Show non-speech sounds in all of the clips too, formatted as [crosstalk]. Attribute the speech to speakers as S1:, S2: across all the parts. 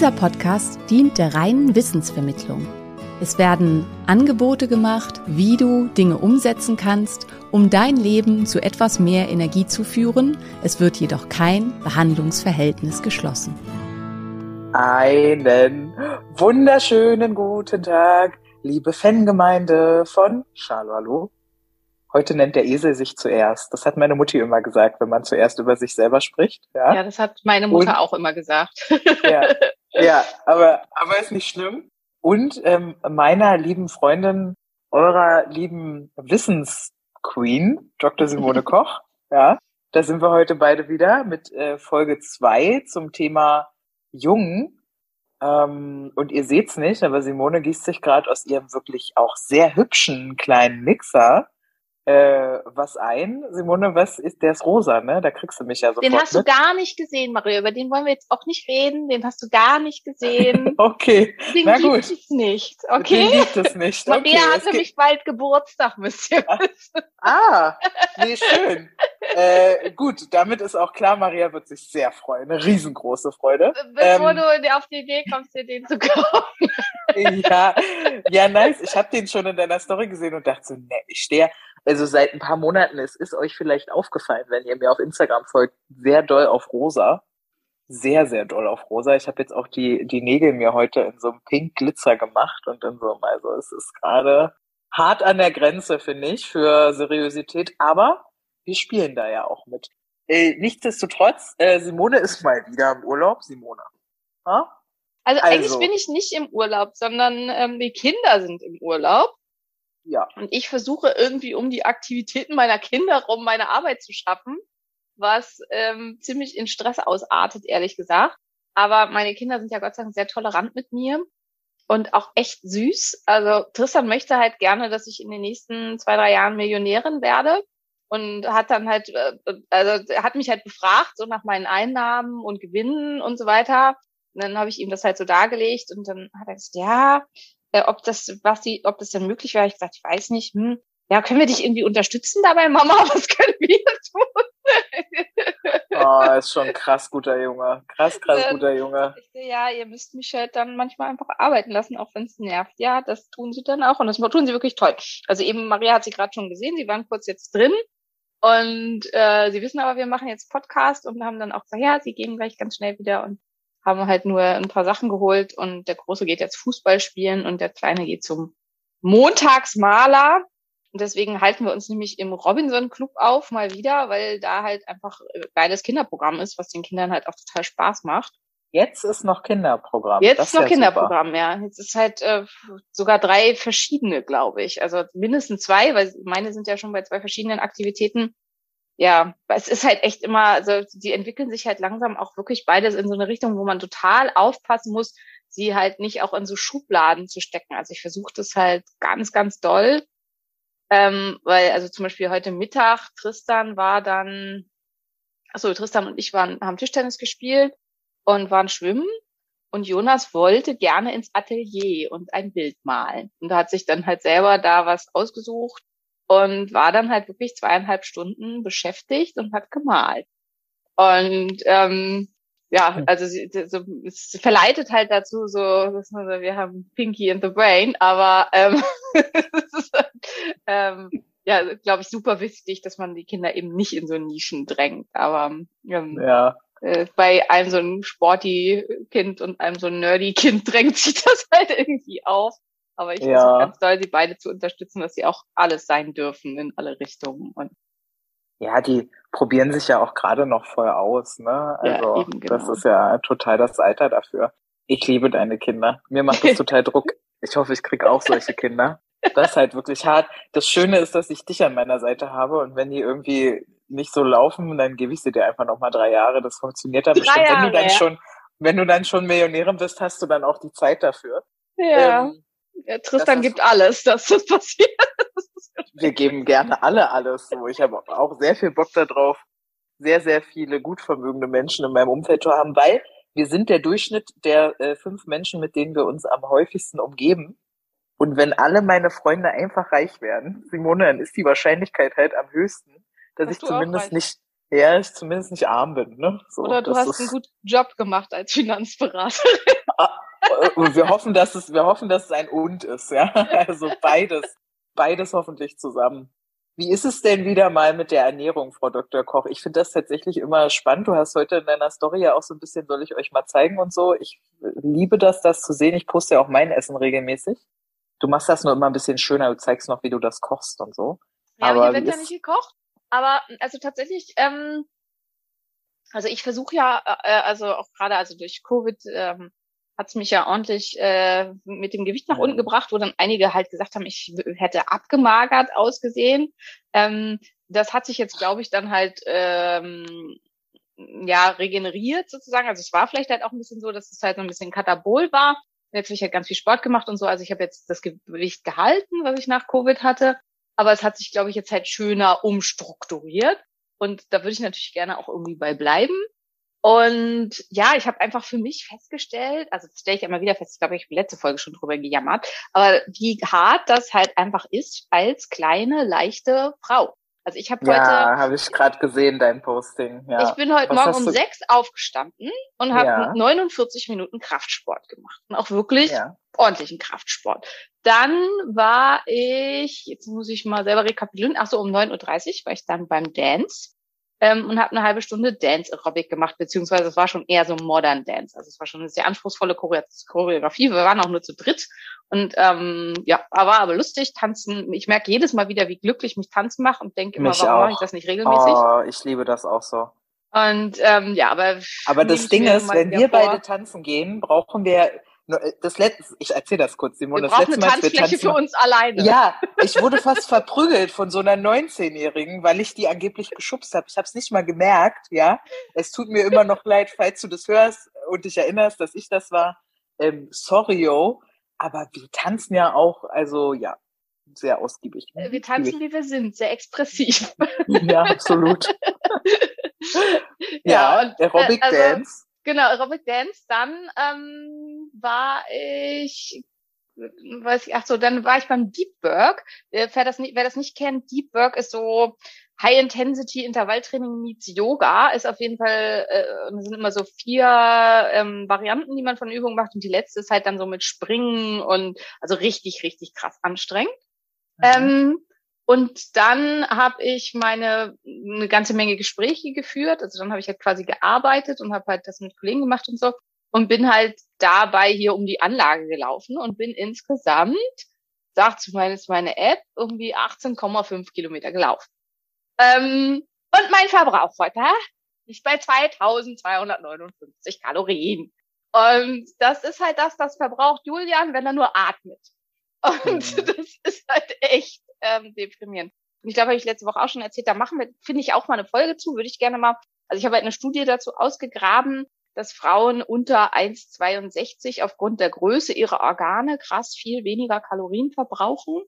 S1: Dieser Podcast dient der reinen Wissensvermittlung. Es werden Angebote gemacht, wie du Dinge umsetzen kannst, um dein Leben zu etwas mehr Energie zu führen. Es wird jedoch kein Behandlungsverhältnis geschlossen.
S2: Einen wunderschönen guten Tag, liebe Fangemeinde von Hallo. Heute nennt der Esel sich zuerst. Das hat meine Mutti immer gesagt, wenn man zuerst über sich selber spricht. Ja,
S3: Ja, das hat meine Mutter
S2: Und-
S3: auch immer gesagt.
S2: ja, [laughs] ja aber, aber ist nicht schlimm. Und ähm, meiner lieben Freundin, eurer lieben Wissensqueen, Dr. Simone [laughs] Koch, ja, da sind wir heute beide wieder mit äh, Folge zwei zum Thema Jung. Ähm, und ihr seht's nicht, aber Simone gießt sich gerade aus ihrem wirklich auch sehr hübschen kleinen Mixer äh, was ein. Simone, was ist, der ist rosa, ne? Da kriegst du mich ja sofort
S3: Den hast du
S2: mit.
S3: gar nicht gesehen, Maria. Über den wollen wir jetzt auch nicht reden. Den hast du gar nicht gesehen. [laughs]
S2: Okay,
S3: Den
S2: Na
S3: gibt
S2: gut.
S3: es nicht.
S2: den
S3: Okay?
S2: gibt es nicht.
S3: Maria
S2: okay,
S3: hat
S2: es gibt-
S3: nämlich bald Geburtstag, müsst ihr wissen. [laughs]
S2: Ah, nee, schön. äh, gut, damit ist auch klar, Maria wird sich sehr freuen. Eine riesengroße Freude.
S3: Bevor
S2: Ähm.
S3: du auf die Idee kommst, dir den zu kaufen. [laughs]
S2: ja, ja, nice. Ich habe den schon in deiner Story gesehen und dachte so, ne, ich stehe, also seit ein paar Monaten, es ist euch vielleicht aufgefallen, wenn ihr mir auf Instagram folgt, sehr doll auf rosa. Sehr, sehr doll auf rosa. Ich habe jetzt auch die, die Nägel mir heute in so einem Pink Glitzer gemacht und in so einem, also es ist gerade hart an der Grenze, finde ich, für Seriosität, aber wir spielen da ja auch mit. Äh, nichtsdestotrotz, äh, Simone ist mal wieder im Urlaub. Simone. Ha?
S3: Also,
S2: Also.
S3: eigentlich bin ich nicht im Urlaub, sondern ähm, die Kinder sind im Urlaub.
S2: Ja.
S3: Und ich versuche irgendwie um die Aktivitäten meiner Kinder rum meine Arbeit zu schaffen, was ähm, ziemlich in Stress ausartet, ehrlich gesagt. Aber meine Kinder sind ja Gott sei Dank sehr tolerant mit mir und auch echt süß. Also Tristan möchte halt gerne, dass ich in den nächsten zwei, drei Jahren Millionärin werde und hat dann halt, äh, also er hat mich halt befragt, so nach meinen Einnahmen und Gewinnen und so weiter. Und dann habe ich ihm das halt so dargelegt und dann hat er gesagt, ja, äh, ob das, was die, ob das denn möglich wäre. Ich gesagt, ich weiß nicht, hm, ja, können wir dich irgendwie unterstützen dabei, Mama? [laughs] Was können wir tun?
S2: Oh, ist schon krass guter Junge. Krass, krass
S3: Ähm,
S2: guter Junge.
S3: Ich ja, ihr müsst mich halt dann manchmal einfach arbeiten lassen, auch wenn es nervt. Ja, das tun sie dann auch und das tun sie wirklich toll. Also eben, Maria hat sie gerade schon gesehen, sie waren kurz jetzt drin und äh, sie wissen aber, wir machen jetzt Podcast und haben dann auch gesagt, ja, sie gehen gleich ganz schnell wieder und haben halt nur ein paar Sachen geholt und der Große geht jetzt Fußball spielen und der Kleine geht zum Montagsmaler. Und deswegen halten wir uns nämlich im Robinson Club auf, mal wieder, weil da halt einfach äh, geiles Kinderprogramm ist, was den Kindern halt auch total Spaß macht.
S2: Jetzt ist noch Kinderprogramm.
S3: Jetzt ist noch
S2: ja super.
S3: Kinderprogramm, ja. Jetzt ist halt äh, sogar drei verschiedene, glaube ich. Also mindestens zwei, weil meine sind ja schon bei zwei verschiedenen Aktivitäten. Ja, es ist halt echt immer, also die entwickeln sich halt langsam auch wirklich beides in so eine Richtung, wo man total aufpassen muss, sie halt nicht auch in so Schubladen zu stecken. Also ich versuche das halt ganz, ganz doll. Ähm, weil, also zum Beispiel heute Mittag, Tristan war dann, achso, Tristan und ich waren, haben Tischtennis gespielt und waren schwimmen. Und Jonas wollte gerne ins Atelier und ein Bild malen. Und hat sich dann halt selber da was ausgesucht und war dann halt wirklich zweieinhalb Stunden beschäftigt und hat gemalt. Und ähm, ja, also sie, so, es verleitet halt dazu, so, dass man so, wir haben Pinky in the Brain, aber ähm, [laughs] es ist, ähm, ja, glaube ich, super wichtig, dass man die Kinder eben nicht in so Nischen drängt. Aber ähm,
S2: Ja.
S3: äh, bei einem so ein sporty Kind und einem so ein nerdy Kind [laughs] drängt sich das halt irgendwie auf. Aber ich
S2: Ja.
S3: versuche ganz doll, sie beide zu unterstützen, dass sie auch alles sein dürfen in alle Richtungen. Und
S2: Ja, die probieren sich ja auch gerade noch voll aus, ne?
S3: Ja,
S2: Also
S3: eben,
S2: das
S3: genau.
S2: ist ja total das Alter dafür. Ich liebe deine Kinder. Mir macht das [laughs] total Druck. Ich hoffe, ich kriege auch solche Kinder. Das ist halt wirklich hart. Das Schöne ist, dass ich dich an meiner Seite habe und wenn die irgendwie nicht so laufen, dann gebe ich sie dir einfach nochmal drei Jahre. Das funktioniert dann
S3: Drei
S2: bestimmt. wenn du
S3: Jahre,
S2: dann
S3: ja.
S2: schon, wenn du dann schon Millionärin bist, hast du dann auch die Zeit dafür.
S3: Ja.
S2: Ähm,
S3: ja Tristan
S2: das ist-
S3: gibt alles, [laughs] dass das passiert.
S2: wir geben gerne alle alles. So, ich habe auch sehr viel Bock darauf, sehr, sehr viele gut vermögende Menschen in meinem Umfeld zu haben, weil wir sind der Durchschnitt der äh, fünf Menschen, mit denen wir uns am häufigsten umgeben. Und wenn alle meine Freunde einfach reich werden, Simone, dann ist die Wahrscheinlichkeit halt am höchsten, dass
S3: Dass
S2: ich zumindest nicht, ja, ich zumindest nicht arm bin. Ne? So,
S3: Oder du hast einen guten Job gemacht als Finanzberater.
S2: Wir hoffen, dass es, wir hoffen, dass es ein und ist, ja. Also beides, beides hoffentlich zusammen. Wie ist es denn wieder mal mit der Ernährung, Frau Dr. Koch? Ich finde das tatsächlich immer spannend. Du hast heute in deiner Story ja auch so ein bisschen, soll ich euch mal zeigen und so. Ich liebe das, das zu sehen. Ich poste ja auch mein Essen regelmäßig. Du machst das nur immer ein bisschen schöner. Du zeigst noch, wie du das kochst und so.
S3: Ja,
S2: Aber
S3: hier wird ja nicht gekocht. Aber also tatsächlich, ähm, also ich versuche ja, äh, also auch gerade also durch Covid ähm, hat es mich ja ordentlich äh, mit dem Gewicht nach unten gebracht, wo dann einige halt gesagt haben, ich hätte abgemagert ausgesehen. Ähm, das hat sich jetzt, glaube ich, dann halt ähm, ja regeneriert sozusagen. Also es war vielleicht halt auch ein bisschen so, dass es halt so ein bisschen katabol war. Jetzt habe ich halt ganz viel Sport gemacht und so. Also ich habe jetzt das Gewicht gehalten, was ich nach Covid hatte. Aber es hat sich, glaube ich, jetzt halt schöner umstrukturiert. Und da würde ich natürlich gerne auch irgendwie bei bleiben. Und ja, ich habe einfach für mich festgestellt, also das stelle ich immer wieder fest, ich glaube, ich habe letzte Folge schon drüber gejammert, aber wie hart das halt einfach ist als kleine, leichte Frau. Also ich habe heute
S2: Ja, habe ich gerade gesehen, dein Posting. Ja.
S3: ich bin heute
S2: Was
S3: Morgen um sechs aufgestanden und habe
S2: Ja.
S3: 49 Minuten Kraftsport gemacht. Und auch wirklich
S2: Ja.
S3: ordentlichen Kraftsport. Dann war ich, jetzt muss ich mal selber rekapitulieren, ach so, um 9.30 Uhr war ich dann beim Dance ähm, und habe eine halbe Stunde Dance Aerobic gemacht, beziehungsweise es war schon eher so Modern Dance. Also es war schon eine sehr anspruchsvolle Choreo- Choreografie. Wir waren auch nur zu dritt und ähm, ja, war aber lustig. Tanzen, ich merke jedes Mal wieder, wie glücklich mich Tanzen macht und denke immer,
S2: Mich
S3: warum mache ich das nicht regelmäßig?
S2: Oh, ich liebe das auch so.
S3: Und ähm, ja, aber
S2: Aber das Ding ist, wenn wir
S3: vor.
S2: beide tanzen gehen, brauchen wir das letzte, ich erzähle das kurz, Simon,
S3: wir
S2: das letzte
S3: eine
S2: Mal,
S3: Tanzfläche für uns alleine.
S2: Ja, ich wurde fast verprügelt von so einer 19-Jährigen, weil ich die angeblich geschubst habe. Ich habe es nicht mal gemerkt, ja. Es tut mir immer noch leid, falls du das hörst und dich erinnerst, dass ich das war. Ähm, sorry, yo. Aber wir tanzen ja auch, also ja, sehr ausgiebig.
S3: Äh, Wir tanzen, wie wir sind, sehr expressiv.
S2: Ja, absolut. [laughs] Ja, Aerobic
S3: äh, also,
S2: Dance.
S3: Genau, Aerobic Dance. Dann ähm, war ich, weiß ich, ach so, dann war ich beim Deep Work. Äh, Wer das nicht, wer das nicht kennt, Deep Work ist so High Intensity Intervalltraining meets Yoga. Ist auf jeden Fall, äh, sind immer so vier ähm, Varianten, die man von Übungen macht. Und die letzte ist halt dann so mit Springen und also richtig, richtig krass anstrengend.
S2: Mhm.
S3: Ähm, und dann habe ich meine eine ganze Menge Gespräche geführt. Also dann habe ich halt quasi gearbeitet und habe halt das mit Kollegen gemacht und so und bin halt dabei hier um die Anlage gelaufen und bin insgesamt, sagt zumindest meine App, irgendwie 18,5 Kilometer gelaufen. Ähm, und mein Verbrauch heute ist bei 2259 Kalorien. Und das ist halt das, das verbraucht Julian, wenn er nur atmet. Und
S2: Mhm. [laughs]
S3: das ist halt echt ähm, deprimierend. Und ich glaube, habe ich letzte Woche auch schon erzählt, da machen wir, finde ich, auch mal eine Folge zu, würde ich gerne mal. Also ich habe halt eine Studie dazu ausgegraben, dass Frauen unter 1,62 aufgrund der Größe ihrer Organe krass viel weniger Kalorien verbrauchen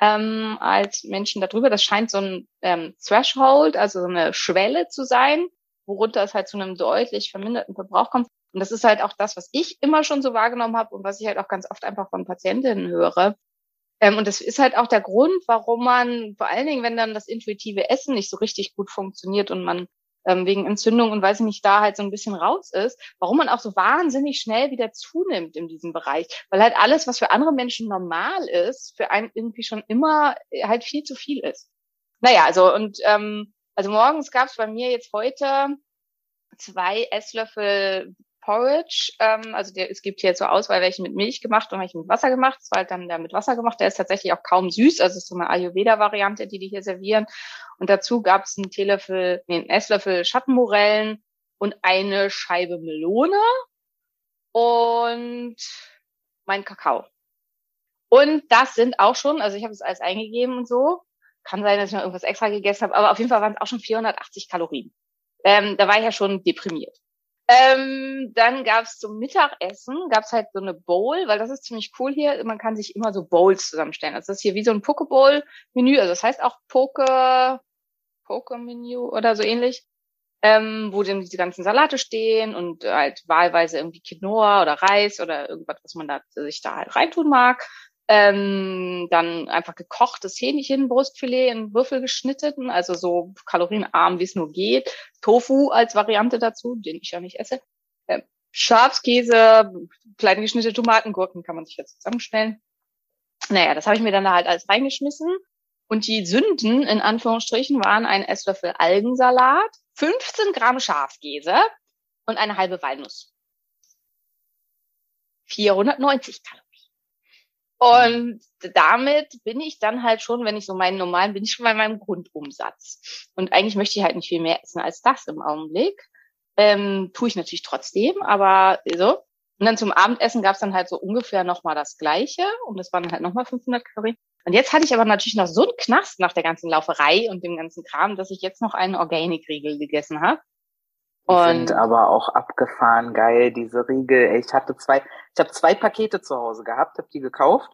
S3: ähm, als Menschen darüber. Das scheint so ein ähm, Threshold, also so eine Schwelle zu sein, worunter es halt zu einem deutlich verminderten Verbrauch kommt. Und das ist halt auch das, was ich immer schon so wahrgenommen habe und was ich halt auch ganz oft einfach von Patientinnen höre. Ähm, und das ist halt auch der Grund, warum man, vor allen Dingen, wenn dann das intuitive Essen nicht so richtig gut funktioniert und man ähm, wegen Entzündung und weiß ich nicht, da halt so ein bisschen raus ist, warum man auch so wahnsinnig schnell wieder zunimmt in diesem Bereich. Weil halt alles, was für andere Menschen normal ist, für einen irgendwie schon immer äh, halt viel zu viel ist. Naja, also und ähm, also morgens gab es bei mir jetzt heute zwei Esslöffel Porridge. Ähm, also der, es gibt hier zur Auswahl welche mit Milch gemacht und welche mit Wasser gemacht. Das war halt dann der mit Wasser gemacht. Der ist tatsächlich auch kaum süß. Also es ist so eine Ayurveda-Variante, die die hier servieren. Und dazu gab es einen Teelöffel, nee, einen Esslöffel Schattenmorellen und eine Scheibe Melone. und mein Kakao. Und das sind auch schon, also ich habe es alles eingegeben und so. Kann sein, dass ich noch irgendwas extra gegessen habe, aber auf jeden Fall waren es auch schon 480 Kalorien. Ähm, da war ich ja schon deprimiert. Ähm, dann gab's zum Mittagessen, gab's halt so eine Bowl, weil das ist ziemlich cool hier. Man kann sich immer so Bowls zusammenstellen. Also das ist hier wie so ein Pokeball-Menü. Also das heißt auch Poke, Poke-Menü oder so ähnlich. Ähm, wo dann diese ganzen Salate stehen und halt wahlweise irgendwie Quinoa oder Reis oder irgendwas, was man da sich da halt reintun mag. Ähm, dann einfach gekochtes Hähnchen, Brustfilet in Würfel geschnitten, also so kalorienarm, wie es nur geht. Tofu als Variante dazu, den ich ja nicht esse. Ähm, Schafskäse, kleine geschnittene Tomaten, Gurken kann man sich jetzt zusammenstellen. Naja, das habe ich mir dann da halt alles reingeschmissen. Und die Sünden, in Anführungsstrichen, waren ein Esslöffel Algensalat, 15 Gramm Schafskäse und eine halbe Walnuss. 490 Kalorien. Und damit bin ich dann halt schon, wenn ich so meinen normalen, bin ich schon bei meinem Grundumsatz. Und eigentlich möchte ich halt nicht viel mehr essen als das im Augenblick. Ähm, tue ich natürlich trotzdem, aber so. Und dann zum Abendessen gab es dann halt so ungefähr nochmal das Gleiche. Und das waren halt nochmal 500 Kalorien. Und jetzt hatte ich aber natürlich noch so einen Knast nach der ganzen Lauferei und dem ganzen Kram, dass ich jetzt noch einen Organic-Riegel gegessen habe.
S2: Die sind aber auch abgefahren geil, diese Riegel. Ich hatte zwei, ich habe zwei Pakete zu Hause gehabt, habe die gekauft.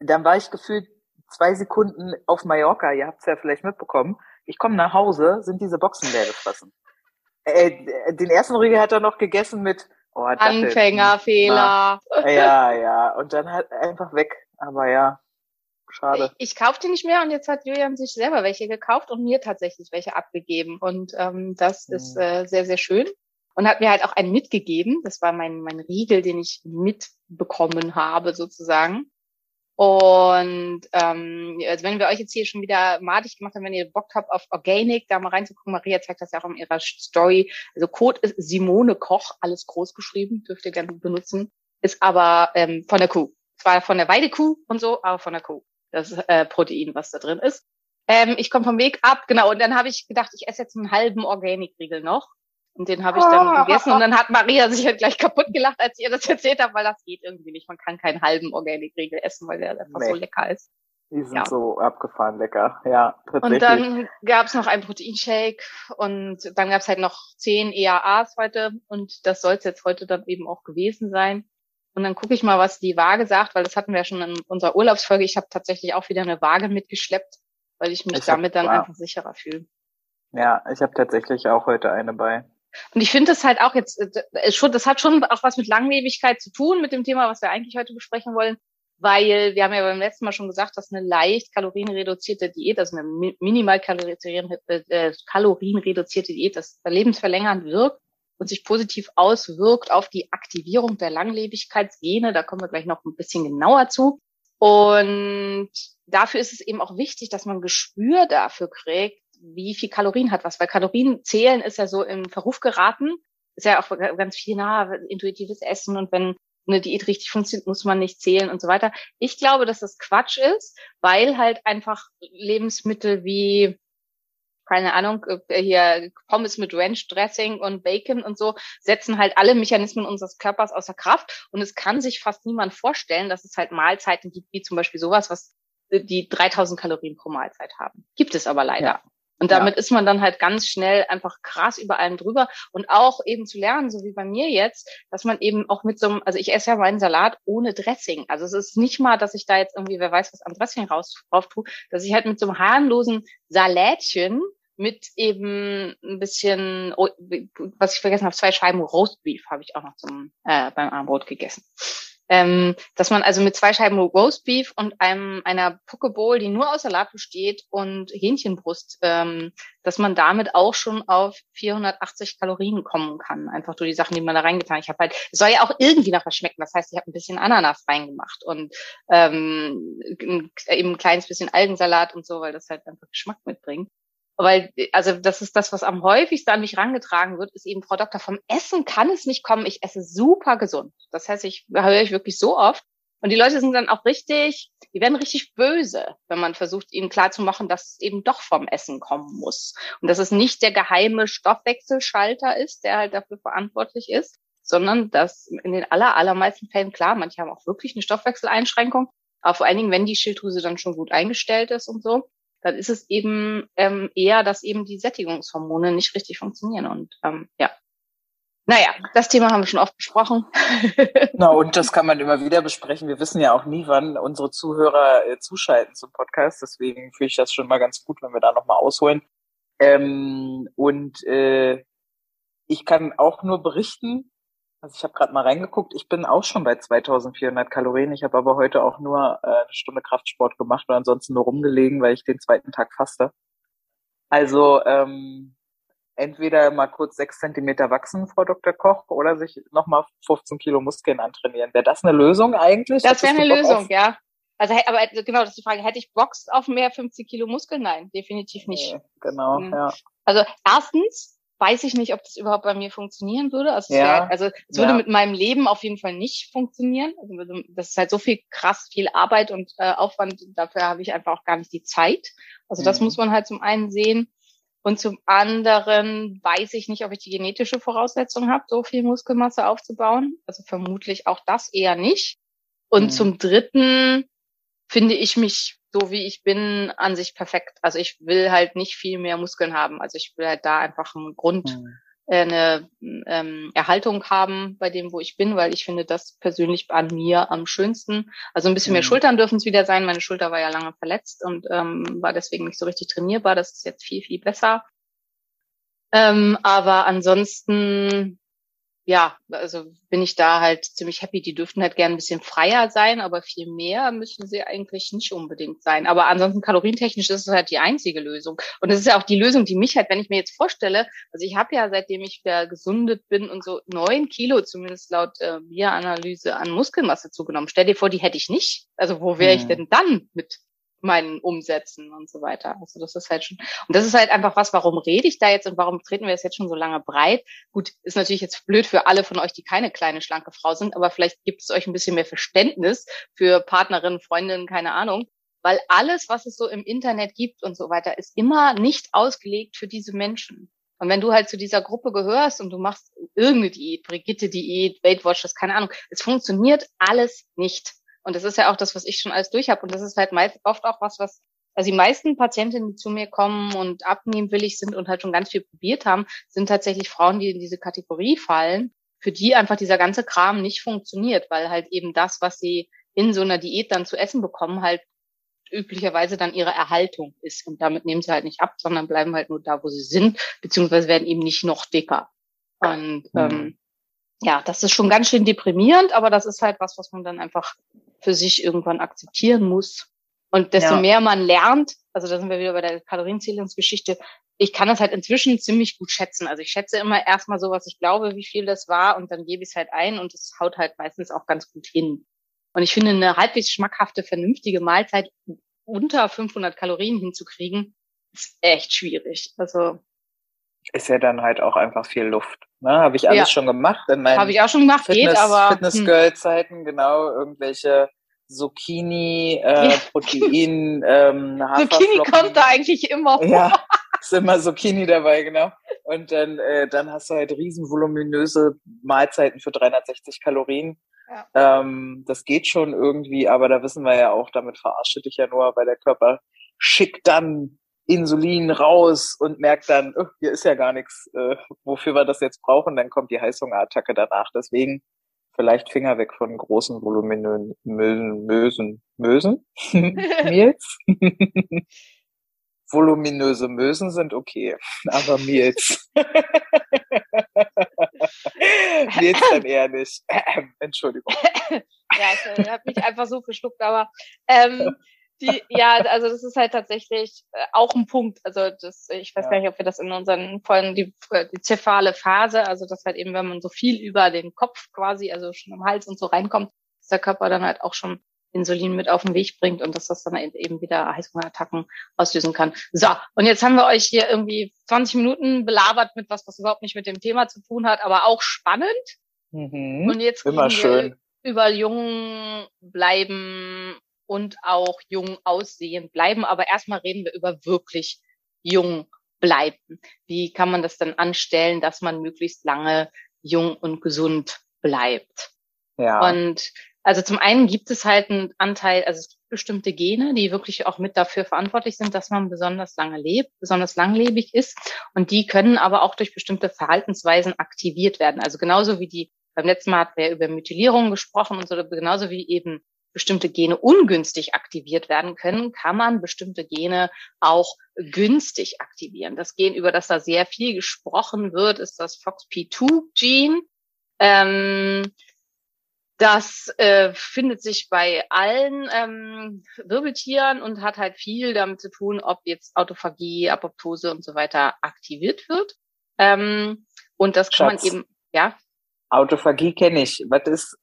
S2: Dann war ich gefühlt zwei Sekunden auf Mallorca, ihr habt es ja vielleicht mitbekommen. Ich komme nach Hause, sind diese Boxen leer gefressen. Äh, den ersten Riegel hat er noch gegessen mit oh.
S3: Anfängerfehler.
S2: Ja, ja. Und dann halt einfach weg. Aber ja, schade.
S3: Ich, ich kaufte nicht mehr und jetzt hat Julian sich selber welche gekauft und mir tatsächlich welche abgegeben. Und ähm, das mhm. ist äh, sehr, sehr schön. Und hat mir halt auch einen mitgegeben. Das war mein, mein Riegel, den ich mitbekommen habe, sozusagen. Und ähm, also wenn wir euch jetzt hier schon wieder madig gemacht haben, wenn ihr Bock habt auf Organic, da mal reinzugucken, Maria zeigt das ja auch in ihrer Story. Also Code ist Simone Koch, alles groß geschrieben, dürft ihr gerne benutzen. Ist aber ähm, von der Kuh. Zwar von der Weidekuh und so, aber von der Kuh das äh, Protein, was da drin ist. Ähm, ich komme vom Weg ab, genau. Und dann habe ich gedacht, ich esse jetzt einen halben Organic-Riegel noch. Und den habe ich dann oh. gegessen. Und dann hat Maria sich halt gleich kaputt gelacht, als ich ihr das [laughs] erzählt habe, weil das geht irgendwie nicht. Man kann keinen halben Organic-Riegel essen, weil der einfach nee. so lecker ist.
S2: Die sind ja. so abgefahren lecker, ja.
S3: Und dann gab's noch einen Proteinshake und dann gab's halt noch zehn EAAs heute und das soll es jetzt heute dann eben auch gewesen sein. Und dann gucke ich mal, was die Waage sagt, weil das hatten wir ja schon in unserer Urlaubsfolge. Ich habe tatsächlich auch wieder eine Waage mitgeschleppt, weil ich mich ich damit hab, dann wow. einfach sicherer fühle.
S2: Ja, ich habe tatsächlich auch heute eine bei.
S3: Und ich finde das halt auch jetzt äh, schon, das hat schon auch was mit Langlebigkeit zu tun, mit dem Thema, was wir eigentlich heute besprechen wollen, weil wir haben ja beim letzten Mal schon gesagt, dass eine leicht kalorienreduzierte Diät, also eine minimal äh, kalorienreduzierte Diät, das lebensverlängernd wirkt und sich positiv auswirkt auf die Aktivierung der Langlebigkeitsgene. Da kommen wir gleich noch ein bisschen genauer zu. Und dafür ist es eben auch wichtig, dass man Gespür dafür kriegt, wie viel Kalorien hat was. Weil Kalorien zählen ist ja so im Verruf geraten. Ist ja auch ganz viel nah, intuitives Essen und wenn eine Diät richtig funktioniert, muss man nicht zählen und so weiter. Ich glaube, dass das Quatsch ist, weil halt einfach Lebensmittel wie keine Ahnung, äh, hier Pommes mit Ranch Dressing und Bacon und so, setzen halt alle Mechanismen unseres Körpers außer Kraft. Und es kann sich fast niemand vorstellen, dass es halt Mahlzeiten gibt, wie zum Beispiel sowas, was die 3000 Kalorien pro Mahlzeit haben. Gibt es aber leider. Ja. Und damit ja. ist man dann halt ganz schnell einfach krass über allem drüber und auch eben zu lernen, so wie bei mir jetzt, dass man eben auch mit so einem, also ich esse ja meinen Salat ohne Dressing. Also es ist nicht mal, dass ich da jetzt irgendwie, wer weiß was am Dressing raus drauf tue, dass ich halt mit so einem harmlosen Salätchen mit eben ein bisschen, was ich vergessen habe, zwei Scheiben Roastbeef habe ich auch noch zum äh, beim Armbrot gegessen. Ähm, dass man also mit zwei Scheiben Roastbeef und einem einer Pokeball, die nur aus Salat besteht und Hähnchenbrust, ähm, dass man damit auch schon auf 480 Kalorien kommen kann. Einfach durch die Sachen, die man da reingetan. Ich habe halt, es soll ja auch irgendwie nach was schmecken. Das heißt, ich habe ein bisschen Ananas reingemacht und ähm, eben ein kleines bisschen Algensalat und so, weil das halt einfach Geschmack mitbringt weil, also das ist das, was am häufigsten an mich rangetragen wird, ist eben, Frau Doktor, vom Essen kann es nicht kommen, ich esse super gesund. Das heißt, ich höre ich wirklich so oft. Und die Leute sind dann auch richtig, die werden richtig böse, wenn man versucht, ihnen klarzumachen, dass es eben doch vom Essen kommen muss. Und dass es nicht der geheime Stoffwechselschalter ist, der halt dafür verantwortlich ist, sondern dass in den aller, allermeisten Fällen, klar, manche haben auch wirklich eine Stoffwechseleinschränkung, aber vor allen Dingen, wenn die Schilddrüse dann schon gut eingestellt ist und so, dann ist es eben ähm, eher, dass eben die Sättigungshormone nicht richtig funktionieren. Und ähm, ja, naja, das Thema haben wir schon oft besprochen. [laughs]
S2: Na, und das kann man immer wieder besprechen. Wir wissen ja auch nie, wann unsere Zuhörer äh, zuschalten zum Podcast. Deswegen fühle ich das schon mal ganz gut, wenn wir da nochmal ausholen. Ähm, und äh, ich kann auch nur berichten, also ich habe gerade mal reingeguckt, ich bin auch schon bei 2400 Kalorien. Ich habe aber heute auch nur äh, eine Stunde Kraftsport gemacht und ansonsten nur rumgelegen, weil ich den zweiten Tag faste. Also ähm, entweder mal kurz sechs Zentimeter wachsen, Frau Dr. Koch, oder sich nochmal 15 Kilo Muskeln antrainieren. Wäre das eine Lösung eigentlich?
S3: Das wäre eine Lösung, auf? ja. Also, aber genau, das ist die Frage, hätte ich Bock auf mehr 15 Kilo Muskeln? Nein, definitiv nicht. Nee,
S2: genau, mhm. ja.
S3: Also erstens weiß ich nicht, ob das überhaupt bei mir funktionieren würde. Also es,
S2: ja,
S3: wär, also es würde mit meinem Leben auf jeden Fall nicht funktionieren. Also das ist halt so viel krass viel Arbeit und äh, Aufwand, dafür habe ich einfach auch gar nicht die Zeit. Also das mhm. muss man halt zum einen sehen. Und zum anderen weiß ich nicht, ob ich die genetische Voraussetzung habe, so viel Muskelmasse aufzubauen. Also vermutlich auch das eher nicht. Und mhm. zum dritten finde ich mich so wie ich bin an sich perfekt. Also ich will halt nicht viel mehr Muskeln haben. Also ich will halt da einfach einen Grund, mhm. äh, eine ähm, Erhaltung haben bei dem, wo ich bin, weil ich finde das persönlich an mir am schönsten. Also ein bisschen mhm. mehr Schultern dürfen es wieder sein. Meine Schulter war ja lange verletzt und ähm, war deswegen nicht so richtig trainierbar. Das ist jetzt viel, viel besser. Ähm, aber ansonsten ja, also bin ich da halt ziemlich happy. Die dürften halt gerne ein bisschen freier sein, aber viel mehr müssen sie eigentlich nicht unbedingt sein. Aber ansonsten kalorientechnisch ist es halt die einzige Lösung. Und es ist ja auch die Lösung, die mich halt, wenn ich mir jetzt vorstelle, also ich habe ja seitdem ich wieder gesundet bin und so neun Kilo zumindest laut äh, Bieranalyse an Muskelmasse zugenommen. Stell dir vor, die hätte ich nicht. Also wo wäre ich hm. denn dann mit meinen Umsätzen und so weiter. Also das ist halt schon, und das ist halt einfach was, warum rede ich da jetzt und warum treten wir es jetzt schon so lange breit? Gut, ist natürlich jetzt blöd für alle von euch, die keine kleine, schlanke Frau sind, aber vielleicht gibt es euch ein bisschen mehr Verständnis für Partnerinnen, Freundinnen, keine Ahnung. Weil alles, was es so im Internet gibt und so weiter, ist immer nicht ausgelegt für diese Menschen. Und wenn du halt zu dieser Gruppe gehörst und du machst irgendeine Diät, Brigitte-Diät, Weight Watchers, keine Ahnung, es funktioniert alles nicht. Und das ist ja auch das, was ich schon alles durch habe. Und das ist halt meist oft auch was, was also die meisten Patientinnen, die zu mir kommen und abnehmwillig sind und halt schon ganz viel probiert haben, sind tatsächlich Frauen, die in diese Kategorie fallen, für die einfach dieser ganze Kram nicht funktioniert, weil halt eben das, was sie in so einer Diät dann zu essen bekommen, halt üblicherweise dann ihre Erhaltung ist. Und damit nehmen sie halt nicht ab, sondern bleiben halt nur da, wo sie sind, beziehungsweise werden eben nicht noch dicker. Und mhm. ähm, ja, das ist schon ganz schön deprimierend, aber das ist halt was, was man dann einfach für sich irgendwann akzeptieren muss. Und desto ja. mehr man lernt, also da sind wir wieder bei der Kalorienzählungsgeschichte, ich kann das halt inzwischen ziemlich gut schätzen. Also ich schätze immer erstmal so, was ich glaube, wie viel das war und dann gebe ich es halt ein und es haut halt meistens auch ganz gut hin. Und ich finde, eine halbwegs schmackhafte, vernünftige Mahlzeit unter 500 Kalorien hinzukriegen, ist echt schwierig. Also
S2: ist ja dann halt auch einfach viel Luft. Ne? Habe ich alles ja. schon gemacht in meinen
S3: Habe ich auch schon gemacht,
S2: Fitness,
S3: geht aber
S2: Fitness hm. Girl Zeiten, genau, irgendwelche Zucchini, äh, ja. Protein, [laughs] ähm,
S3: Zucchini kommt da eigentlich immer vor.
S2: Ja, [laughs] ist immer Zucchini dabei, genau. Und dann, äh, dann hast du halt riesen voluminöse Mahlzeiten für 360 Kalorien. Ja. Ähm, das geht schon irgendwie, aber da wissen wir ja auch, damit verarsche dich ja nur, weil der Körper schickt dann Insulin raus und merkt dann, oh, hier ist ja gar nichts, äh, wofür wir das jetzt brauchen, dann kommt die Heißhungerattacke danach. Deswegen vielleicht Finger weg von großen voluminösen Mösen. Mösen? [laughs] Meals? Voluminöse Mösen sind okay, aber Meals. [laughs] Meals dann eher nicht. [clears throat] Entschuldigung. [laughs]
S3: ja, ich habe mich einfach so verschluckt, aber ähm, die, ja, also das ist halt tatsächlich äh, auch ein Punkt. Also das, ich weiß ja. gar nicht, ob wir das in unseren Folgen, die, äh, die zephale Phase, also das halt eben, wenn man so viel über den Kopf quasi, also schon am Hals und so reinkommt, dass der Körper dann halt auch schon Insulin mit auf den Weg bringt und dass das dann eben wieder Heißhungerattacken auslösen kann. So, und jetzt haben wir euch hier irgendwie 20 Minuten belabert mit was, was überhaupt nicht mit dem Thema zu tun hat, aber auch spannend.
S2: Mhm.
S3: Und jetzt
S2: Immer schön.
S3: über jung bleiben und auch jung aussehen bleiben. Aber erstmal reden wir über wirklich jung bleiben. Wie kann man das dann anstellen, dass man möglichst lange jung und gesund bleibt.
S2: Ja.
S3: Und also zum einen gibt es halt einen Anteil, also es gibt bestimmte Gene, die wirklich auch mit dafür verantwortlich sind, dass man besonders lange lebt, besonders langlebig ist. Und die können aber auch durch bestimmte Verhaltensweisen aktiviert werden. Also genauso wie die, beim letzten Mal hatten wir über Methylierung gesprochen und so, genauso wie eben bestimmte Gene ungünstig aktiviert werden können, kann man bestimmte Gene auch günstig aktivieren. Das Gen, über das da sehr viel gesprochen wird, ist das FOXP2-Gene. Ähm, das äh, findet sich bei allen ähm, Wirbeltieren und hat halt viel damit zu tun, ob jetzt Autophagie, Apoptose und so weiter aktiviert wird. Ähm, und das kann
S2: Schatz.
S3: man eben, ja,
S2: Autophagie kenne ich. Was ist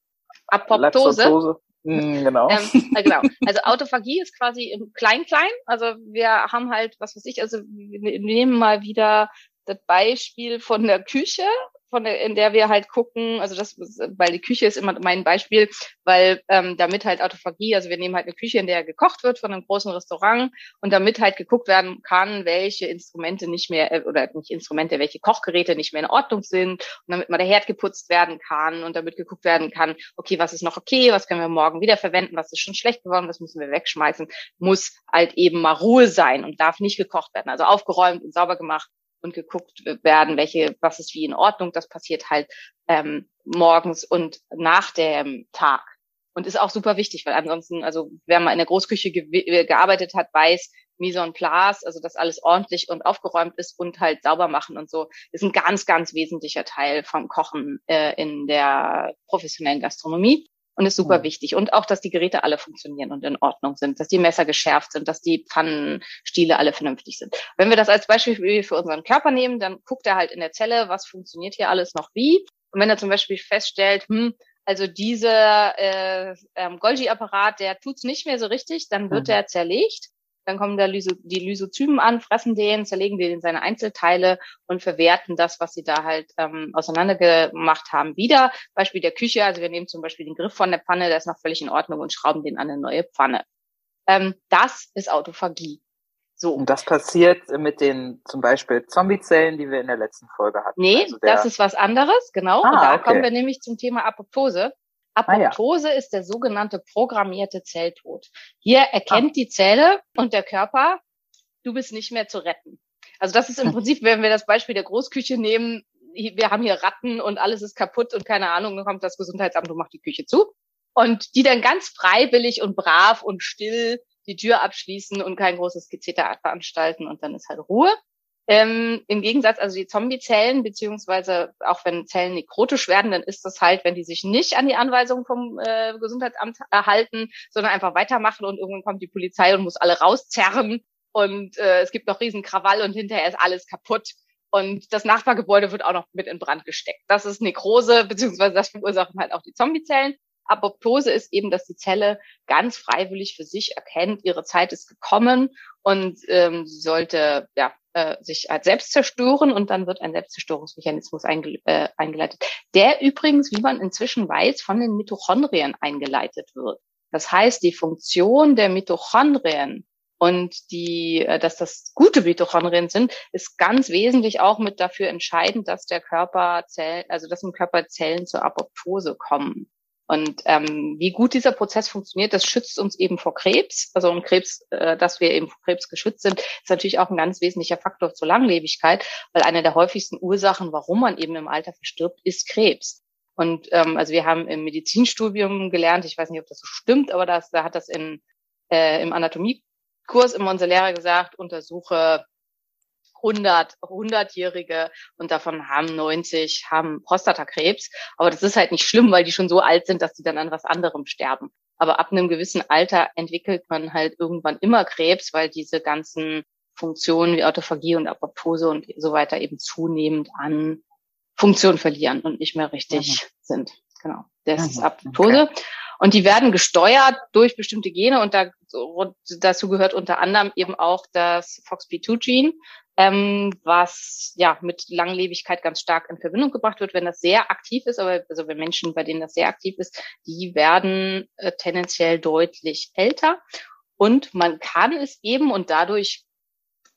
S3: Apoptose.
S2: Laktose? Hm, genau.
S3: Ähm, äh, genau. Also Autophagie ist quasi im Klein-Klein. Also wir haben halt, was weiß ich, also wir nehmen mal wieder das Beispiel von der Küche, von der, in der wir halt gucken, also das, weil die Küche ist immer mein Beispiel, weil ähm, damit halt Autophagie, also wir nehmen halt eine Küche, in der gekocht wird von einem großen Restaurant. Und damit halt geguckt werden kann, welche Instrumente nicht mehr, äh, oder nicht Instrumente, welche Kochgeräte nicht mehr in Ordnung sind. Und damit mal der Herd geputzt werden kann und damit geguckt werden kann, okay, was ist noch okay, was können wir morgen wieder verwenden, was ist schon schlecht geworden, was müssen wir wegschmeißen, muss halt eben mal Ruhe sein und darf nicht gekocht werden, also aufgeräumt und sauber gemacht und geguckt werden, welche, was ist wie in Ordnung. Das passiert halt ähm, morgens und nach dem Tag. Und ist auch super wichtig, weil ansonsten, also wer mal in der Großküche ge äh, gearbeitet hat, weiß, Mise en place, also dass alles ordentlich und aufgeräumt ist und halt sauber machen und so, ist ein ganz, ganz wesentlicher Teil vom Kochen äh, in der professionellen Gastronomie und ist super wichtig. Und auch, dass die Geräte alle funktionieren und in Ordnung sind, dass die Messer geschärft sind, dass die Pfannenstiele alle vernünftig sind. Wenn wir das als Beispiel für unseren Körper nehmen, dann guckt er halt in der Zelle, was funktioniert hier alles noch wie. Und wenn er zum Beispiel feststellt, hm, also dieser äh, ähm, Golgi-Apparat, der tut's nicht mehr so richtig, dann wird
S2: Mhm.
S3: er zerlegt. Dann kommen da Lyso die Lysozymen an, fressen den, zerlegen den in seine Einzelteile und verwerten das, was sie da halt ähm, auseinandergemacht haben, wieder. Beispiel der Küche, also wir nehmen zum Beispiel den Griff von der Pfanne, der ist noch völlig in Ordnung und schrauben den an eine neue Pfanne. Ähm, das ist Autophagie. So.
S2: Und das passiert mit den zum Beispiel Zombiezellen, die wir in der letzten Folge hatten.
S3: Nee,
S2: Also
S3: das ist was anderes, genau.
S2: Ah,
S3: und da
S2: okay.
S3: kommen wir nämlich zum Thema Apoptose.
S2: Ah, ja.
S3: Apoptose ist der sogenannte programmierte Zelltod. Hier erkennt
S2: Ah.
S3: die Zelle und der Körper, du bist nicht mehr zu retten. Also das ist im [laughs] Prinzip, wenn wir das Beispiel der Großküche nehmen, wir haben hier Ratten und alles ist kaputt und keine Ahnung, dann kommt das Gesundheitsamt und macht die Küche zu. Und die dann ganz freiwillig und brav und still die Tür abschließen und kein großes Gezeter veranstalten und dann ist halt Ruhe. Ähm, Im Gegensatz, also die Zombiezellen, beziehungsweise auch wenn Zellen nekrotisch werden, dann ist das halt, wenn die sich nicht an die Anweisungen vom äh, Gesundheitsamt erhalten, sondern einfach weitermachen und irgendwann kommt die Polizei und muss alle rauszerren und äh, es gibt noch riesen Krawall und hinterher ist alles kaputt. Und das Nachbargebäude wird auch noch mit in Brand gesteckt. Das ist Nekrose, beziehungsweise das verursachen halt auch die Zombiezellen. Apoptose ist eben, dass die Zelle ganz freiwillig für sich erkennt, ihre Zeit ist gekommen und ähm, sie sollte ja, äh, sich als selbst zerstören und dann wird ein Selbstzerstörungsmechanismus einge äh, eingeleitet, der übrigens, wie man inzwischen weiß, von den Mitochondrien eingeleitet wird. Das heißt, die Funktion der Mitochondrien und die, äh, dass das gute Mitochondrien sind, ist ganz wesentlich auch mit dafür entscheidend, dass der Körper Zellen, also dass im Körper Zellen zur Apoptose kommen. Und ähm, wie gut dieser Prozess funktioniert, das schützt uns eben vor Krebs. Also und Krebs, äh, dass wir eben vor Krebs geschützt sind, ist natürlich auch ein ganz wesentlicher Faktor zur Langlebigkeit, weil eine der häufigsten Ursachen, warum man eben im Alter verstirbt, ist Krebs. Und ähm, also wir haben im Medizinstudium gelernt, ich weiß nicht, ob das so stimmt, aber das, da hat das in, äh, im Anatomiekurs immer unser Lehrer gesagt, untersuche 100, 100-Jährige und davon haben 90 haben Prostatakrebs. Aber das ist halt nicht schlimm, weil die schon so alt sind, dass die dann an was anderem sterben. Aber ab einem gewissen Alter entwickelt man halt irgendwann immer Krebs, weil diese ganzen Funktionen wie Autophagie und Apoptose und so weiter eben zunehmend an Funktion verlieren und nicht mehr richtig sind. Genau. Das
S2: Mhm,
S3: ist Apoptose. Und die werden gesteuert durch bestimmte Gene und da, dazu gehört unter anderem eben auch das FOXP2-Gene, ähm, was ja mit Langlebigkeit ganz stark in Verbindung gebracht wird, wenn das sehr aktiv ist, aber also wenn Menschen, bei denen das sehr aktiv ist, die werden äh, tendenziell deutlich älter. Und man kann es eben und dadurch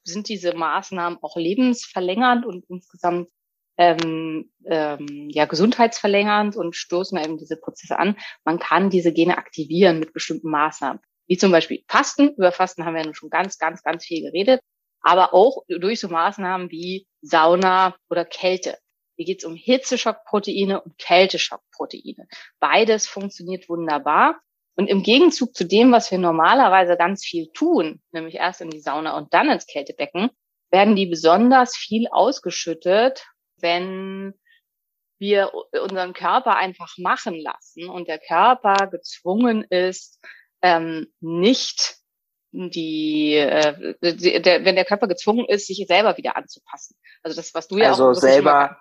S3: sind diese Maßnahmen auch lebensverlängernd und insgesamt ähm, ähm, ja gesundheitsverlängernd und stoßen eben diese Prozesse an. Man kann diese Gene aktivieren mit bestimmten Maßnahmen, wie zum Beispiel Fasten. Über Fasten haben wir ja schon ganz, ganz, ganz viel geredet, aber auch durch so Maßnahmen wie Sauna oder Kälte. Hier geht es um Hitzeschockproteine und Kälteschockproteine. Beides funktioniert wunderbar. Und im Gegenzug zu dem, was wir normalerweise ganz viel tun, nämlich erst in die Sauna und dann ins Kältebecken, werden die besonders viel ausgeschüttet, wenn wir unseren Körper einfach machen lassen und der Körper gezwungen ist, ähm, nicht die, äh, die der, wenn der Körper gezwungen ist, sich selber wieder anzupassen. Also das, was du ja
S2: also
S3: auch
S2: selber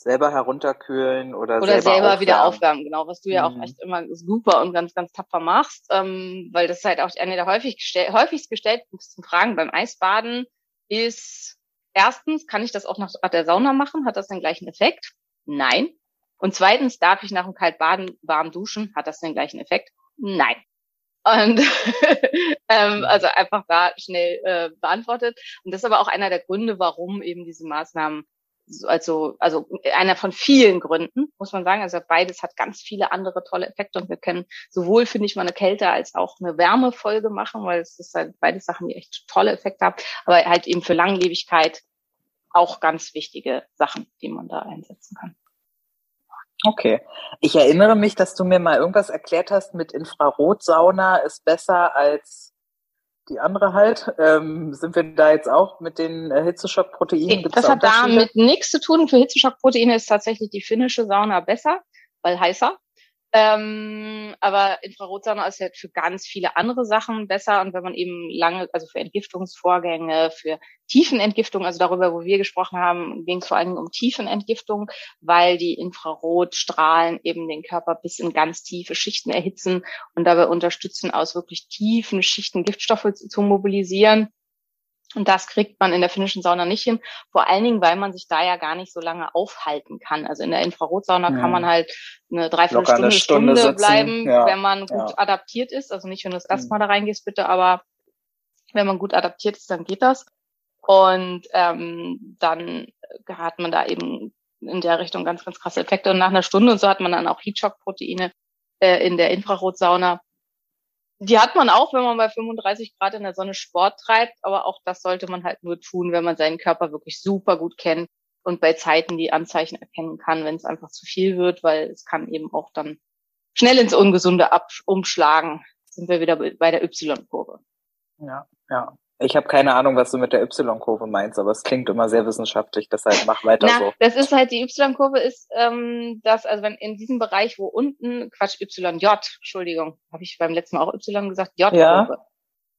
S2: selber herunterkühlen oder,
S3: oder
S2: selber,
S3: selber
S2: aufwärmen.
S3: wieder aufwärmen, genau, was du ja
S2: Mhm.
S3: auch echt immer super und ganz, ganz tapfer machst, ähm, weil das ist halt auch eine der häufig gestell häufigst gestellten Fragen beim Eisbaden ist, erstens, kann ich das auch nach der Sauna machen? Hat das den gleichen Effekt? Nein. Und zweitens, darf ich nach dem Kaltbaden warm duschen? Hat das den gleichen Effekt? Nein. Und [laughs] ähm, also einfach da schnell äh, beantwortet. Und das ist aber auch einer der Gründe, warum eben diese Maßnahmen so- also also einer von vielen Gründen muss man sagen. Also beides hat ganz viele andere tolle Effekte und wir können sowohl finde ich mal eine Kälte als auch eine Wärmefolge machen weil es ist halt beide Sachen die echt tolle Effekte haben. Aber halt eben für Langlebigkeit auch ganz wichtige Sachen die man da einsetzen kann
S2: Okay. Ich erinnere mich, dass du mir mal irgendwas erklärt hast mit Infrarotsauna ist besser als die andere halt. Ähm, sind wir da jetzt auch mit den äh, Hitzeschockproteinen? Gibt's
S3: das
S2: da
S3: hat damit nichts zu tun für Hitzeschockproteine ist tatsächlich die finnische Sauna besser weil heißer ähm, aber Infrarotsauna ist halt für ganz viele andere Sachen besser. Und wenn man eben lange, also für Entgiftungsvorgänge, für Tiefenentgiftung, also darüber, wo wir gesprochen haben, ging es vor allen Dingen um Tiefenentgiftung, weil die Infrarotstrahlen eben den Körper bis in ganz tiefe Schichten erhitzen und dabei unterstützen, aus wirklich tiefen Schichten Giftstoffe zu, zu mobilisieren. Und das kriegt man in der finnischen Sauna nicht hin. Vor allen Dingen, weil man sich da ja gar nicht so lange aufhalten kann. Also in der Infrarotsauna
S2: Ja.
S3: kann man halt eine Dreiviertelstunde,
S2: eine
S3: Stunde,
S2: Stunde
S3: bleiben,
S2: ja,
S3: wenn man gut
S2: ja.
S3: adaptiert ist. Also nicht, wenn du das erste
S2: Mhm.
S3: Mal da reingehst, bitte, aber wenn man gut adaptiert ist, dann geht das. Und ähm, dann hat man da eben in der Richtung ganz, ganz krasse Effekte. Und nach einer Stunde und so hat man dann auch Heatshock-Proteine äh, in der Infrarotsauna. Die hat man auch, wenn man bei 35 Grad in der Sonne Sport treibt, aber auch das sollte man halt nur tun, wenn man seinen Körper wirklich super gut kennt und bei Zeiten die Anzeichen erkennen kann, wenn es einfach zu viel wird, weil es kann eben auch dann schnell ins Ungesunde ab umschlagen. Sind wir wieder bei der Y-Kurve.
S2: Ja, ja. Ich habe keine Ahnung, was du mit der Y-Kurve meinst, aber es klingt immer sehr wissenschaftlich, deshalb mach weiter
S3: Na,
S2: so.
S3: das ist halt die Y-Kurve ist, ähm, das, also wenn in diesem Bereich, wo unten, Quatsch, YJ, Entschuldigung, habe ich beim letzten Mal auch Y gesagt, J-Kurve.
S2: Ja.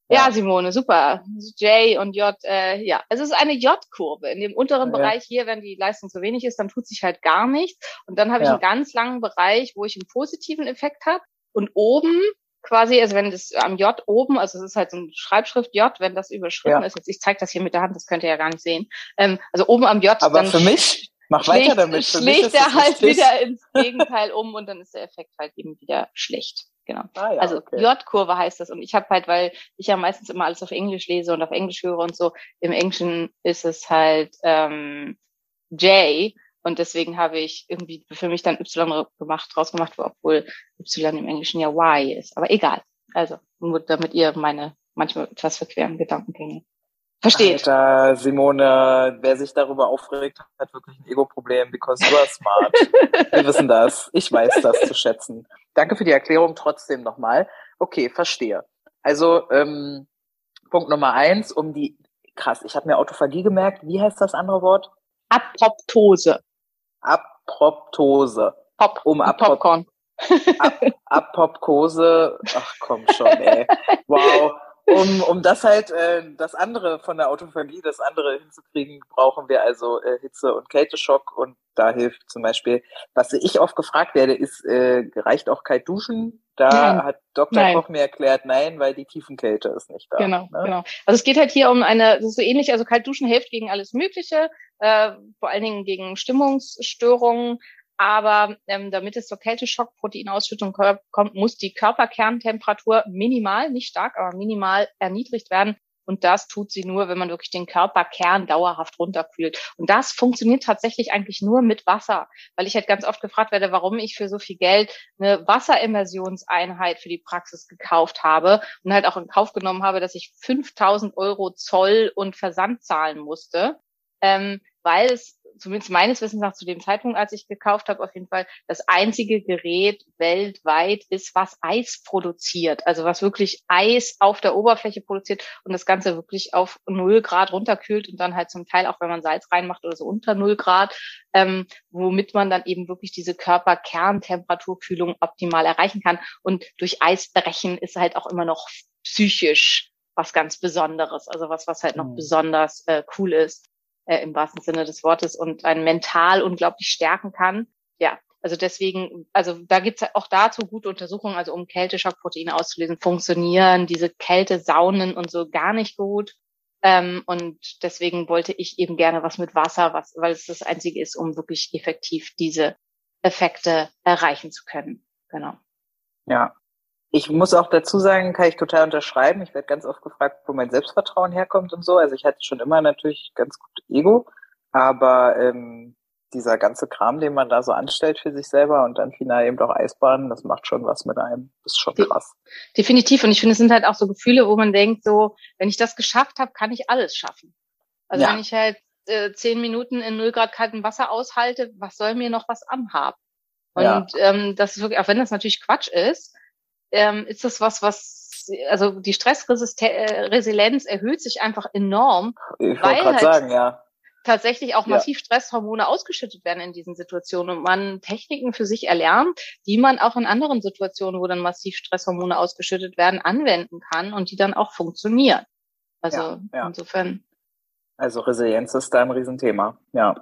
S3: Ja.
S2: Ja.
S3: Simone, super. J und J, äh, ja. Also es ist eine J-Kurve. In dem unteren
S2: Ja.
S3: Bereich hier, wenn die Leistung zu wenig ist, dann tut sich halt gar nichts. Und dann habe ich
S2: Ja.
S3: einen ganz langen Bereich, wo ich einen positiven Effekt habe. Und oben quasi, also wenn das am J oben, also es ist halt so ein Schreibschrift J, wenn das überschritten
S2: Ja.
S3: ist, jetzt ich zeige das hier mit der Hand, das könnt ihr ja gar nicht sehen. Ähm, also oben am J,
S2: Aber
S3: dann
S2: für mich, mach weiter
S3: schlägt,
S2: damit. Für mich
S3: schlägt er halt wieder ins Gegenteil um und dann ist der Effekt halt eben wieder schlecht. Genau.
S2: Ah, ja,
S3: also
S2: okay.
S3: J-Kurve heißt das. Und ich habe halt, weil ich ja meistens immer alles auf Englisch lese und auf Englisch höre und so, im Englischen ist es halt ähm, J. Und deswegen habe ich irgendwie für mich dann Y gemacht, draus gemacht, obwohl Y im Englischen ja Y ist. Aber egal. Also, nur damit ihr meine manchmal etwas verqueren Gedankengänge versteht.
S2: Alter, Simone, wer sich darüber aufregt, hat wirklich ein Ego-Problem, because you are smart. [laughs] Wir wissen das. Ich weiß das zu schätzen. Danke für die Erklärung trotzdem nochmal. Okay, verstehe. Also, ähm, Punkt Nummer eins, um die, krass, ich habe mir Autophagie gemerkt. Wie heißt das andere Wort?
S3: Apoptose.
S2: Apoptose.
S3: Pop,
S2: Um Apop-
S3: Popcorn.
S2: Ap Apopkose. Ach komm schon, ey. [laughs] Wow. Um, um das halt, äh, das andere von der Autophagie, das andere hinzukriegen, brauchen wir also äh, Hitze- und Kälteschock. Und da hilft zum Beispiel, was ich oft gefragt werde, ist, äh, reicht auch kalt duschen? Da
S3: Nein.
S2: hat Dr.
S3: Nein.
S2: Koch mir erklärt, nein, weil die Tiefenkälte ist nicht da.
S3: Genau,
S2: ne?
S3: genau. Also es geht halt hier um eine, das ist so ähnlich, also kalt duschen hilft gegen alles Mögliche, äh, vor allen Dingen gegen Stimmungsstörungen. Aber ähm, damit es zur Kälteschock-Proteinausschüttung kommt, muss die Körperkerntemperatur minimal, nicht stark, aber minimal erniedrigt werden. Und das tut sie nur, wenn man wirklich den Körperkern dauerhaft runterkühlt. Und das funktioniert tatsächlich eigentlich nur mit Wasser, weil ich halt ganz oft gefragt werde, warum ich für so viel Geld eine Wasserimmersionseinheit für die Praxis gekauft habe und halt auch in Kauf genommen habe, dass ich 5000 Euro Zoll und Versand zahlen musste. Ähm, weil es zumindest meines Wissens nach zu dem Zeitpunkt, als ich gekauft habe, auf jeden Fall das einzige Gerät weltweit ist, was Eis produziert. Also was wirklich Eis auf der Oberfläche produziert und das Ganze wirklich auf null Grad runterkühlt und dann halt zum Teil auch, wenn man Salz reinmacht oder so unter null Grad, ähm, womit man dann eben wirklich diese Körperkerntemperaturkühlung optimal erreichen kann. Und durch Eisbrechen ist halt auch immer noch psychisch was ganz Besonderes, also was, was halt noch mhm. besonders äh, cool ist äh, im wahrsten Sinne des Wortes und einen mental unglaublich stärken kann. Ja, also deswegen, also da gibt's auch dazu gute Untersuchungen, also um Kälteschockproteine auszulesen, funktionieren diese Kältesaunen und so gar nicht gut. Ähm, und deswegen wollte ich eben gerne was mit Wasser, was, weil es das einzige ist, um wirklich effektiv diese Effekte erreichen zu können. Genau.
S2: Ja, ich muss auch dazu sagen, kann ich total unterschreiben. Ich werde ganz oft gefragt, wo mein Selbstvertrauen herkommt und so. Also ich hatte schon immer natürlich ganz gut Ego, aber ähm, dieser ganze Kram, den man da so anstellt für sich selber und dann final eben auch Eisbahnen, das macht schon was mit einem. Das ist schon krass.
S3: Definitiv. Und ich finde, es sind halt auch so Gefühle, wo man denkt, so, wenn ich das geschafft habe, kann ich alles schaffen. Also ja. wenn ich halt äh, zehn Minuten in null Grad kaltem Wasser aushalte, was soll mir noch was anhaben? Und ja. ähm, das ist wirklich, auch wenn das natürlich Quatsch ist, ähm, ist das was, was, also die Stressresilienz erhöht sich einfach enorm.
S2: Ich wollte gerade halt sagen, ja.
S3: Tatsächlich auch massiv ja. Stresshormone ausgeschüttet werden in diesen Situationen und man Techniken für sich erlernt, die man auch in anderen Situationen, wo dann massiv Stresshormone ausgeschüttet werden, anwenden kann und die dann auch funktionieren. Also ja, ja. insofern.
S2: Also Resilienz ist da ein Riesenthema, ja.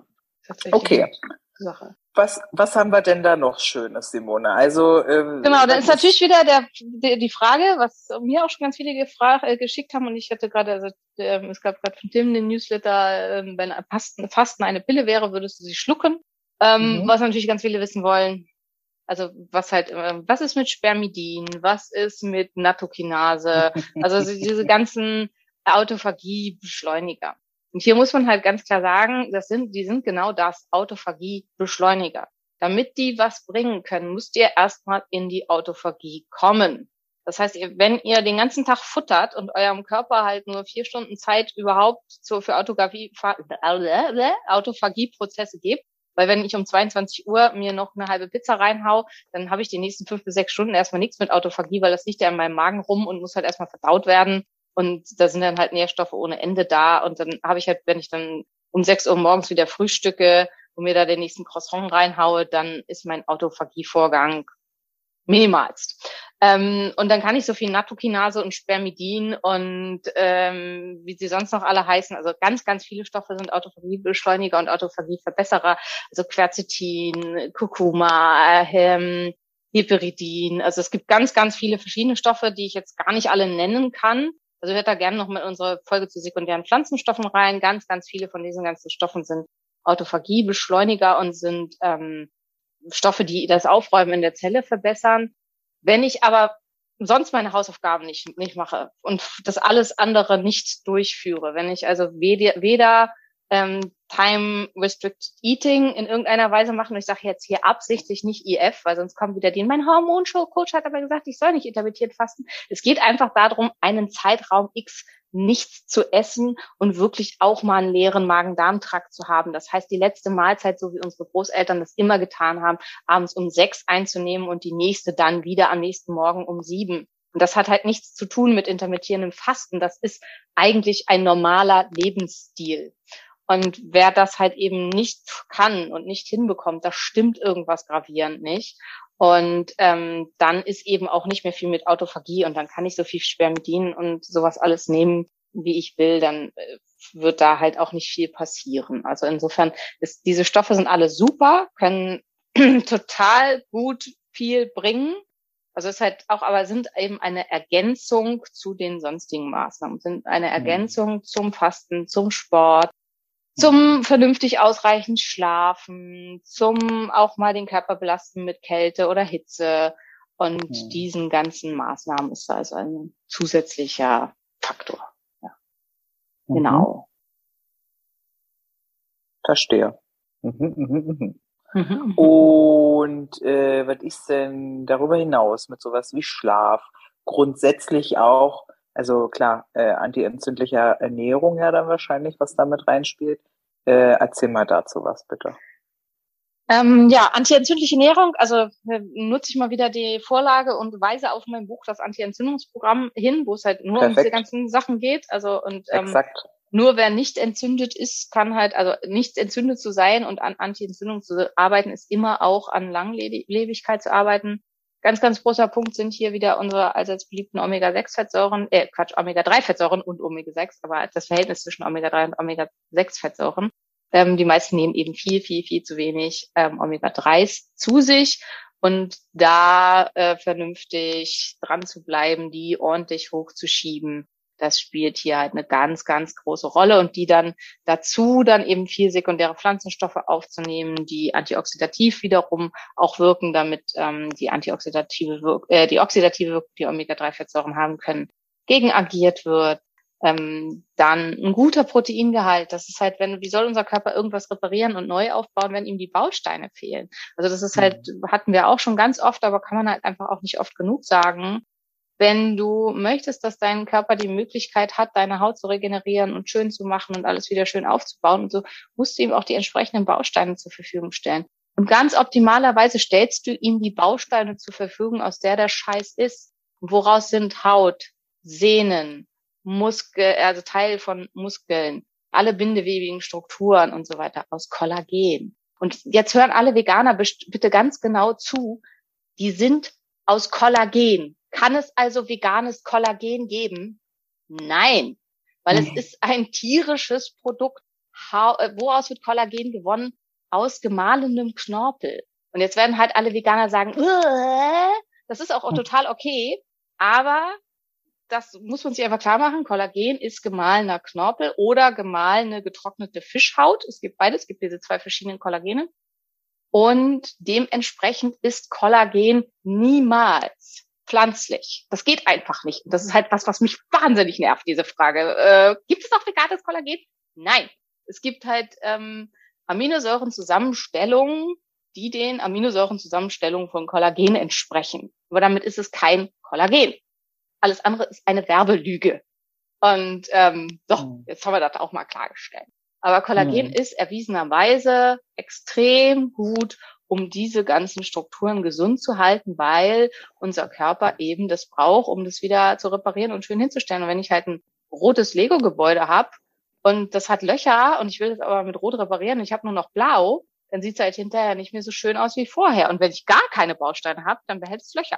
S2: Okay. Sache. Was, was haben wir denn da noch Schönes, Simone? Also
S3: ähm, genau, da ist natürlich wieder der, die, die Frage, was mir auch schon ganz viele gefragt, äh, geschickt haben und ich hatte gerade, also äh, es gab gerade von Tim den Newsletter, äh, wenn Fasten, Fasten eine Pille wäre, würdest du sie schlucken? Ähm, mhm. Was natürlich ganz viele wissen wollen. Also was halt, äh, was ist mit Spermidin? Was ist mit Nattokinase? Also diese ganzen Autophagie-Beschleuniger. Und hier muss man halt ganz klar sagen, das sind, die sind genau das, Autophagie-Beschleuniger. Damit die was bringen können, müsst ihr erstmal in die Autophagie kommen. Das heißt, wenn ihr den ganzen Tag futtert und eurem Körper halt nur vier Stunden Zeit überhaupt für Autophagie-Prozesse gebt, weil wenn ich um 22 Uhr mir noch eine halbe Pizza reinhau, dann habe ich die nächsten fünf bis sechs Stunden erstmal nichts mit Autophagie, weil das liegt ja in meinem Magen rum und muss halt erstmal verdaut werden. Und da sind dann halt Nährstoffe ohne Ende da. Und dann habe ich halt, wenn ich dann um sechs Uhr morgens wieder frühstücke und mir da den nächsten Croissant reinhaue, dann ist mein Autophagievorgang minimalst. Ähm, und dann kann ich so viel Nattokinase und Spermidin und ähm, wie sie sonst noch alle heißen, also ganz, ganz viele Stoffe sind Autophagiebeschleuniger und Autophagieverbesserer, also Quercetin, Kurkuma, ähm, Hyperidin. Also es gibt ganz, ganz viele verschiedene Stoffe, die ich jetzt gar nicht alle nennen kann. Also hört da gerne noch mal unsere Folge zu sekundären Pflanzenstoffen rein. Ganz, ganz viele von diesen ganzen Stoffen sind Autophagiebeschleuniger und sind ähm, Stoffe, die das Aufräumen in der Zelle verbessern. Wenn ich aber sonst meine Hausaufgaben nicht, nicht mache und das alles andere nicht durchführe, wenn ich also weder, weder ähm, Time Restricted Eating in irgendeiner Weise machen. Und ich sage jetzt hier absichtlich nicht IF, weil sonst kommt wieder die. Mein Hormonshow-Coach hat aber gesagt, ich soll nicht intermittiert fasten. Es geht einfach darum, einen Zeitraum X nichts zu essen und wirklich auch mal einen leeren Magen-Darm-Trakt zu haben. Das heißt, die letzte Mahlzeit, so wie unsere Großeltern das immer getan haben, abends um sechs einzunehmen und die nächste dann wieder am nächsten Morgen um sieben. Und das hat halt nichts zu tun mit intermittierendem Fasten. Das ist eigentlich ein normaler Lebensstil. Und wer das halt eben nicht kann und nicht hinbekommt, da stimmt irgendwas gravierend nicht. Und ähm, dann ist eben auch nicht mehr viel mit Autophagie und dann kann ich so viel Spermidin und sowas alles nehmen, wie ich will, dann äh, wird da halt auch nicht viel passieren. Also insofern ist, diese Stoffe sind alle super, können [clears throat] total gut viel bringen. Also es ist halt auch, aber sind eben eine Ergänzung zu den sonstigen Maßnahmen, sind eine mhm. Ergänzung zum Fasten, zum Sport, zum vernünftig ausreichend schlafen, zum auch mal den Körper belasten mit Kälte oder Hitze. Und mhm. diesen ganzen Maßnahmen ist da also ein zusätzlicher Faktor. Ja.
S2: Mhm.
S3: Genau.
S2: Verstehe. Mhm, mhm, mhm.
S3: Mhm.
S2: Und äh, was ist denn darüber hinaus mit sowas wie Schlaf? Grundsätzlich auch, also klar, äh, antientzündlicher Ernährung ja dann wahrscheinlich, was damit reinspielt. Äh, erzähl mal dazu was, bitte.
S3: Ähm, ja, antientzündliche Ernährung, also äh, nutze ich mal wieder die Vorlage und weise auf mein Buch das Anti-Entzündungsprogramm hin, wo es halt nur um diese
S2: Perfekt.
S3: ganzen Sachen geht. Also und ähm,
S2: Exakt.
S3: nur wer nicht entzündet ist, kann halt, also nicht entzündet zu sein und an Anti-Entzündung zu arbeiten, ist immer auch an Langlebigkeit zu arbeiten. Ganz, ganz großer Punkt sind hier wieder unsere allseits beliebten Omega-6-Fettsäuren, äh, Quatsch, Omega-3-Fettsäuren und Omega-6, aber das Verhältnis zwischen Omega-3 und Omega-6-Fettsäuren. Ähm, die meisten nehmen eben viel, viel, viel zu wenig ähm, Omega-3s zu sich. Und da äh, vernünftig dran zu bleiben, die ordentlich hochzuschieben, das spielt hier halt eine ganz, ganz große Rolle und die dann dazu dann eben viel sekundäre Pflanzenstoffe aufzunehmen, die antioxidativ wiederum auch wirken, damit ähm, die antioxidative Wirk äh, die oxidative Wirkung, die Omega-3-Fettsäuren haben können, gegen agiert wird. Ähm, dann ein guter Proteingehalt. Das ist halt, wenn, wie soll unser Körper irgendwas reparieren und neu aufbauen, wenn ihm die Bausteine fehlen? Also das ist halt, hatten wir auch schon ganz oft, aber kann man halt einfach auch nicht oft genug sagen. Wenn du möchtest, dass dein Körper die Möglichkeit hat, deine Haut zu regenerieren und schön zu machen und alles wieder schön aufzubauen und so, musst du ihm auch die entsprechenden Bausteine zur Verfügung stellen. Und ganz optimalerweise stellst du ihm die Bausteine zur Verfügung, aus der der Scheiß ist. Woraus sind Haut, Sehnen, Muskel, also Teil von Muskeln, alle bindewebigen Strukturen und so weiter aus Kollagen. Und jetzt hören alle Veganer bitte ganz genau zu. Die sind aus Kollagen. Kann es also veganes Kollagen geben? Nein, weil es
S2: Nee.
S3: ist ein tierisches Produkt. Äh, Woraus wird Kollagen gewonnen? Aus gemahlenem Knorpel. Und jetzt werden halt alle Veganer sagen, "Äh, das ist auch
S2: Hm.
S3: total okay, aber das muss man sich einfach klar machen. Kollagen ist gemahlener Knorpel oder gemahlene getrocknete Fischhaut. Es gibt beides, es gibt diese zwei verschiedenen Kollagene. Und dementsprechend ist Kollagen niemals pflanzlich. Das geht einfach nicht. Und das ist halt was, was mich wahnsinnig nervt, diese Frage. Äh, gibt es noch veganes Kollagen? Nein. Es gibt halt ähm, Aminosäurenzusammenstellungen, die den Aminosäurenzusammenstellungen von Kollagen entsprechen. Aber damit ist es kein Kollagen. Alles andere ist eine Werbelüge. Und ähm, doch,
S2: Mhm.
S3: jetzt haben wir das auch mal klargestellt. Aber Kollagen
S2: Mhm.
S3: ist erwiesenerweise extrem gut, um diese ganzen Strukturen gesund zu halten, weil unser Körper eben das braucht, um das wieder zu reparieren und schön hinzustellen. Und wenn ich halt ein rotes Lego-Gebäude habe und das hat Löcher und ich will das aber mit Rot reparieren und ich habe nur noch Blau, dann sieht es halt hinterher nicht mehr so schön aus wie vorher. Und wenn ich gar keine Bausteine habe, dann behält es Löcher.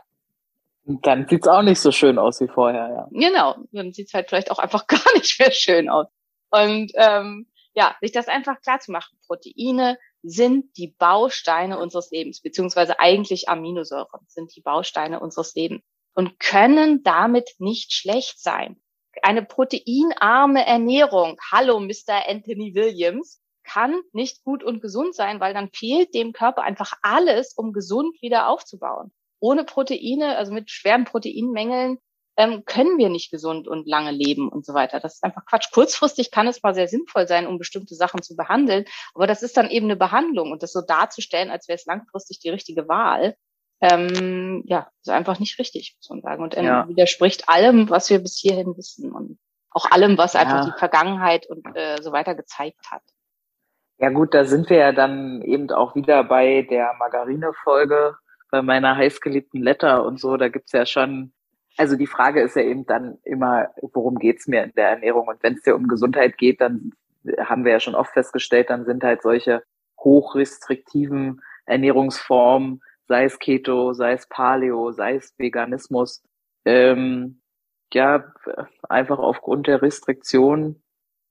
S2: Und dann sieht's auch nicht so schön aus wie vorher, ja.
S3: Genau, dann sieht es halt vielleicht auch einfach [laughs] gar nicht mehr schön aus. Und ähm, ja, sich das einfach klar zu machen. Proteine sind die Bausteine unseres Lebens, beziehungsweise eigentlich Aminosäuren sind die Bausteine unseres Lebens und können damit nicht schlecht sein. Eine proteinarme Ernährung, hallo Mr. Anthony Williams, kann nicht gut und gesund sein, weil dann fehlt dem Körper einfach alles, um gesund wieder aufzubauen. Ohne Proteine, also mit schweren Proteinmängeln, ähm, können wir nicht gesund und lange leben und so weiter. Das ist einfach Quatsch. Kurzfristig kann es mal sehr sinnvoll sein, um bestimmte Sachen zu behandeln, aber das ist dann eben eine Behandlung und das so darzustellen, als wäre es langfristig die richtige Wahl, ähm, ja, ist einfach nicht richtig, muss man sagen. Und ähm,
S2: Ja.
S3: widerspricht allem, was wir bis hierhin wissen und auch allem, was
S2: Ja.
S3: einfach die Vergangenheit und äh, so weiter gezeigt hat.
S2: Ja gut, da sind wir ja dann eben auch wieder bei der Margarine-Folge, bei meiner heißgeliebten Letter und so. Da gibt's ja schon, also die Frage ist ja eben dann immer, worum geht's mir in der Ernährung? Und wenn es dir um Gesundheit geht, dann haben wir ja schon oft festgestellt, dann sind halt solche hochrestriktiven Ernährungsformen, sei es Keto, sei es Paleo, sei es Veganismus, ähm, ja, einfach aufgrund der Restriktion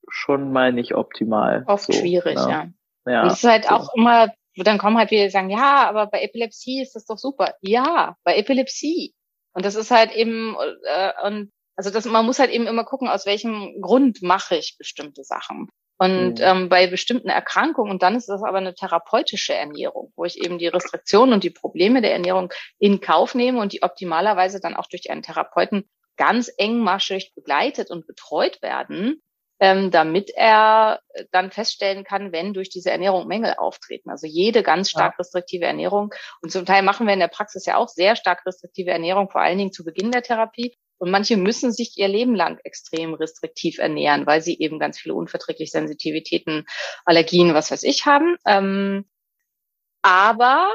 S2: schon mal nicht optimal.
S3: Oft
S2: So,
S3: schwierig,
S2: ne?
S3: ja.
S2: Ja,
S3: Und es ist halt
S2: so.
S3: auch immer, dann kommen halt wieder sagen, ja, aber bei Epilepsie ist das doch super. Ja, bei Epilepsie. Und das ist halt eben, äh, und also das, man muss halt eben immer gucken, aus welchem Grund mache ich bestimmte Sachen. Und
S2: Mhm.
S3: ähm, bei bestimmten Erkrankungen, und dann ist das aber eine therapeutische Ernährung, wo ich eben die Restriktionen und die Probleme der Ernährung in Kauf nehme und die optimalerweise dann auch durch einen Therapeuten ganz engmaschig begleitet und betreut werden, ähm, damit er dann feststellen kann, wenn durch diese Ernährung Mängel auftreten. Also jede ganz stark restriktive Ernährung. Und zum Teil machen wir in der Praxis ja auch sehr stark restriktive Ernährung, vor allen Dingen zu Beginn der Therapie. Und manche müssen sich ihr Leben lang extrem restriktiv ernähren, weil sie eben ganz viele unverträgliche Sensitivitäten, Allergien, was weiß ich haben. Ähm, aber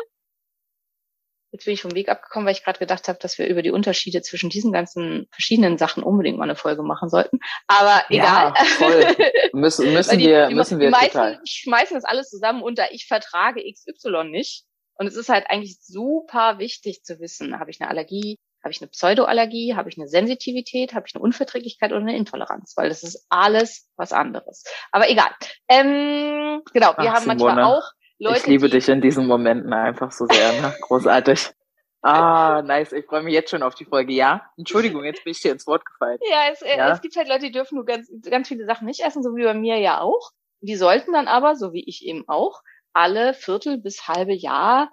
S3: jetzt bin ich vom Weg abgekommen, weil ich gerade gedacht habe, dass wir über die Unterschiede zwischen diesen ganzen verschiedenen Sachen unbedingt mal eine Folge machen sollten. Aber egal.
S2: Ja, voll. [laughs] Müssen, müssen
S3: die,
S2: wir,
S3: die,
S2: müssen
S3: die
S2: wir
S3: meisten
S2: total.
S3: schmeißen das alles zusammen unter ich vertrage XY nicht. Und es ist halt eigentlich super wichtig zu wissen, habe ich eine Allergie, habe ich eine Pseudoallergie, habe ich eine Sensitivität, habe ich eine Unverträglichkeit oder eine Intoleranz, weil das ist alles was anderes. Aber egal. Ähm, genau, wir
S2: Ach,
S3: haben manchmal
S2: Simone,
S3: auch Leute,
S2: ich liebe dich in diesen Momenten einfach so sehr. Ne? Großartig. [laughs] Ah, nice. Ich freue mich jetzt schon auf die Folge. Ja, Entschuldigung, jetzt bin ich dir ins Wort gefallen.
S3: Ja, es, äh,
S2: Ja.
S3: es gibt halt Leute, die dürfen nur ganz, ganz viele Sachen nicht essen, so wie bei mir ja auch. Die sollten dann aber, so wie ich eben auch, alle Viertel bis halbe Jahr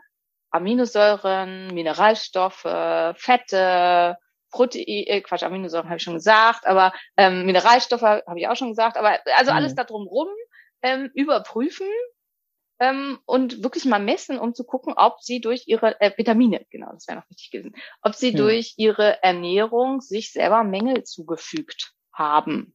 S3: Aminosäuren, Mineralstoffe, Fette, Protein, äh, Quatsch, Aminosäuren habe ich schon gesagt, aber ähm, Mineralstoffe habe ich auch schon gesagt, aber also
S2: Mhm.
S3: alles da drumrum ähm, überprüfen ähm, und wirklich mal messen, um zu gucken, ob sie durch ihre äh, Vitamine, genau, das wäre noch richtig gewesen, ob sie
S2: Hm.
S3: durch ihre Ernährung sich selber Mängel zugefügt haben.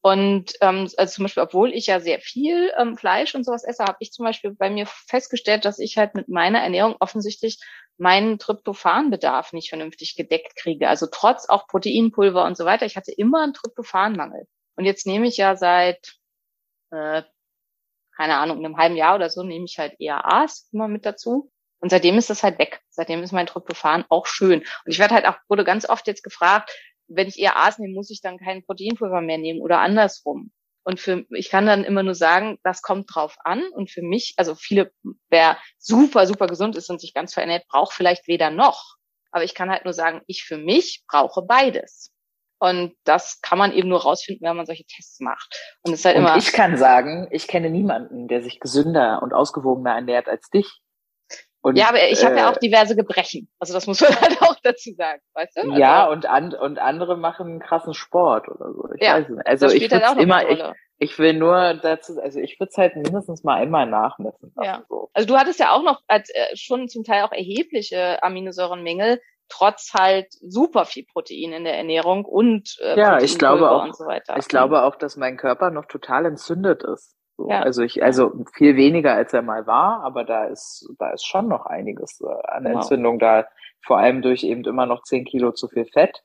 S3: Und ähm, also zum Beispiel, obwohl ich ja sehr viel ähm, Fleisch und sowas esse, habe ich zum Beispiel bei mir festgestellt, dass ich halt mit meiner Ernährung offensichtlich meinen Tryptophanbedarf nicht vernünftig gedeckt kriege. Also trotz auch Proteinpulver und so weiter, ich hatte immer einen Tryptophanmangel. Und jetzt nehme ich ja seit äh, keine Ahnung, in einem halben Jahr oder so nehme ich halt EAAs immer mit dazu. Und seitdem ist das halt weg. Seitdem ist mein Tryptophan auch schön. Und ich werde halt auch, wurde ganz oft jetzt gefragt, wenn ich EAAs nehme, muss ich dann kein Proteinpulver mehr nehmen oder andersrum. Und für, ich kann dann immer nur sagen, das kommt drauf an. Und für mich, also viele, wer super, super gesund ist und sich ganz verernährt, braucht vielleicht weder noch. Aber ich kann halt nur sagen, ich für mich brauche beides. Und das kann man eben nur rausfinden, wenn man solche Tests macht. Und es ist halt
S2: Und
S3: immer.
S2: ich kann sagen, ich kenne niemanden, der sich gesünder und ausgewogener ernährt als dich. Und,
S3: Ja, aber ich habe ja
S2: äh,
S3: auch diverse Gebrechen. Also das muss man [laughs] halt auch dazu sagen, weißt du? Also,
S2: ja, und, an, und andere machen krassen Sport oder so. Ich
S3: Ja,
S2: weiß nicht. Also
S3: das
S2: ich
S3: halt
S2: immer, ich, ich will nur dazu, also ich würde es halt mindestens mal einmal nachmessen.
S3: Ja.
S2: So.
S3: Also du hattest ja auch noch als, äh, schon zum Teil auch erhebliche Aminosäurenmängel, trotz halt super viel Protein in der Ernährung und äh,
S2: Ja, ich glaube auch-
S3: so weiter.
S2: Ich glaube auch, dass mein Körper noch total entzündet ist. So.
S3: Ja.
S2: Also ich, also viel weniger als er mal war, aber da ist, da ist schon noch einiges äh, an
S3: Genau.
S2: Entzündung da, vor allem durch eben immer noch 10 Kilo zu viel Fett.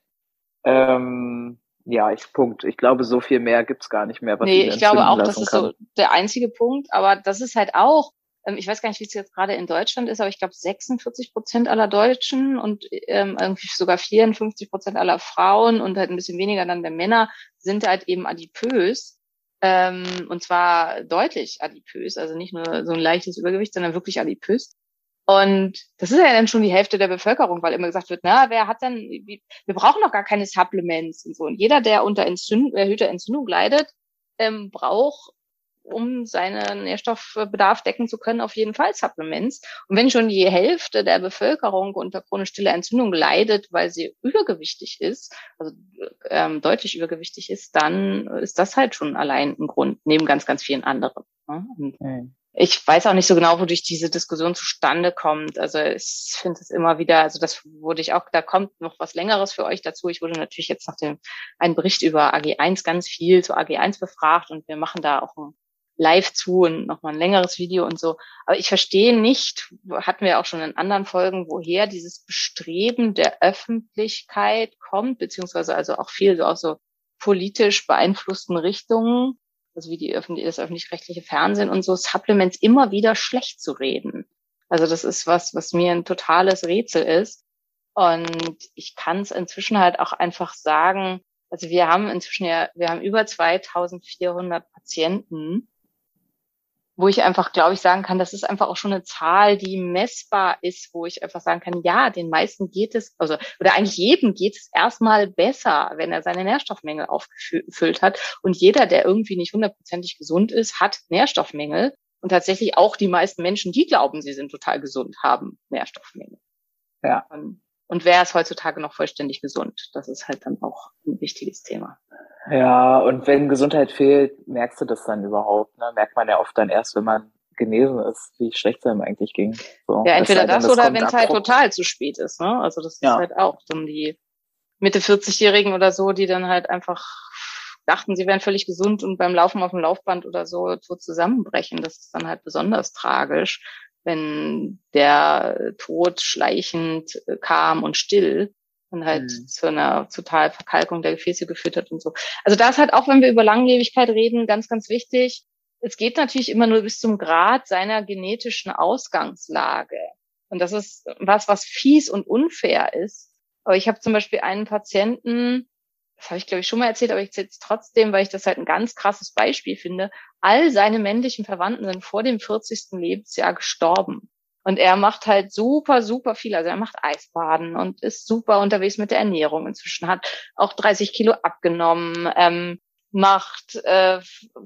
S2: Ähm, ja, ich Punkt. Ich glaube, so viel mehr gibt's gar nicht mehr, was
S3: nee, ich glaube auch, das ist
S2: kann.
S3: so der einzige Punkt, aber das ist halt auch, ich weiß gar nicht, wie es jetzt gerade in Deutschland ist, aber ich glaube 46 Prozent aller Deutschen und ähm, irgendwie sogar 54 Prozent aller Frauen und halt ein bisschen weniger dann der Männer sind halt eben adipös. Ähm, und zwar deutlich adipös, also nicht nur so ein leichtes Übergewicht, sondern wirklich adipös. Und das ist ja dann schon die Hälfte der Bevölkerung, weil immer gesagt wird, na, wer hat denn, wir brauchen doch gar keine Supplements und so. Und jeder, der unter Entzündung, erhöhter Entzündung leidet, ähm, braucht, um seinen Nährstoffbedarf decken zu können, auf jeden Fall Supplements. Und wenn schon die Hälfte der Bevölkerung unter chronisch stiller Entzündung leidet, weil sie übergewichtig ist, also ähm, deutlich übergewichtig ist, dann ist das halt schon allein ein Grund, neben ganz, ganz vielen anderen. ne? Und
S2: Hm.
S3: ich weiß auch nicht so genau, wodurch diese Diskussion zustande kommt. Also ich finde es immer wieder, also das wurde ich auch, da kommt noch was Längeres für euch dazu. Ich wurde natürlich jetzt nach dem einen Bericht über AG1 ganz viel zu AG1 befragt und wir machen da auch ein Live zu und nochmal ein längeres Video und so. Aber ich verstehe nicht, hatten wir auch schon in anderen Folgen, woher dieses Bestreben der Öffentlichkeit kommt, beziehungsweise also auch viel so aus so politisch beeinflussten Richtungen also wie die öffentlich, das öffentlich-rechtliche Fernsehen und so, Supplements immer wieder schlecht zu reden. Also das ist was, was mir ein totales Rätsel ist. Und ich kann es inzwischen halt auch einfach sagen, also wir haben inzwischen ja, wir haben über 2400 Patienten, wo ich einfach, glaube ich, sagen kann, das ist einfach auch schon eine Zahl, die messbar ist, wo ich einfach sagen kann, ja, den meisten geht es, also, oder eigentlich jedem geht es erstmal besser, wenn er seine Nährstoffmängel aufgefüllt hat. Und jeder, der irgendwie nicht hundertprozentig gesund ist, hat Nährstoffmängel. Und tatsächlich auch die meisten Menschen, die glauben, sie sind total gesund, haben Nährstoffmängel.
S2: Ja.
S3: Und, und wer ist heutzutage noch vollständig gesund? Das ist halt dann auch ein wichtiges Thema.
S2: Ja, und wenn Gesundheit fehlt, merkst du das dann überhaupt. Ne? Merkt man ja oft dann erst, wenn man genesen ist, wie schlecht es einem eigentlich ging.
S3: So, ja, entweder das, das oder wenn es halt total zu spät ist. Ne? Also das ja. ist halt auch dann die Mitte 40-Jährigen oder so, die dann halt einfach dachten, sie wären völlig gesund und beim Laufen auf dem Laufband oder so, so zusammenbrechen. Das ist dann halt besonders tragisch, wenn der Tod schleichend äh, kam und still und halt mhm. zu einer total Verkalkung der Gefäße geführt hat und so. Also da ist halt auch, wenn wir über Langlebigkeit reden, ganz, ganz wichtig. Es geht natürlich immer nur bis zum Grad seiner genetischen Ausgangslage. Und das ist was, was fies und unfair ist. Aber ich habe zum Beispiel einen Patienten, das habe ich glaube ich schon mal erzählt, aber ich erzähle es trotzdem, weil ich das halt ein ganz krasses Beispiel finde. All seine männlichen Verwandten sind vor dem 40. Lebensjahr gestorben. Und er macht halt super, super viel. Also er macht Eisbaden und ist super unterwegs mit der Ernährung. Inzwischen hat auch 30 Kilo abgenommen, ähm, macht äh,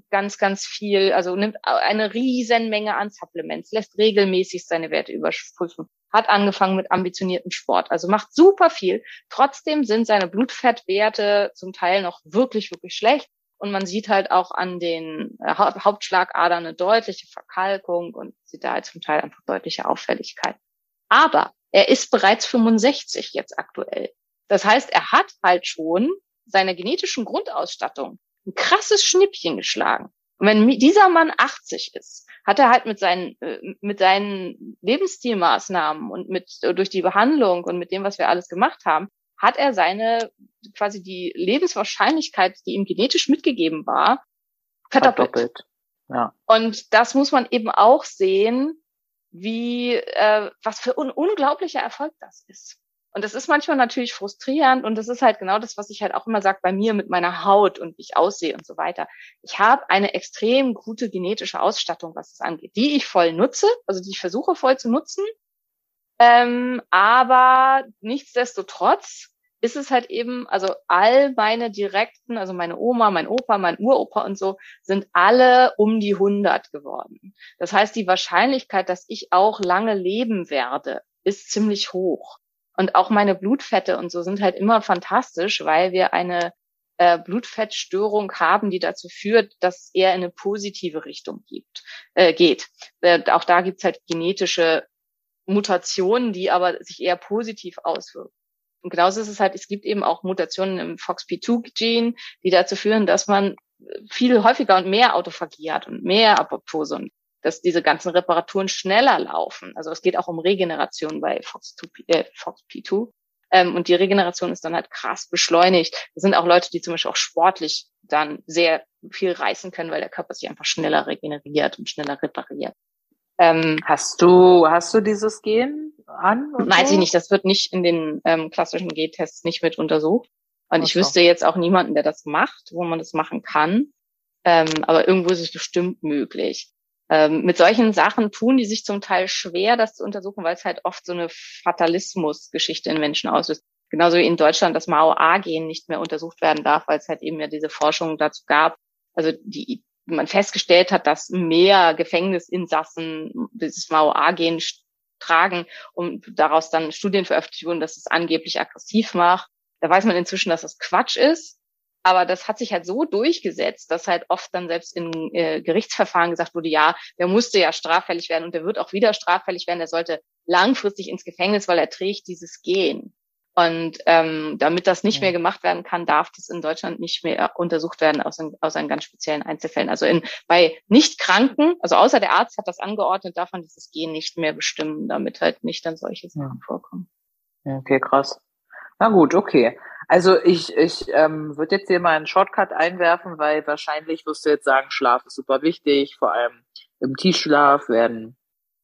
S3: ganz, ganz viel, also nimmt eine riesen Menge an Supplements, lässt regelmäßig seine Werte überprüfen, hat angefangen mit ambitionierten Sport, also macht super viel. Trotzdem sind seine Blutfettwerte zum Teil noch wirklich, wirklich schlecht. Und man sieht halt auch an den äh, Hauptschlagadern eine deutliche Verkalkung und sieht da halt zum Teil einfach deutliche Auffälligkeit. Aber er ist bereits 65 jetzt aktuell. Das heißt, er hat halt schon seiner genetischen Grundausstattung ein krasses Schnippchen geschlagen. Und wenn dieser Mann 80 ist, hat er halt mit seinen, äh, mit seinen Lebensstilmaßnahmen und mit, durch die Behandlung und mit dem, was wir alles gemacht haben, hat er seine, quasi die Lebenswahrscheinlichkeit, die ihm genetisch mitgegeben war, verdoppelt. verdoppelt. Ja. Und das muss man eben auch sehen, wie, äh, was für ein unglaublicher Erfolg das ist. Und das ist manchmal natürlich frustrierend und das ist halt genau das, was ich halt auch immer sage bei mir mit meiner Haut und wie ich aussehe und so weiter. Ich habe eine extrem gute genetische Ausstattung, was das angeht, die ich voll nutze, also die ich versuche voll zu nutzen. Ähm, aber nichtsdestotrotz ist es halt eben, also all meine direkten, also meine Oma, mein Opa, mein Uropa und so, sind alle um die 100 geworden. Das heißt, die Wahrscheinlichkeit, dass ich auch lange leben werde, ist ziemlich hoch. Und auch meine Blutfette und so sind halt immer fantastisch, weil wir eine äh, Blutfettstörung haben, die dazu führt, dass es eher in eine positive Richtung gibt, äh, geht. Äh, auch da gibt's halt genetische Mutationen, die aber sich eher positiv auswirken. Und genauso ist es halt, es gibt eben auch Mutationen im FOXP2-Gen, die dazu führen, dass man viel häufiger und mehr Autophagie hat und mehr Apoptose und dass diese ganzen Reparaturen schneller laufen. Also es geht auch um Regeneration bei FOXP2. Äh, FOXP2. Ähm, und die Regeneration ist dann halt krass beschleunigt. Das sind auch Leute, die zum Beispiel auch sportlich dann sehr viel reißen können, weil der Körper sich einfach schneller regeneriert und schneller repariert.
S2: Ähm, hast du, hast du dieses Gen an?
S3: Weiß so? ich nicht. Das wird nicht in den ähm, klassischen G-Tests nicht mit untersucht. Und ich wüsste jetzt auch niemanden, der das macht, wo man das machen kann. Ähm, aber irgendwo ist es bestimmt möglich. Ähm, mit solchen Sachen tun die sich zum Teil schwer, das zu untersuchen, weil es halt oft so eine Fatalismus-Geschichte in Menschen auslöst. Genauso wie in Deutschland das Mao-A-Gen nicht mehr untersucht werden darf, weil es halt eben ja diese Forschung dazu gab. Also die man festgestellt hat, dass mehr Gefängnisinsassen dieses MAO-A-Gen tragen und daraus dann Studien veröffentlicht wurden, dass es angeblich aggressiv macht. Da weiß man inzwischen, dass das Quatsch ist. Aber das hat sich halt so durchgesetzt, dass halt oft dann selbst in äh, Gerichtsverfahren gesagt wurde, ja, der musste ja straffällig werden und der wird auch wieder straffällig werden, der sollte langfristig ins Gefängnis, weil er trägt dieses Gen. Und ähm, damit das nicht mehr gemacht werden kann, darf das in Deutschland nicht mehr untersucht werden, außer, außer in ganz speziellen Einzelfällen. Also in, bei Nicht-Kranken, also außer der Arzt hat das angeordnet, darf man dieses Gen nicht mehr bestimmen, damit halt nicht dann solche Sachen ja. vorkommen.
S2: Okay, krass. Na gut, okay. Also ich, ich ähm, würde jetzt hier mal einen Shortcut einwerfen, weil wahrscheinlich wirst du jetzt sagen, Schlaf ist super wichtig, vor allem im Tiefschlaf werden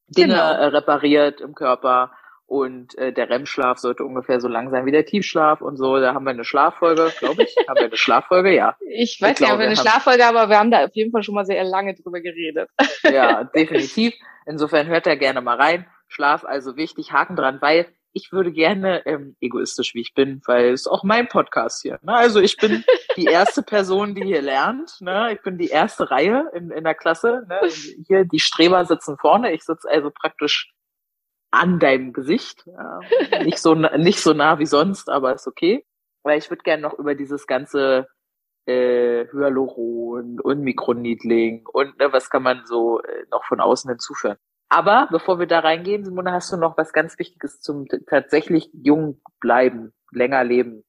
S2: Dinge genau. äh, repariert im Körper und äh, der REM-Schlaf sollte ungefähr so lang sein wie der Tiefschlaf und so. Da haben wir eine Schlaffolge, glaube ich. haben wir eine Schlaffolge? Ja. [laughs]
S3: Ich weiß ich nicht, ob wir eine Schlaffolge haben, aber wir haben da auf jeden Fall schon mal sehr lange drüber geredet.
S2: Ja, [laughs] definitiv. Insofern hört er gerne mal rein. Schlaf also wichtig, Haken dran, weil ich würde gerne, ähm, egoistisch wie ich bin, weil es ist auch mein Podcast hier. Ne? Also ich bin die [laughs] erste Person, die hier lernt. Ne? Ich bin die erste Reihe in, in der Klasse. Ne? Hier die Streber sitzen vorne. Ich sitze also praktisch an deinem Gesicht. Äh, nicht so nicht so nah wie sonst, aber ist okay. Weil ich würde gerne noch über dieses ganze äh, Hyaluron und Mikroniedling und ne, was kann man so äh, noch von außen hinzuführen. Aber bevor wir da reingehen, Simone, hast du noch was ganz Wichtiges zum tatsächlich jung bleiben, länger leben?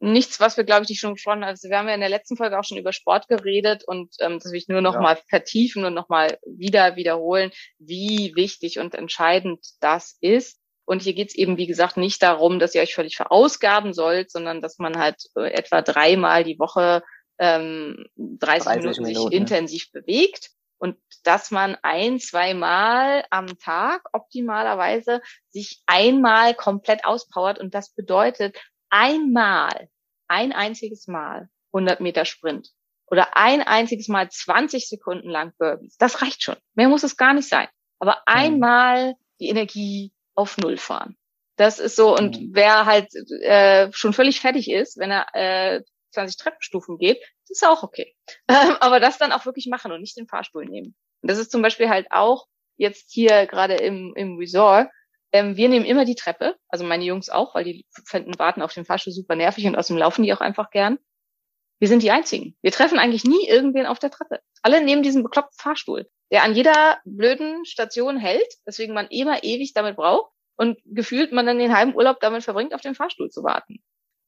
S3: Nichts, was wir, glaube ich, nicht schon gesprochen haben. Also wir haben ja in der letzten Folge auch schon über Sport geredet und ähm, das will ich nur noch
S2: Ja.
S3: mal vertiefen und noch mal wieder wiederholen, wie wichtig und entscheidend das ist. Und hier geht's eben, wie gesagt, nicht darum, dass ihr euch völlig verausgaben sollt, sondern dass man halt äh, etwa dreimal die Woche ähm, 30,
S2: 30
S3: Minuten, sich
S2: Minuten.
S3: intensiv bewegt und dass man ein, zweimal am Tag optimalerweise sich einmal komplett auspowert und das bedeutet einmal, ein einziges Mal 100 Meter Sprint oder ein einziges Mal 20 Sekunden lang Burpees. Das reicht schon. Mehr muss es gar nicht sein. Aber einmal die Energie auf Null fahren. Das ist so. Und
S2: Mhm.
S3: wer halt äh, schon völlig fertig ist, wenn er äh, 20 Treppenstufen geht, das ist auch okay. [laughs] Ähm, aber das dann auch wirklich machen und nicht den Fahrstuhl nehmen. Und das ist zum Beispiel halt auch jetzt hier gerade im, im Resort. Ähm, wir nehmen immer die Treppe, also meine Jungs auch, weil die finden Warten auf den Fahrstuhl super nervig und außerdem laufen die auch einfach gern. Wir sind die Einzigen. Wir treffen eigentlich nie irgendwen auf der Treppe. Alle nehmen diesen bekloppten Fahrstuhl, der an jeder blöden Station hält, deswegen man immer ewig damit braucht und gefühlt man dann den halben Urlaub damit verbringt, auf den Fahrstuhl zu warten.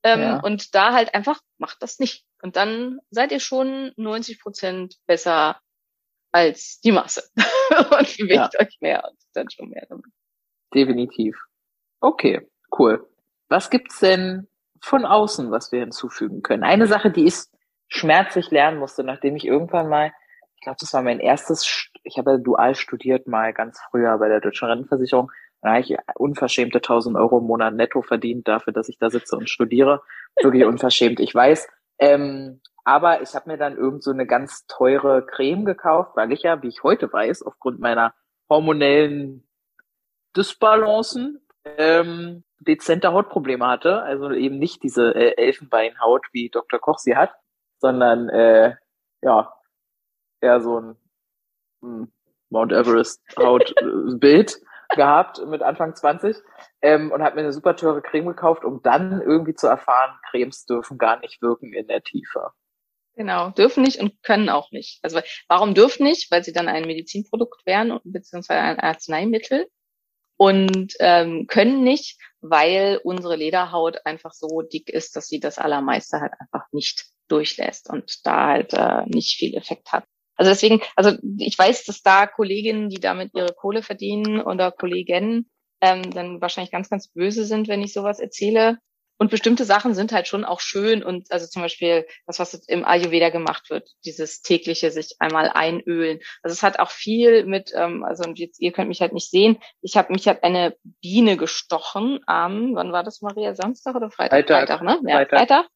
S3: Ähm,
S2: Ja.
S3: Und da halt einfach, macht das nicht. Und dann seid ihr schon 90 Prozent besser als die Masse. [laughs] und bewegt euch mehr und dann schon mehr damit.
S2: Definitiv. Okay, cool. Was gibt's denn von außen, was wir hinzufügen können? Eine Sache, die ich schmerzlich lernen musste, nachdem ich irgendwann mal, ich glaube, das war mein erstes, St- ich habe ja dual studiert mal ganz früher bei der Deutschen Rentenversicherung. Habe ich unverschämte 1000 Euro im Monat netto verdient dafür, dass ich da sitze und studiere. Wirklich unverschämt, ich weiß. Ähm, aber ich habe mir dann irgend so eine ganz teure Creme gekauft, weil ich ja, wie ich heute weiß, aufgrund meiner hormonellen Dysbalancen ähm, dezente Hautprobleme hatte. Also eben nicht diese äh, Elfenbeinhaut, wie Dr. Koch sie hat, sondern äh, ja, eher so ein hm, Mount Everest Hautbild gehabt mit Anfang 20 ähm, und habe mir eine super teure Creme gekauft, um dann irgendwie zu erfahren, Cremes dürfen gar nicht wirken in der Tiefe.
S3: Genau, dürfen nicht und können auch nicht. Also warum dürfen nicht? Weil sie dann ein Medizinprodukt wären beziehungsweise ein Arzneimittel und ähm, können nicht, weil unsere Lederhaut einfach so dick ist, dass sie das Allermeiste halt einfach nicht durchlässt und da halt äh, nicht viel Effekt hat. Also deswegen, also ich weiß, dass da Kolleginnen, die damit ihre Kohle verdienen oder Kollegen, ähm, dann wahrscheinlich ganz, ganz böse sind, wenn ich sowas erzähle. Und bestimmte Sachen sind halt schon auch schön und also zum Beispiel das, was im Ayurveda gemacht wird, dieses tägliche sich einmal einölen. Also es hat auch viel mit, ähm, also und jetzt ihr könnt mich halt nicht sehen. Ich habe mich hat eine Biene gestochen am, wann war das Maria? Samstag oder Freitag?
S2: Freitag.
S3: ne? Ja,
S2: Freitag.
S3: Freitag.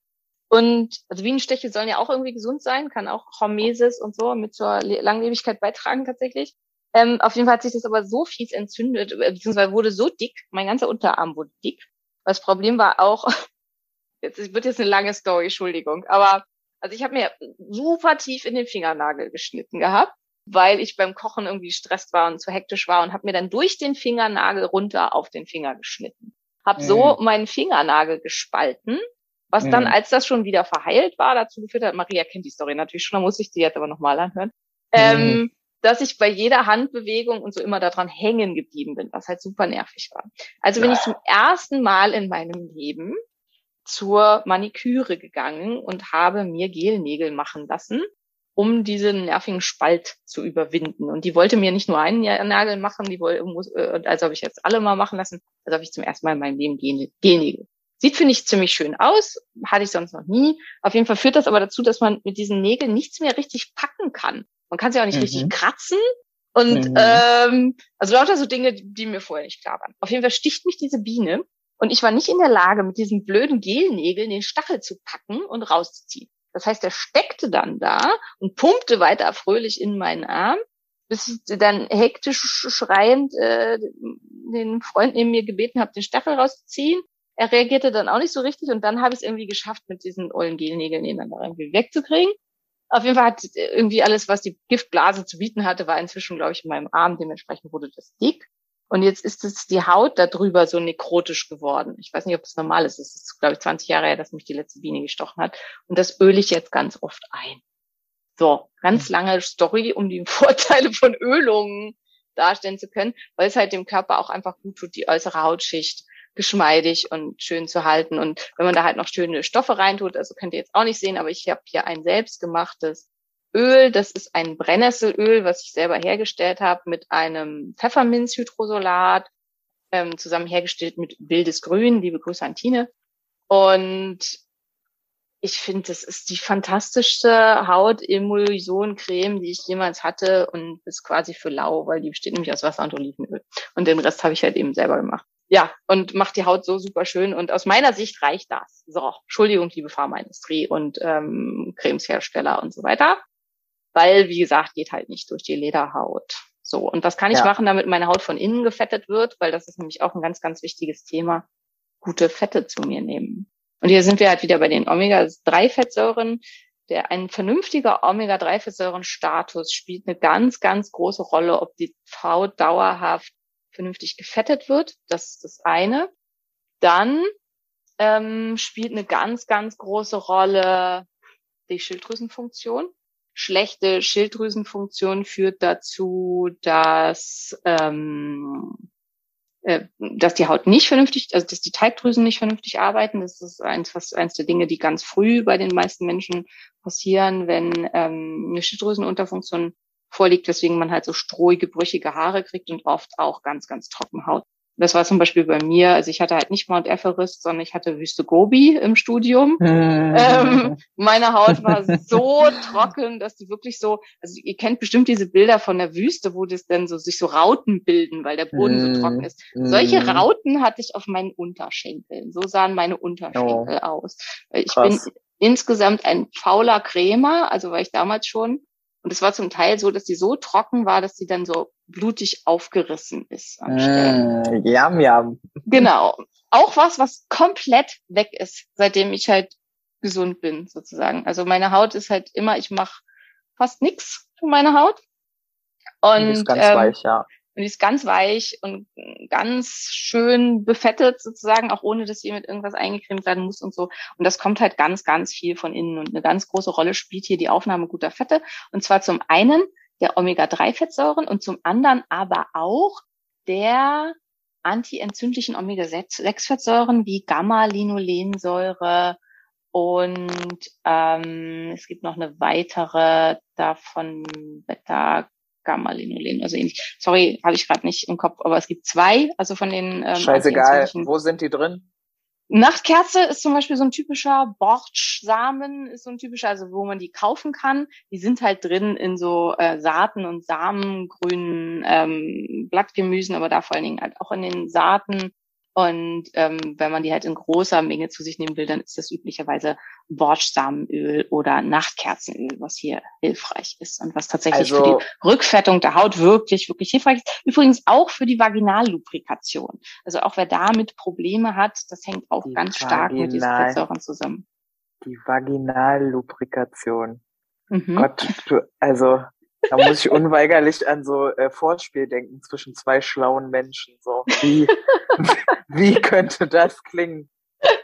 S3: Und also Bienenstiche sollen ja auch irgendwie gesund sein, kann auch Hormesis und so mit zur Le Langlebigkeit beitragen tatsächlich. Ähm, auf jeden Fall hat sich das aber so fies entzündet, äh, beziehungsweise wurde so dick, mein ganzer Unterarm wurde dick. Das Problem war auch, [laughs] jetzt wird jetzt eine lange Story, Entschuldigung, aber also ich habe mir super tief in den Fingernagel geschnitten gehabt, weil ich beim Kochen irgendwie gestresst war und zu hektisch war und habe mir dann durch den Fingernagel runter auf den Finger geschnitten. Hab so meinen Fingernagel gespalten, was dann,
S2: Mhm.
S3: als das schon wieder verheilt war, dazu geführt hat, Maria kennt die Story natürlich schon, da muss ich sie jetzt aber nochmal anhören, ähm, dass ich bei jeder Handbewegung und so immer daran hängen geblieben bin, was halt super nervig war. Also bin ich zum ersten Mal in meinem Leben zur Maniküre gegangen und habe mir Gelnägel machen lassen, um diesen nervigen Spalt zu überwinden. Und die wollte mir nicht nur einen Nagel machen, die wollte, muss, äh, also habe ich jetzt alle mal machen lassen, also habe ich zum ersten Mal in meinem Leben Gel- Gelnägel. Sieht, finde ich, ziemlich schön aus, hatte ich sonst noch nie. Auf jeden Fall führt das aber dazu, dass man mit diesen Nägeln nichts mehr richtig packen kann. Man kann sie auch nicht
S2: Mhm.
S3: richtig kratzen. Und
S2: Mhm.
S3: ähm, also lauter so Dinge, die, mir vorher nicht klar waren. Auf jeden Fall sticht mich diese Biene und ich war nicht in der Lage, mit diesen blöden Gelnägeln den Stachel zu packen und rauszuziehen. Das heißt, er steckte dann da und pumpte weiter fröhlich in meinen Arm, bis ich dann hektisch schreiend äh, den Freund neben mir gebeten habe, den Stachel rauszuziehen. Er reagierte dann auch nicht so richtig und dann habe ich es irgendwie geschafft, mit diesen ollen Gelnägeln ihn dann da irgendwie wegzukriegen. Auf jeden Fall hat irgendwie alles, was die Giftblase zu bieten hatte, war inzwischen, glaube ich, in meinem Arm. Dementsprechend wurde das dick. Und jetzt ist es die Haut darüber so nekrotisch geworden. Ich weiß nicht, ob das normal ist. Es ist, glaube ich, 20 Jahre her, dass mich die letzte Biene gestochen hat. Und das öle ich jetzt ganz oft ein. So, ganz
S2: Hm.
S3: lange Story, um die [laughs] Vorteile von Ölungen darstellen zu können, weil es halt dem Körper auch einfach gut tut, die äußere Hautschicht geschmeidig und schön zu halten. Und wenn man da halt noch schöne Stoffe reintut, also könnt ihr jetzt auch nicht sehen, aber ich habe hier ein selbstgemachtes Öl. Das ist ein Brennnesselöl, was ich selber hergestellt habe mit einem Pfefferminzhydrosolat, ähm, zusammen hergestellt mit wildes Grün. Liebe Grüße an Tine. Und ich finde, das ist die fantastischste Hautemulsioncreme, die ich jemals hatte und ist quasi für lau, weil die besteht nämlich aus Wasser und Olivenöl. Und den Rest habe ich halt eben selber gemacht. Ja, und macht die Haut so super schön. Und aus meiner Sicht reicht das. So, Entschuldigung, liebe Pharmaindustrie und ähm, Cremeshersteller und so weiter. Weil, wie gesagt, geht halt nicht durch die Lederhaut. So, und was kann ich
S2: Ja.
S3: machen, damit meine Haut von innen gefettet wird? Weil das ist nämlich auch ein ganz, ganz wichtiges Thema. Gute Fette zu mir nehmen. Und hier sind wir halt wieder bei den Omega-3-Fettsäuren. Der, ein vernünftiger Omega-3-Fettsäuren-Status spielt eine ganz, ganz große Rolle, ob die Haut dauerhaft vernünftig gefettet wird. Das ist das eine. Dann ähm, spielt eine ganz, ganz große Rolle die Schilddrüsenfunktion. Schlechte Schilddrüsenfunktion führt dazu, dass ähm, äh, dass die Haut nicht vernünftig, also dass die Teigdrüsen nicht vernünftig arbeiten. Das ist eins, was eins der Dinge, die ganz früh bei den meisten Menschen passieren, wenn ähm, eine Schilddrüsenunterfunktion vorliegt, weswegen man halt so strohige, brüchige Haare kriegt und oft auch ganz, ganz trocken Haut. Das war zum Beispiel bei mir, also ich hatte halt nicht Mount Everest, sondern ich hatte Wüste Gobi im Studium. Ähm, meine Haut war so trocken, dass die wirklich so, also ihr kennt bestimmt diese Bilder von der Wüste, wo das dann so sich so Rauten bilden, weil der Boden so trocken ist. Solche
S2: Mhm.
S3: Rauten hatte ich auf meinen Unterschenkeln. So sahen meine Unterschenkel aus. Ich
S2: Krass.
S3: bin insgesamt ein fauler Cremer, also war ich damals schon. Und es war zum Teil so, dass die so trocken war, dass sie dann so blutig aufgerissen ist Stellen.
S2: Mm, yum, yum.
S3: Genau. Auch was, was komplett weg ist, seitdem ich halt gesund bin, sozusagen. Also meine Haut ist halt immer, ich mache fast nix für meine Haut. Und,
S2: Die ist ganz
S3: ähm,
S2: weich, ja.
S3: Und die ist ganz weich und ganz schön befettet sozusagen, auch ohne dass sie mit irgendwas eingecremt werden muss und so. Und das kommt halt ganz, ganz viel von innen. Und eine ganz große Rolle spielt hier die Aufnahme guter Fette. Und zwar zum einen der Omega-3-Fettsäuren und zum anderen aber auch der antientzündlichen Omega-6-Fettsäuren wie Gamma-Linolensäure und ähm, es gibt noch eine weitere davon Beta Gamma-Linolen, also ähnlich. Sorry, habe ich gerade nicht im Kopf, aber es gibt zwei, also von den ähm,
S2: Scheißegal. Wo sind die drin?
S3: Nachtkerze ist zum Beispiel so ein typischer Bortschsamen, ist so ein typischer, also wo man die kaufen kann. Die sind halt drin in so äh, Saaten und Samen, grünen ähm, Blattgemüsen, aber da vor allen Dingen halt auch in den Saaten. Und ähm, wenn man die halt in großer Menge zu sich nehmen will, dann ist das üblicherweise Bortschsamenöl oder Nachtkerzenöl, was hier hilfreich ist und was tatsächlich für
S2: Also-
S3: die Rückfettung der Haut wirklich, wirklich hilfreich ist. Übrigens auch für die Vaginallubrikation. Also auch wer damit Probleme hat, das hängt auch ganz stark mit diesen
S2: Vaginal-
S3: Fettsäuren zusammen.
S2: Die Vaginallubrikation.
S3: Mhm.
S2: Gott, du, also da muss ich unweigerlich an so äh, Vorspiel denken zwischen zwei schlauen Menschen. So wie [laughs] wie könnte das klingen?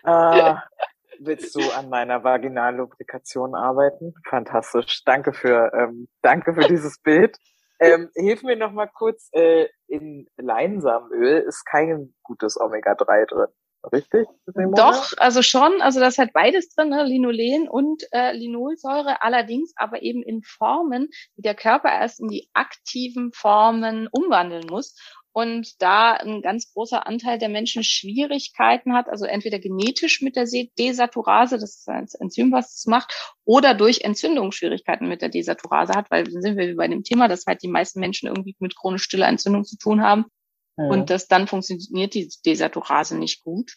S2: Ah, [laughs] willst du an meiner Vaginallubrikation arbeiten? Fantastisch. Danke für ähm, danke für dieses Bild. Ähm, hilf mir noch mal kurz. Äh, in Leinsamenöl ist kein gutes Omega-3 drin, richtig?
S3: Doch, also schon, also das hat beides drin, ne? Linolen und äh, Linolsäure, allerdings aber eben in Formen, die der Körper erst in die aktiven Formen umwandeln muss. Und da ein ganz großer Anteil der Menschen Schwierigkeiten hat, also entweder genetisch mit der Se- Desaturase, das ist ein Enzym, was es macht, oder durch Entzündungsschwierigkeiten mit der Desaturase hat, weil dann sind wir bei dem Thema, dass halt die meisten Menschen irgendwie mit chronisch stiller Entzündung zu tun haben.
S2: Mhm.
S3: Und das dann funktioniert die Desaturase nicht gut.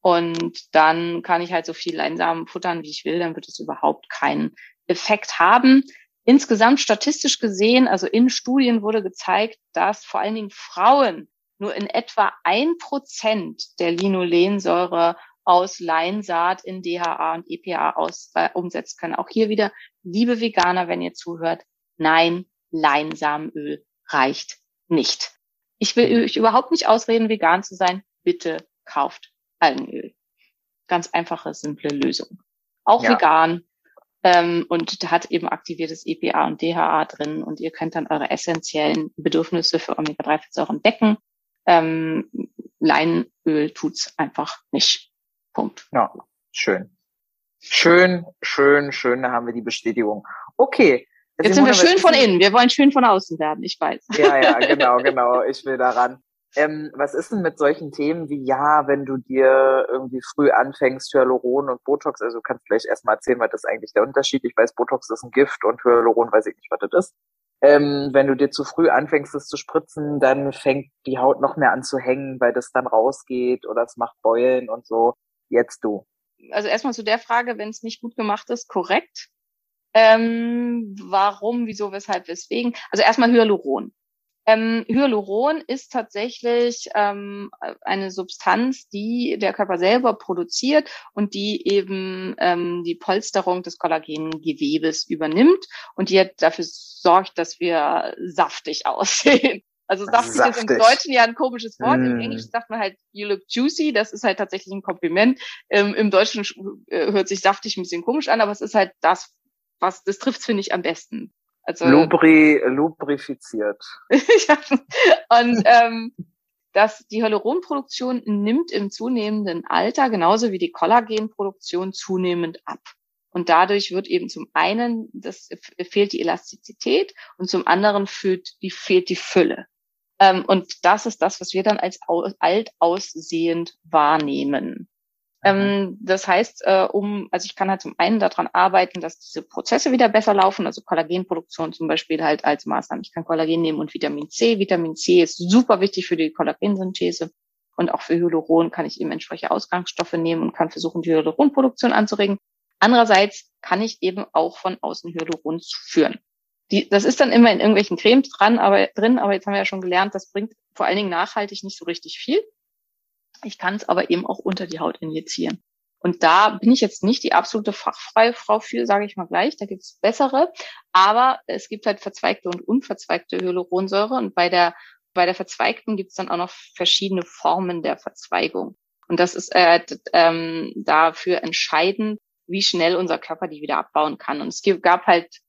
S3: Und dann kann ich halt so viel Leinsamen futtern, wie ich will, dann wird es überhaupt keinen Effekt haben. Insgesamt statistisch gesehen, also in Studien wurde gezeigt, dass vor allen Dingen Frauen nur in etwa ein Prozent der Linolensäure aus Leinsaat in DHA und EPA aus, äh, umsetzen können. Auch hier wieder, liebe Veganer, wenn ihr zuhört, nein, Leinsamenöl reicht nicht. Ich will euch überhaupt nicht ausreden, vegan zu sein. Bitte kauft Algenöl. Ganz einfache, simple Lösung. Auch
S2: Ja.
S3: vegan. Ähm, und da hat eben aktiviertes EPA und DHA drin und ihr könnt dann eure essentiellen Bedürfnisse für Omega-3-Fettsäuren decken. Ähm, Leinöl tut's einfach nicht. Punkt.
S2: Ja, schön. Schön, schön, schön, da haben wir die Bestätigung. Okay.
S3: Jetzt sind wir schön von innen. Wir wollen schön von außen werden. Ich weiß. [laughs]
S2: Ja, ja, genau, [laughs] genau. Ich will daran. Ähm, was ist denn mit solchen Themen wie, ja, wenn du dir irgendwie früh anfängst, Hyaluron und Botox, also du kannst gleich erstmal erzählen, was ist eigentlich der Unterschied? Ich weiß, Botox ist ein Gift und Hyaluron weiß ich nicht, was das ist. Ähm, wenn du dir zu früh anfängst, es zu spritzen, dann fängt die Haut noch mehr an zu hängen, weil das dann rausgeht oder es macht Beulen und so. Jetzt du.
S3: also erstmal zu der Frage, wenn es nicht gut gemacht ist, korrekt. Ähm, warum, wieso, weshalb, weswegen? Also erstmal Hyaluron. Ähm, Hyaluron ist tatsächlich ähm, eine Substanz, die der Körper selber produziert und die eben ähm, die Polsterung des Kollagengewebes übernimmt und die dafür sorgt, dass wir saftig [laughs] aussehen. Also saftig, ist im
S2: Saftig.
S3: Deutschen ja ein komisches Wort. Im
S2: Mm.
S3: Englischen sagt man halt, you look juicy. Das ist halt tatsächlich ein Kompliment. Ähm, Im Deutschen äh, hört sich saftig ein bisschen komisch an, aber es ist halt das, was, das trifft finde ich am besten. Also,
S2: Lubri, lubrifiziert. [laughs]
S3: ja. Und ähm, dass die Hyaluronproduktion nimmt im zunehmenden Alter genauso wie die Kollagenproduktion zunehmend ab. Und dadurch wird eben zum einen, das fehlt die Elastizität und zum anderen fehlt die, fehlt die Fülle. Ähm, und das ist das, was wir dann als alt aussehend wahrnehmen. Ähm, das heißt, äh, um, also ich kann halt zum einen daran arbeiten, dass diese Prozesse wieder besser laufen, also Kollagenproduktion zum Beispiel halt als Maßnahme. Ich kann Kollagen nehmen und Vitamin C. Vitamin C ist super wichtig für die Kollagensynthese. Und auch für Hyaluron kann ich eben entsprechende Ausgangsstoffe nehmen und kann versuchen, die Hyaluronproduktion anzuregen. Andererseits kann ich eben auch von außen Hyaluron zuführen. Die, das ist dann immer in irgendwelchen Cremes dran, aber drin, aber jetzt haben wir ja schon gelernt, das bringt vor allen Dingen nachhaltig nicht so richtig viel. Ich kann es aber eben auch unter die Haut injizieren. Und da bin ich jetzt nicht die absolute fachfreie Frau für, sage ich mal gleich. Da gibt's bessere. Aber es gibt halt verzweigte und unverzweigte Hyaluronsäure. Und bei der, bei der verzweigten gibt's dann auch noch verschiedene Formen der Verzweigung. Und das ist äh, ähm, dafür entscheidend, wie schnell unser Körper die wieder abbauen kann. Und es gab halt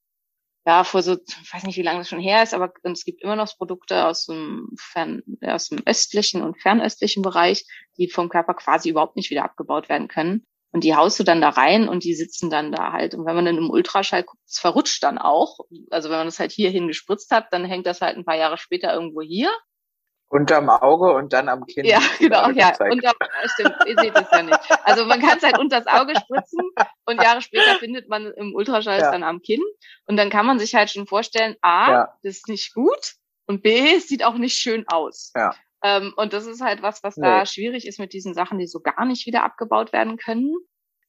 S3: ja, vor so, ich weiß nicht, wie lange das schon her ist, aber es gibt immer noch Produkte aus dem, Fern, aus dem östlichen und fernöstlichen Bereich, die vom Körper quasi überhaupt nicht wieder abgebaut werden können. Und die haust du dann da rein und die sitzen dann da halt. Und wenn man dann im Ultraschall guckt, es verrutscht dann auch. Also wenn man das halt hierhin gespritzt hat, dann hängt das halt ein paar Jahre später irgendwo hier.
S2: Unterm Auge und dann am Kinn.
S3: Ja, genau, ja.
S2: gezeigt.
S3: Da, stimmt, ihr seht es ja nicht. Also man kann es halt unters Auge spritzen und Jahre später findet man im Ultraschall es
S2: Ja.
S3: dann am Kinn. Und dann kann man sich halt schon vorstellen, A,
S2: Ja.
S3: das ist nicht gut und B, es sieht auch nicht schön aus.
S2: Ja.
S3: Ähm, und das ist halt was, was da
S2: Nee.
S3: schwierig ist mit diesen Sachen, die so gar nicht wieder abgebaut werden können.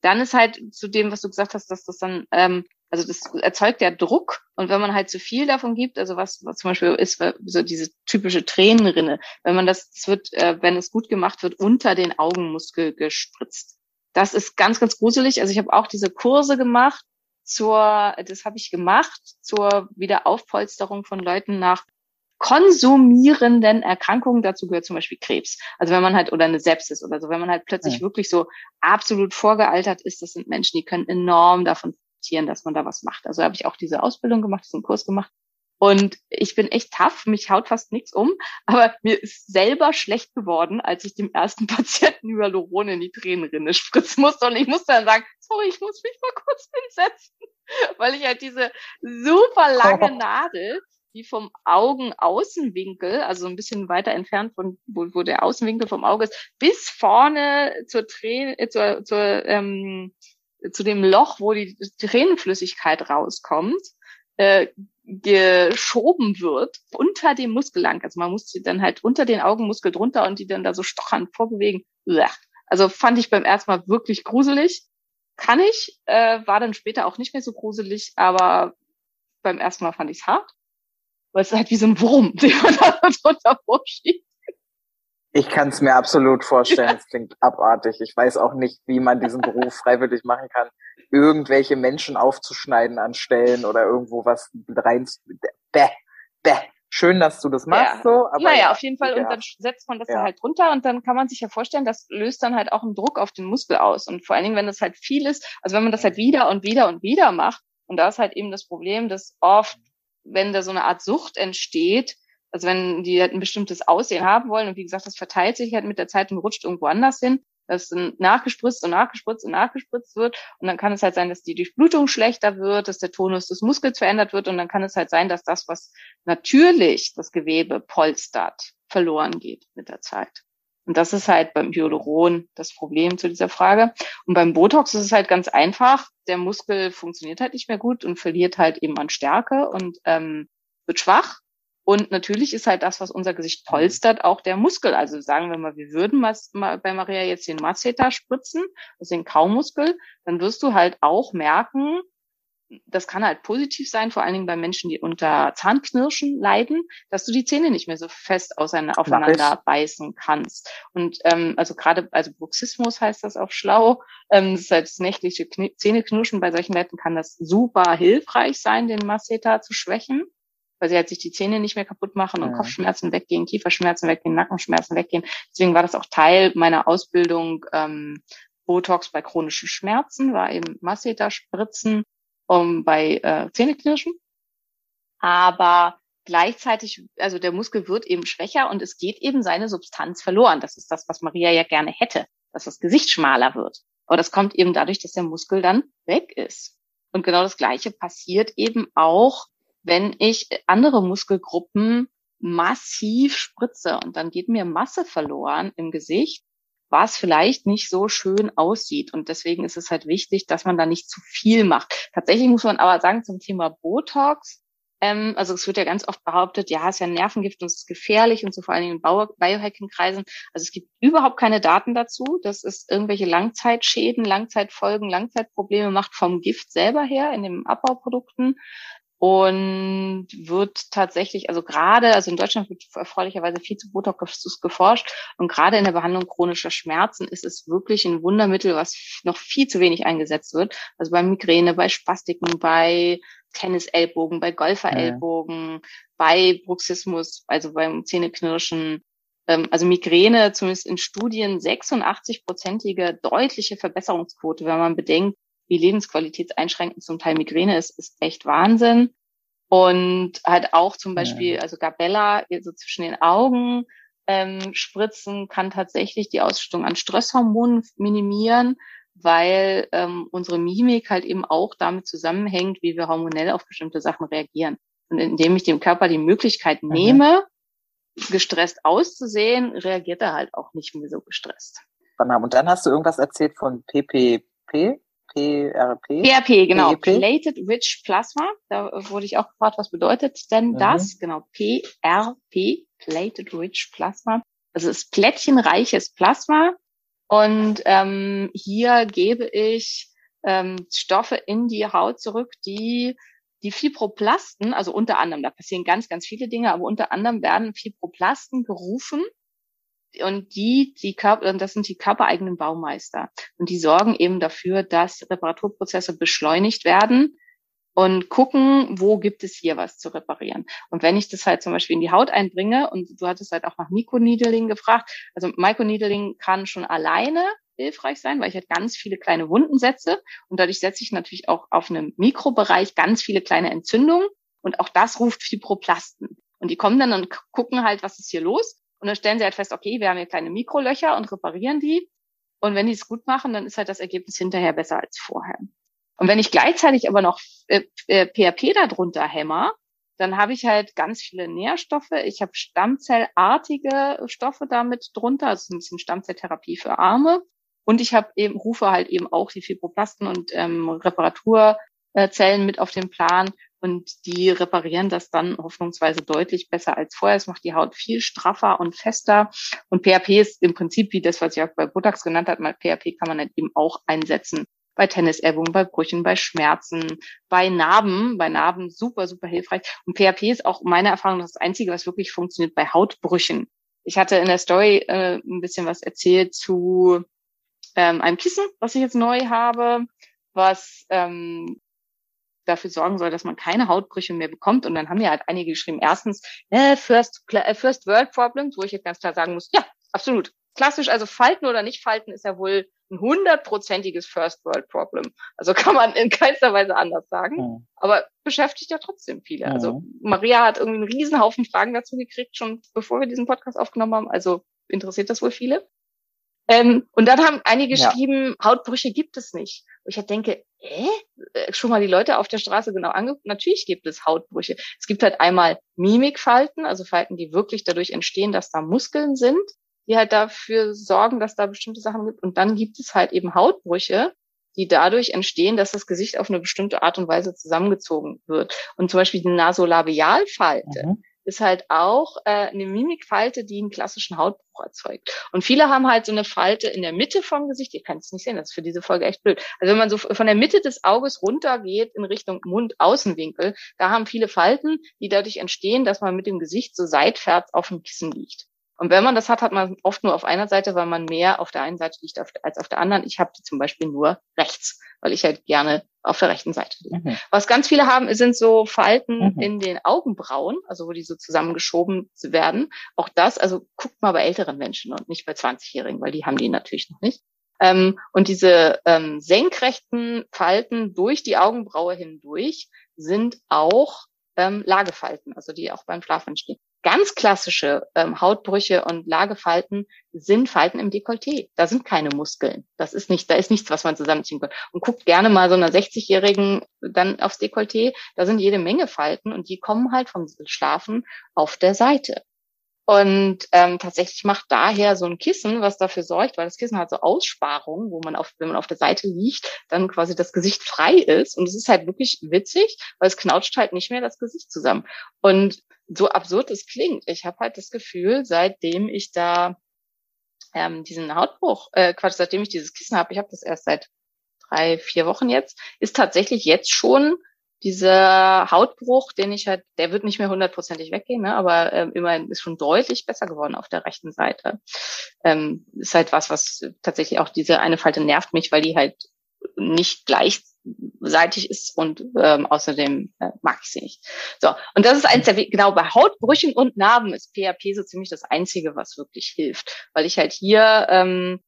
S3: Dann ist halt zu dem, was du gesagt hast, dass das dann, ähm, also das erzeugt ja Druck und wenn man halt zu viel davon gibt, also was, was zum Beispiel ist so diese typische Tränenrinne, wenn man das, das wird, äh, wenn es gut gemacht wird, unter den Augenmuskel gespritzt. Das ist ganz, ganz gruselig. Also ich habe auch diese Kurse gemacht zur, das habe ich gemacht zur Wiederaufpolsterung von Leuten nach konsumierenden Erkrankungen. Dazu gehört zum Beispiel Krebs. Also wenn man halt, oder eine Sepsis oder so, wenn man halt plötzlich
S2: Ja.
S3: wirklich so absolut vorgealtert ist, das sind Menschen, die können enorm davon profitieren, dass man da was macht. Also habe ich auch diese Ausbildung gemacht, diesen Kurs gemacht. Und ich bin echt tough, mich haut fast nichts um, aber mir ist selber schlecht geworden, als ich dem ersten [laughs] Patienten Hyaluron in die Tränenrinne spritzen musste. Und ich musste dann sagen, sorry, ich muss mich mal kurz [laughs] hinsetzen, weil ich halt diese super lange Nadel, die vom Augenaußenwinkel, also ein bisschen weiter entfernt von, wo, wo der Außenwinkel vom Auge ist, bis vorne zur Träne, äh, zur, zur, ähm, zu dem Loch, wo die Tränenflüssigkeit rauskommt, äh, geschoben wird unter dem Muskellang. Also man muss sie dann halt unter den Augenmuskel drunter und die dann da so stochern vorbewegen. Also fand ich beim ersten Mal wirklich gruselig. Kann ich, äh, war dann später auch nicht mehr so gruselig, aber beim ersten Mal fand ich es hart. Weil es ist halt wie so ein Wurm, [laughs] den man da drunter vorschiebt.
S2: Ich kann es mir absolut vorstellen. Es klingt abartig. Ich weiß auch nicht, wie man diesen Beruf [laughs] freiwillig machen kann, irgendwelche Menschen aufzuschneiden an Stellen oder irgendwo was rein. Bäh, bäh. schön, dass du das machst,
S3: Ja.
S2: so. Aber
S3: naja,
S2: ja,
S3: auf jeden Fall.
S2: ja.
S3: Und dann setzt man das
S2: Ja.
S3: dann halt drunter und dann kann man sich ja vorstellen, das löst dann halt auch einen Druck auf den Muskel aus. Und vor allen Dingen, wenn das halt viel ist, also wenn man das halt wieder und wieder und wieder macht, und da ist halt eben das Problem, dass oft, wenn da so eine Art Sucht entsteht, also wenn die halt ein bestimmtes Aussehen haben wollen, und wie gesagt, das verteilt sich halt mit der Zeit und rutscht irgendwo anders hin, dass dann nachgespritzt und nachgespritzt und nachgespritzt wird. Und dann kann es halt sein, dass die Durchblutung schlechter wird, dass der Tonus des Muskels verändert wird. Und dann kann es halt sein, dass das, was natürlich das Gewebe polstert, verloren geht mit der Zeit. Und das ist halt beim Hyaluron das Problem zu dieser Frage. Und beim Botox ist es halt ganz einfach. Der Muskel funktioniert halt nicht mehr gut und verliert halt eben an Stärke und ähm, wird schwach. Und natürlich ist halt das, was unser Gesicht polstert, auch der Muskel. Also sagen wir mal, wir würden bei Maria jetzt den Masseter spritzen, also den Kaumuskel, dann wirst du halt auch merken, das kann halt positiv sein, vor allen Dingen bei Menschen, die unter Zahnknirschen leiden, dass du die Zähne nicht mehr so fest aufeinander beißen kannst. Und ähm, also gerade, also Bruxismus heißt das auf schlau, ähm, das ist halt das nächtliche Kni Zähneknirschen. Bei solchen Leuten kann das super hilfreich sein, den Masseter zu schwächen, weil sie halt sich die Zähne nicht mehr kaputt machen und
S2: Ja.
S3: Kopfschmerzen weggehen, Kieferschmerzen weggehen, Nackenschmerzen weggehen. Deswegen war das auch Teil meiner Ausbildung ähm, Botox bei chronischen Schmerzen, war eben Masseter spritzen um, bei äh, Zähneknirschen. Aber gleichzeitig, also der Muskel wird eben schwächer und es geht eben seine Substanz verloren. Das ist das, was Maria ja gerne hätte, dass das Gesicht schmaler wird. Aber das kommt eben dadurch, dass der Muskel dann weg ist. Und genau das Gleiche passiert eben auch, wenn ich andere Muskelgruppen massiv spritze und dann geht mir Masse verloren im Gesicht, was vielleicht nicht so schön aussieht. Und deswegen ist es halt wichtig, dass man da nicht zu viel macht. Tatsächlich muss man aber sagen zum Thema Botox, ähm, also es wird ja ganz oft behauptet, ja, es ist ja ein Nervengift und es ist gefährlich und so vor allen Dingen in Bio- Biohacking-Kreisen. Also es gibt überhaupt keine Daten dazu, dass es irgendwelche Langzeitschäden, Langzeitfolgen, Langzeitprobleme macht vom Gift selber her in den Abbauprodukten und wird tatsächlich, also gerade, also in Deutschland wird erfreulicherweise viel zu Botox geforscht. Und gerade in der Behandlung chronischer Schmerzen ist es wirklich ein Wundermittel, was noch viel zu wenig eingesetzt wird. Also bei Migräne, bei Spastiken, bei Tennisellbogen, bei Golferellbogen, bei Bruxismus, also beim Zähneknirschen, ähm, also Migräne, zumindest in Studien, 86-prozentige deutliche Verbesserungsquote, wenn man bedenkt, wie lebensqualitätseinschränkend zum Teil Migräne ist, ist echt Wahnsinn. Und halt auch zum Beispiel, also Gabella, so zwischen den Augen ähm, spritzen, kann tatsächlich die Ausschüttung an Stresshormonen minimieren, weil ähm, unsere Mimik halt eben auch damit zusammenhängt, wie wir hormonell auf bestimmte Sachen reagieren. Und indem ich dem Körper die Möglichkeit
S2: Mhm.
S3: nehme, gestresst auszusehen, reagiert er halt auch nicht mehr so gestresst.
S2: Und dann hast du irgendwas erzählt von PPP, PRP.
S3: PRP, genau.
S2: PEP?
S3: Plated Rich Plasma. Da wurde ich auch gefragt, was bedeutet denn
S2: Mhm.
S3: das? Genau. PRP, Plated Rich Plasma. Also es ist plättchenreiches Plasma. Und ähm, hier gebe ich ähm, Stoffe in die Haut zurück, die die Fibroplasten, also unter anderem, da passieren ganz, ganz viele Dinge, aber unter anderem werden Fibroplasten gerufen und die, die Körper, das sind die körpereigenen Baumeister. Und die sorgen eben dafür, dass Reparaturprozesse beschleunigt werden und gucken, wo gibt es hier was zu reparieren. Und wenn ich das halt zum Beispiel in die Haut einbringe, und du hattest halt auch nach Microneedling gefragt, also Microneedling kann schon alleine hilfreich sein, weil ich halt ganz viele kleine Wunden setze und dadurch setze ich natürlich auch auf einem Mikrobereich ganz viele kleine Entzündungen und auch das ruft Fibroplasten. Und die kommen dann und gucken halt, was ist hier los und dann stellen sie halt fest, okay, wir haben hier kleine Mikrolöcher und reparieren die. Und wenn die es gut machen, dann ist halt das Ergebnis hinterher besser als vorher. Und wenn ich gleichzeitig aber noch äh, äh, PHP darunter hämmer, dann habe ich halt ganz viele Nährstoffe. Ich habe stammzellartige Stoffe damit drunter, also ein bisschen Stammzelltherapie für Arme. Und ich habe eben, rufe halt eben auch die Fibroplasten und ähm, Reparaturzellen mit auf den Plan. Und die reparieren das dann hoffnungsweise deutlich besser als vorher. Es macht die Haut viel straffer und fester. Und PHP ist im Prinzip wie das, was ich auch bei Botox genannt habe. Mal PHP kann man halt eben auch einsetzen bei Tennisellbogen, bei Brüchen, bei Schmerzen, bei Narben, bei Narben super, super hilfreich. Und PHP ist auch meiner Erfahrung das Einzige, was wirklich funktioniert bei Hautbrüchen. Ich hatte in der Story äh, ein bisschen was erzählt zu ähm, einem Kissen, was ich jetzt neu habe, was ähm, dafür sorgen soll, dass man keine Hautbrüche mehr bekommt. Und dann haben ja halt einige geschrieben, erstens, äh, First, äh, First World Problems, wo ich jetzt ganz klar sagen muss, ja, absolut. Klassisch, also Falten oder nicht Falten ist ja wohl ein hundertprozentiges First World Problem. Also [laughs] kann man in keinster Weise anders sagen. Mhm. Aber beschäftigt ja trotzdem viele. Mhm. Also Maria hat irgendwie einen Riesenhaufen Fragen dazu gekriegt, schon bevor wir diesen Podcast aufgenommen haben. Also interessiert das wohl viele. Ähm, und dann haben einige ja. geschrieben, Hautbrüche gibt es nicht. Und ich halt denke, äh, schon mal die Leute auf der Straße genau angeguckt. Natürlich gibt es Hautbrüche. Es gibt halt einmal Mimikfalten, also Falten, die wirklich dadurch entstehen, dass da Muskeln sind, die halt dafür sorgen, dass da bestimmte Sachen gibt. Und dann gibt es halt eben Hautbrüche, die dadurch entstehen, dass das Gesicht auf eine bestimmte Art und Weise zusammengezogen wird. Und zum Beispiel die Nasolabialfalte. Mhm ist halt auch äh, eine Mimikfalte, die einen klassischen Hautbruch erzeugt. Und viele haben halt so eine Falte in der Mitte vom Gesicht. Ihr könnt es nicht sehen, das ist für diese Folge echt blöd. Also wenn man so von der Mitte des Auges runter geht in Richtung Mund-Außenwinkel, da haben viele Falten, die dadurch entstehen, dass man mit dem Gesicht so seitwärts auf dem Kissen liegt. Und wenn man das hat, hat man oft nur auf einer Seite, weil man mehr auf der einen Seite liegt als auf der anderen. Ich habe die zum Beispiel nur rechts, weil ich halt gerne auf der rechten Seite liege. Mhm. Was ganz viele haben, sind so Falten mhm. in den Augenbrauen, also wo die so zusammengeschoben werden. Auch das, also guckt mal bei älteren Menschen und nicht bei 20-Jährigen, weil die haben die natürlich noch nicht. Ähm, und diese ähm, senkrechten Falten durch die Augenbraue hindurch sind auch ähm, Lagefalten, also die auch beim Schlaf entstehen. Ganz klassische ähm, Hautbrüche und Lagefalten sind Falten im Dekolleté. Da sind keine Muskeln. Das ist nicht, da ist nichts, was man zusammenziehen kann. Und guckt gerne mal so einer 60-Jährigen dann aufs Dekolleté. Da sind jede Menge Falten und die kommen halt vom Schlafen auf der Seite. Und ähm, tatsächlich macht daher so ein Kissen, was dafür sorgt, weil das Kissen hat so Aussparungen, wo man auf, wenn man auf der Seite liegt, dann quasi das Gesicht frei ist. Und es ist halt wirklich witzig, weil es knautscht halt nicht mehr das Gesicht zusammen. Und so absurd es klingt, ich habe halt das Gefühl, seitdem ich da ähm, diesen Hautbruch, äh, Quatsch, seitdem ich dieses Kissen habe, ich habe das erst seit drei, vier Wochen jetzt, ist tatsächlich jetzt schon dieser Hautbruch, den ich halt, der wird nicht mehr hundertprozentig weggehen, ne, aber ähm, immerhin ist schon deutlich besser geworden auf der rechten Seite. Ähm, ist halt was, was tatsächlich auch diese eine Falte nervt mich, weil die halt nicht gleichseitig ist und ähm, außerdem äh, mag ich sie nicht. So, und das ist eins der, genau, bei Hautbrüchen und Narben ist PHP so ziemlich das Einzige, was wirklich hilft, weil ich halt hier ähm,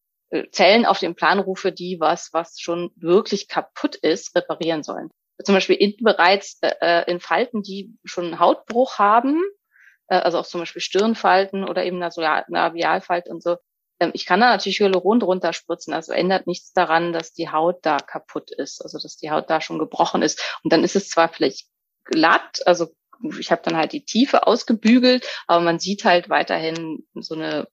S3: Zellen auf den Plan rufe, die was, was schon wirklich kaputt ist, reparieren sollen zum Beispiel in, bereits äh, äh, in Falten, die schon Hautbruch haben, äh, also auch zum Beispiel Stirnfalten oder eben Navialfalt und so. Ähm, ich kann da natürlich Hyaluron drunter spritzen, also ändert nichts daran, dass die Haut da kaputt ist, also dass die Haut da schon gebrochen ist. Und dann ist es zwar vielleicht glatt, also ich habe dann halt die Tiefe ausgebügelt, aber man sieht halt weiterhin so eine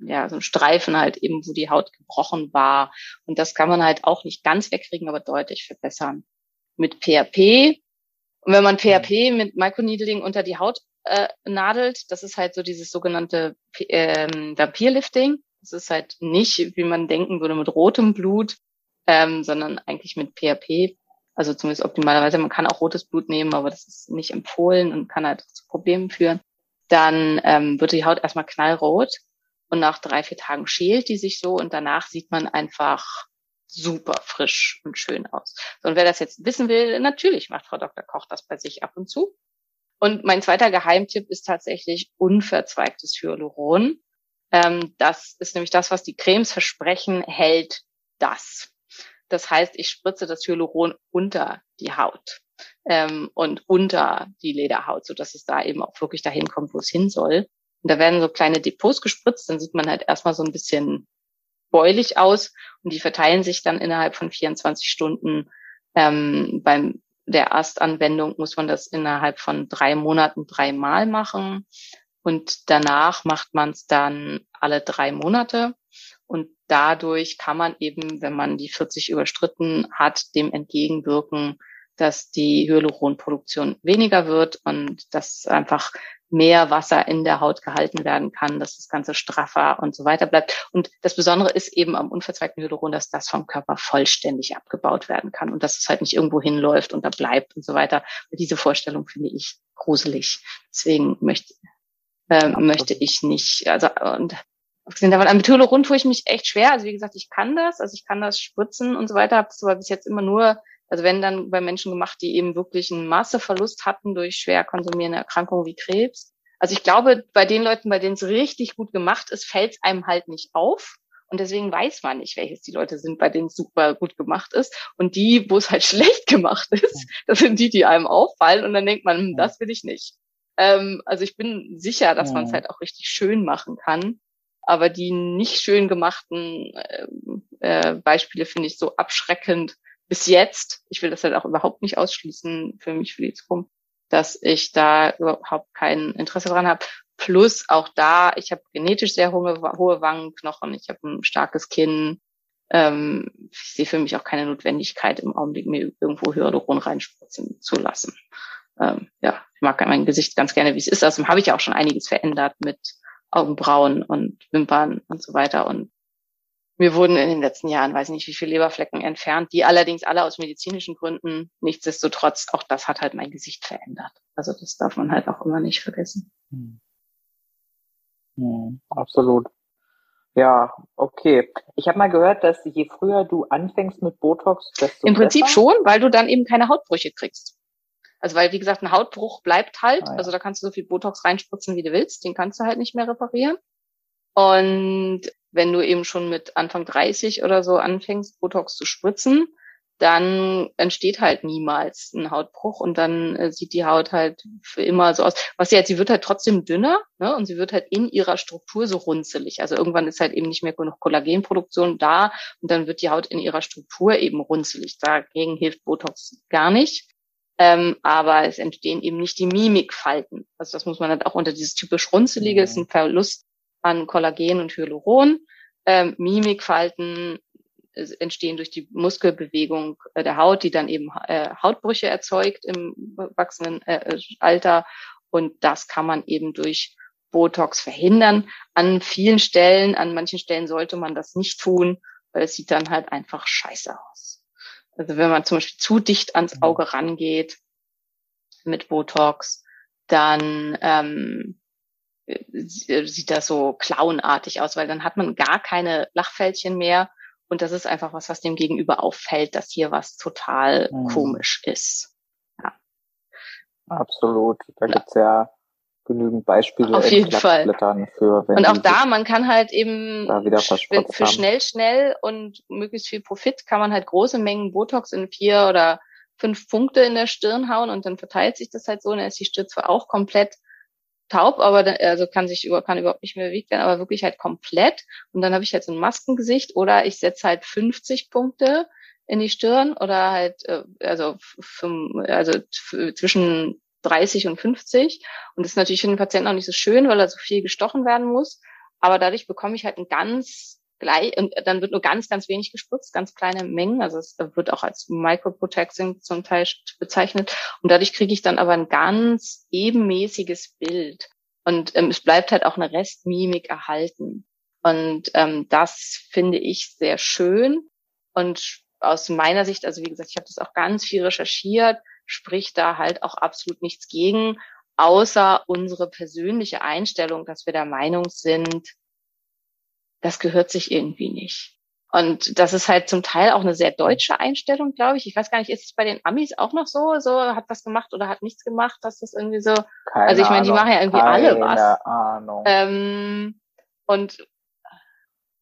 S3: ja, so ein Streifen halt eben, wo die Haut gebrochen war. Und das kann man halt auch nicht ganz wegkriegen, aber deutlich verbessern mit PHP. Und wenn man PHP mit Microneedling unter die Haut äh, nadelt, das ist halt so dieses sogenannte ähm, Vampirlifting. Das ist halt nicht, wie man denken würde, mit rotem Blut, ähm, sondern eigentlich mit PHP. Also zumindest optimalerweise. Man kann auch rotes Blut nehmen, aber das ist nicht empfohlen und kann halt zu Problemen führen. Dann ähm, wird die Haut erstmal knallrot und nach drei, vier Tagen schält die sich so und danach sieht man einfach super frisch und schön aus. Und wer das jetzt wissen will, natürlich macht Frau Dr. Koch das bei sich ab und zu. Und mein zweiter Geheimtipp ist tatsächlich unverzweigtes Hyaluron. Ähm, das ist nämlich das, was die Cremes versprechen, hält das. Das heißt, ich spritze das Hyaluron unter die Haut ähm, und unter die Lederhaut, so dass es da eben auch wirklich dahin kommt, wo es hin soll. Und da werden so kleine Depots gespritzt, dann sieht man halt erstmal so ein bisschen bäulich aus und die verteilen sich dann innerhalb von 24 Stunden. Ähm, beim der Erstanwendung muss man das innerhalb von drei Monaten dreimal machen und danach macht man es dann alle drei Monate und dadurch kann man eben, wenn man die 40 überstritten hat, dem entgegenwirken, dass die Hyaluronproduktion weniger wird und dass einfach mehr Wasser in der Haut gehalten werden kann, dass das Ganze straffer und so weiter bleibt. Und das Besondere ist eben am unverzweigten Hyaluron, dass das vom Körper vollständig abgebaut werden kann und dass es halt nicht irgendwo hinläuft und da bleibt und so weiter. Und diese Vorstellung finde ich gruselig. Deswegen möchte, äh, möchte ich nicht, also, und abgesehen davon, am Hyaluron tue ich mich echt schwer. Also wie gesagt, ich kann das, also ich kann das spritzen und so weiter, habe das aber bis jetzt immer nur Also wenn dann bei Menschen gemacht, die eben wirklich einen Masseverlust hatten durch schwer konsumierende Erkrankungen wie Krebs. Also ich glaube, bei den Leuten, bei denen es richtig gut gemacht ist, fällt es einem halt nicht auf. Und deswegen weiß man nicht, welches die Leute sind, bei denen es super gut gemacht ist. Und die, wo es halt [laughs] schlecht gemacht ist, das sind die, die einem auffallen. Und dann denkt man, hm, das will ich nicht. Ähm, also ich bin sicher, dass man es halt auch richtig schön machen kann. Aber die nicht schön gemachten äh, äh, Beispiele finde ich so abschreckend bis jetzt. Ich will das halt auch überhaupt nicht ausschließen für mich für die Zukunft, dass ich da überhaupt kein Interesse dran habe. Plus auch da, ich habe genetisch sehr hohe, hohe Wangenknochen, ich habe ein starkes Kinn. Ähm, ich sehe für mich auch keine Notwendigkeit, im Augenblick mir irgendwo Hyaluron reinspritzen zu lassen. Ähm, ja, ich mag mein Gesicht ganz gerne, wie es ist. Also habe ich auch schon einiges verändert mit Augenbrauen und Wimpern und so weiter. Und mir wurden in den letzten Jahren, weiß ich nicht, wie viele Leberflecken entfernt, die allerdings alle aus medizinischen Gründen. Nichtsdestotrotz, auch das hat halt mein Gesicht verändert. Also das darf man halt auch immer nicht vergessen. Hm.
S2: Hm, absolut. Ja, okay. Ich habe mal gehört, dass je früher du anfängst mit Botox, desto
S3: Im Prinzip
S2: besser.
S3: schon, weil du dann eben keine Hautbrüche kriegst. Also weil, wie gesagt, ein Hautbruch bleibt halt.
S2: Ah, ja.
S3: Also da kannst du so viel Botox reinspritzen, wie du willst. Den kannst du halt nicht mehr reparieren. Und wenn du eben schon mit Anfang 30 oder so anfängst, Botox zu spritzen, dann entsteht halt niemals ein Hautbruch und dann äh, sieht die Haut halt für immer so aus. Was sie halt, sie wird halt trotzdem dünner ne? und sie wird halt in ihrer Struktur so runzelig. Also irgendwann ist halt eben nicht mehr genug Kollagenproduktion da und dann wird die Haut in ihrer Struktur eben runzelig. Dagegen hilft Botox gar nicht. Ähm, aber es entstehen eben nicht die Mimikfalten. Also das muss man halt auch unter dieses typisch runzelige, ist ein Verlust an Kollagen und Hyaluron. Ähm, Mimikfalten entstehen durch die Muskelbewegung äh, der Haut, die dann eben äh, Hautbrüche erzeugt im wachsenden äh, Alter. Und das kann man eben durch Botox verhindern. An vielen Stellen, an manchen Stellen sollte man das nicht tun, weil es sieht dann halt einfach scheiße aus. Also wenn man zum Beispiel zu dicht ans Auge rangeht mit Botox, dann ähm, sieht das so clownartig aus, weil dann hat man gar keine Lachfältchen mehr und das ist einfach was, was dem Gegenüber auffällt, dass hier was total
S2: Mhm.
S3: komisch ist.
S2: Absolut. Da gibt's ja genügend Beispiele
S3: Auf jeden Fall.
S2: Für, wenn
S3: Und auch da, man kann halt eben
S2: da wieder
S3: für schnell, schnell und möglichst viel Profit kann man halt große Mengen Botox in vier oder fünf Punkte in der Stirn hauen und dann verteilt sich das halt so und dann ist die Stirn zwar auch komplett taub, aber dann, also kann sich über, kann überhaupt nicht mehr bewegt werden, aber wirklich halt komplett. Und dann habe ich halt so ein Maskengesicht oder ich setze halt 50 Punkte in die Stirn oder halt, äh, also, also zwischen 30 und 50. Und das ist natürlich für den Patienten auch nicht so schön, weil er so viel gestochen werden muss. Aber dadurch bekomme ich halt ein ganz gleich, und dann wird nur ganz, ganz wenig gespritzt, ganz kleine Mengen. Also es wird auch als Microprotecting zum Teil bezeichnet. Und dadurch kriege ich dann aber ein ganz ebenmäßiges Bild. Und ähm, es bleibt halt auch eine Restmimik erhalten. Und ähm, das finde ich sehr schön. Und aus meiner Sicht, also wie gesagt, ich habe das auch ganz viel recherchiert, spricht da halt auch absolut nichts gegen, außer unsere persönliche Einstellung, dass wir der Meinung sind, das gehört sich irgendwie nicht. Und das ist halt zum Teil auch eine sehr deutsche Einstellung, glaube ich. Ich weiß gar nicht, ist es bei den Amis auch noch so? So hat was gemacht oder hat nichts gemacht, dass das irgendwie so.
S2: Keine
S3: also ich meine, die machen ja irgendwie alle was.
S2: Ahnung.
S3: Ähm, und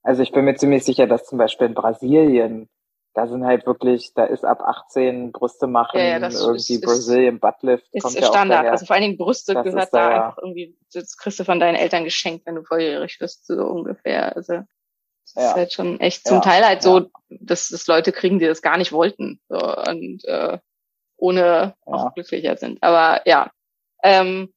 S2: Also ich bin mir ziemlich sicher, dass zum Beispiel in Brasilien, da sind halt wirklich, da ist ab 18 Brüste machen,
S3: Ja, ja, das
S2: irgendwie
S3: ist-
S2: Brazilian Buttlift
S3: ist
S2: kommt ja
S3: Standard.
S2: daher.
S3: Also vor allen Dingen Brüste
S2: Das
S3: gehört
S2: da
S3: da
S2: ja-
S3: einfach irgendwie, das kriegst du von deinen Eltern geschenkt, wenn du volljährig wirst, so ungefähr. Also das
S2: Ja.
S3: ist halt schon echt zum
S2: Ja,
S3: Teil halt so,
S2: ja.
S3: dass, dass Leute kriegen, die das gar nicht wollten so, und äh, ohne auch
S2: Ja.
S3: glücklicher sind. Aber ja, ähm,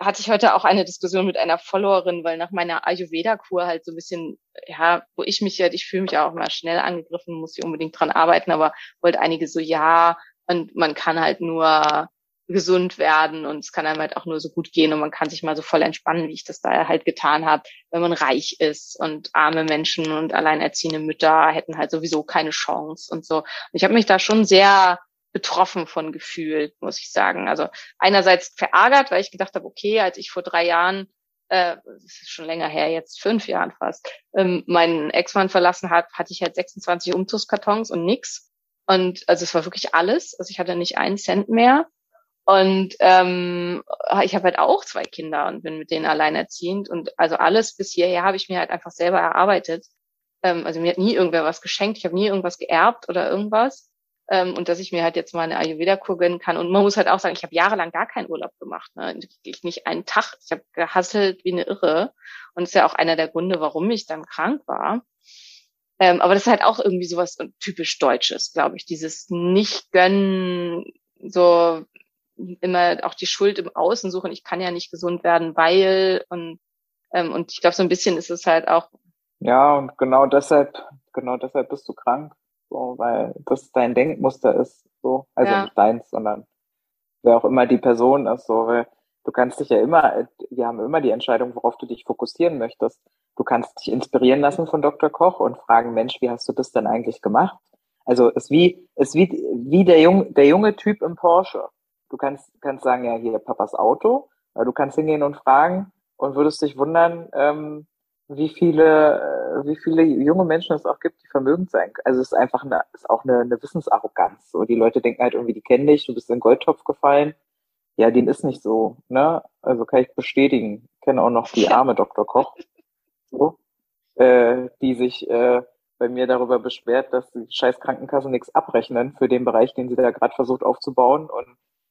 S3: hatte ich heute auch eine Diskussion mit einer Followerin, weil nach meiner Ayurveda-Kur halt so ein bisschen, ja, wo ich mich halt, ich fühle mich ja auch mal schnell angegriffen, muss ich unbedingt dran arbeiten, aber wollte einige so, ja, und man kann halt nur gesund werden und es kann einem halt auch nur so gut gehen und man kann sich mal so voll entspannen, wie ich das da halt getan habe, wenn man reich ist und arme Menschen und alleinerziehende Mütter hätten halt sowieso keine Chance und so. Und ich habe mich da schon sehr betroffen von gefühlt, muss ich sagen. Also einerseits verärgert, weil ich gedacht habe, okay, als ich vor drei Jahren, äh, das ist schon länger her, jetzt fünf Jahren fast, ähm, meinen Ex-Mann verlassen hat, hatte ich halt 26 Umzugskartons und nix. Und also es war wirklich alles. Also ich hatte nicht einen Cent mehr. Und ähm, ich habe halt auch zwei Kinder und bin mit denen alleinerziehend. Und also alles bis hierher habe ich mir halt einfach selber erarbeitet. Ähm, also mir hat nie irgendwer was geschenkt, ich habe nie irgendwas geerbt oder irgendwas. Ähm, und dass ich mir halt jetzt mal eine Ayurveda-Kur gönnen kann. Und man muss halt auch sagen, ich habe jahrelang gar keinen Urlaub gemacht. Ne? Ich nicht einen Tag. Ich habe gehasselt wie eine Irre. Und ist ja auch einer der Gründe, warum ich dann krank war. Ähm, aber das ist halt auch irgendwie sowas typisch Deutsches, glaube ich. Dieses Nicht-Gönnen, so immer auch die Schuld im Außen suchen. Ich kann ja nicht gesund werden, weil und ähm, und ich glaube so ein bisschen ist es halt auch.
S2: Ja und genau deshalb genau deshalb bist du krank, so weil das dein Denkmuster ist, so also ja. nicht deins, sondern wer auch immer die Person ist, so weil du kannst dich ja immer, wir haben immer die Entscheidung, worauf du dich fokussieren möchtest. Du kannst dich inspirieren lassen von Dr. Koch und fragen, Mensch, wie hast du das denn eigentlich gemacht? Also ist wie ist wie wie der junge der junge Typ im Porsche. Du kannst, kannst sagen, ja, hier Papas Auto. Du kannst hingehen und fragen und würdest dich wundern, ähm, wie viele, äh, wie viele junge Menschen es auch gibt, die vermögend sein können. Also es ist einfach eine, ist auch eine, eine Wissensarroganz. So, die Leute denken halt irgendwie, die kennen dich, du bist in den Goldtopf gefallen. Ja, den ist nicht so, ne? Also kann ich bestätigen. Ich kenne auch noch die arme Dr. Koch, so, äh, die sich äh, bei mir darüber beschwert, dass die scheiß Krankenkassen nichts abrechnen für den Bereich, den sie da gerade versucht aufzubauen und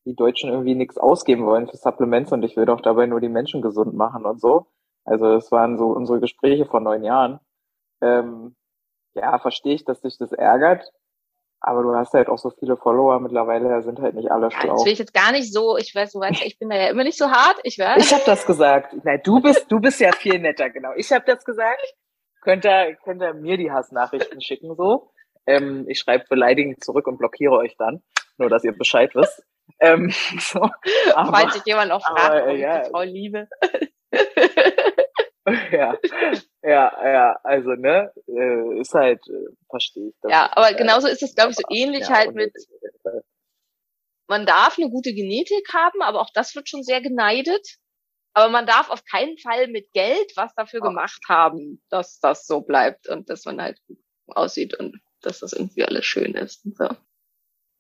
S2: die Deutschen irgendwie nichts ausgeben wollen für Supplements und ich will doch dabei nur die Menschen gesund machen und so. Also das waren so unsere Gespräche vor neun Jahren. Ähm, ja, verstehe ich, dass dich das ärgert, aber du hast halt auch so viele Follower mittlerweile, sind halt nicht alle schlau. Ja,
S3: das will ich jetzt gar nicht so, ich weiß, du weißt, ich bin da ja immer nicht so hart, ich weiß.
S2: Ich habe das gesagt. Nein, du bist, du bist ja viel netter, genau. Ich habe das gesagt. Könnt ihr, könnt ihr mir die Hassnachrichten schicken so. Ähm, ich schreibe beleidigend zurück und blockiere euch dann, nur dass ihr Bescheid wisst. Ähm, [laughs] so.
S3: aber, Falls sich jemand auch fragt, aber, äh, ja. Frau Liebe. [laughs]
S2: ja, ja, ja, also ne, äh, ist halt, äh, verstehe ich.
S3: Das, ja, aber äh, genauso ist es, glaube ich, so ähnlich ja, halt mit, man darf eine gute Genetik haben, aber auch das wird schon sehr geneidet. Aber man darf auf keinen Fall mit Geld was dafür gemacht haben, dass das so bleibt und dass man halt gut aussieht und dass das irgendwie alles schön ist. Und so.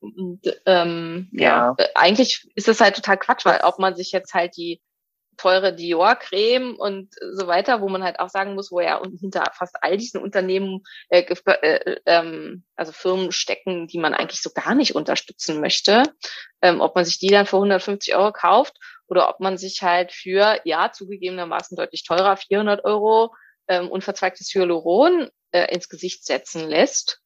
S3: Und, ähm, ja. ja, eigentlich ist das halt total Quatsch, weil ob man sich jetzt halt die teure Dior-Creme und so weiter, wo man halt auch sagen muss, wo ja hinter fast all diesen Unternehmen, äh, äh, ähm, also Firmen stecken, die man eigentlich so gar nicht unterstützen möchte, ähm, ob man sich die dann für 150 Euro kauft oder ob man sich halt für, ja, zugegebenermaßen deutlich teurer, 400 Euro ähm, unverzweigtes Hyaluron äh, ins Gesicht setzen lässt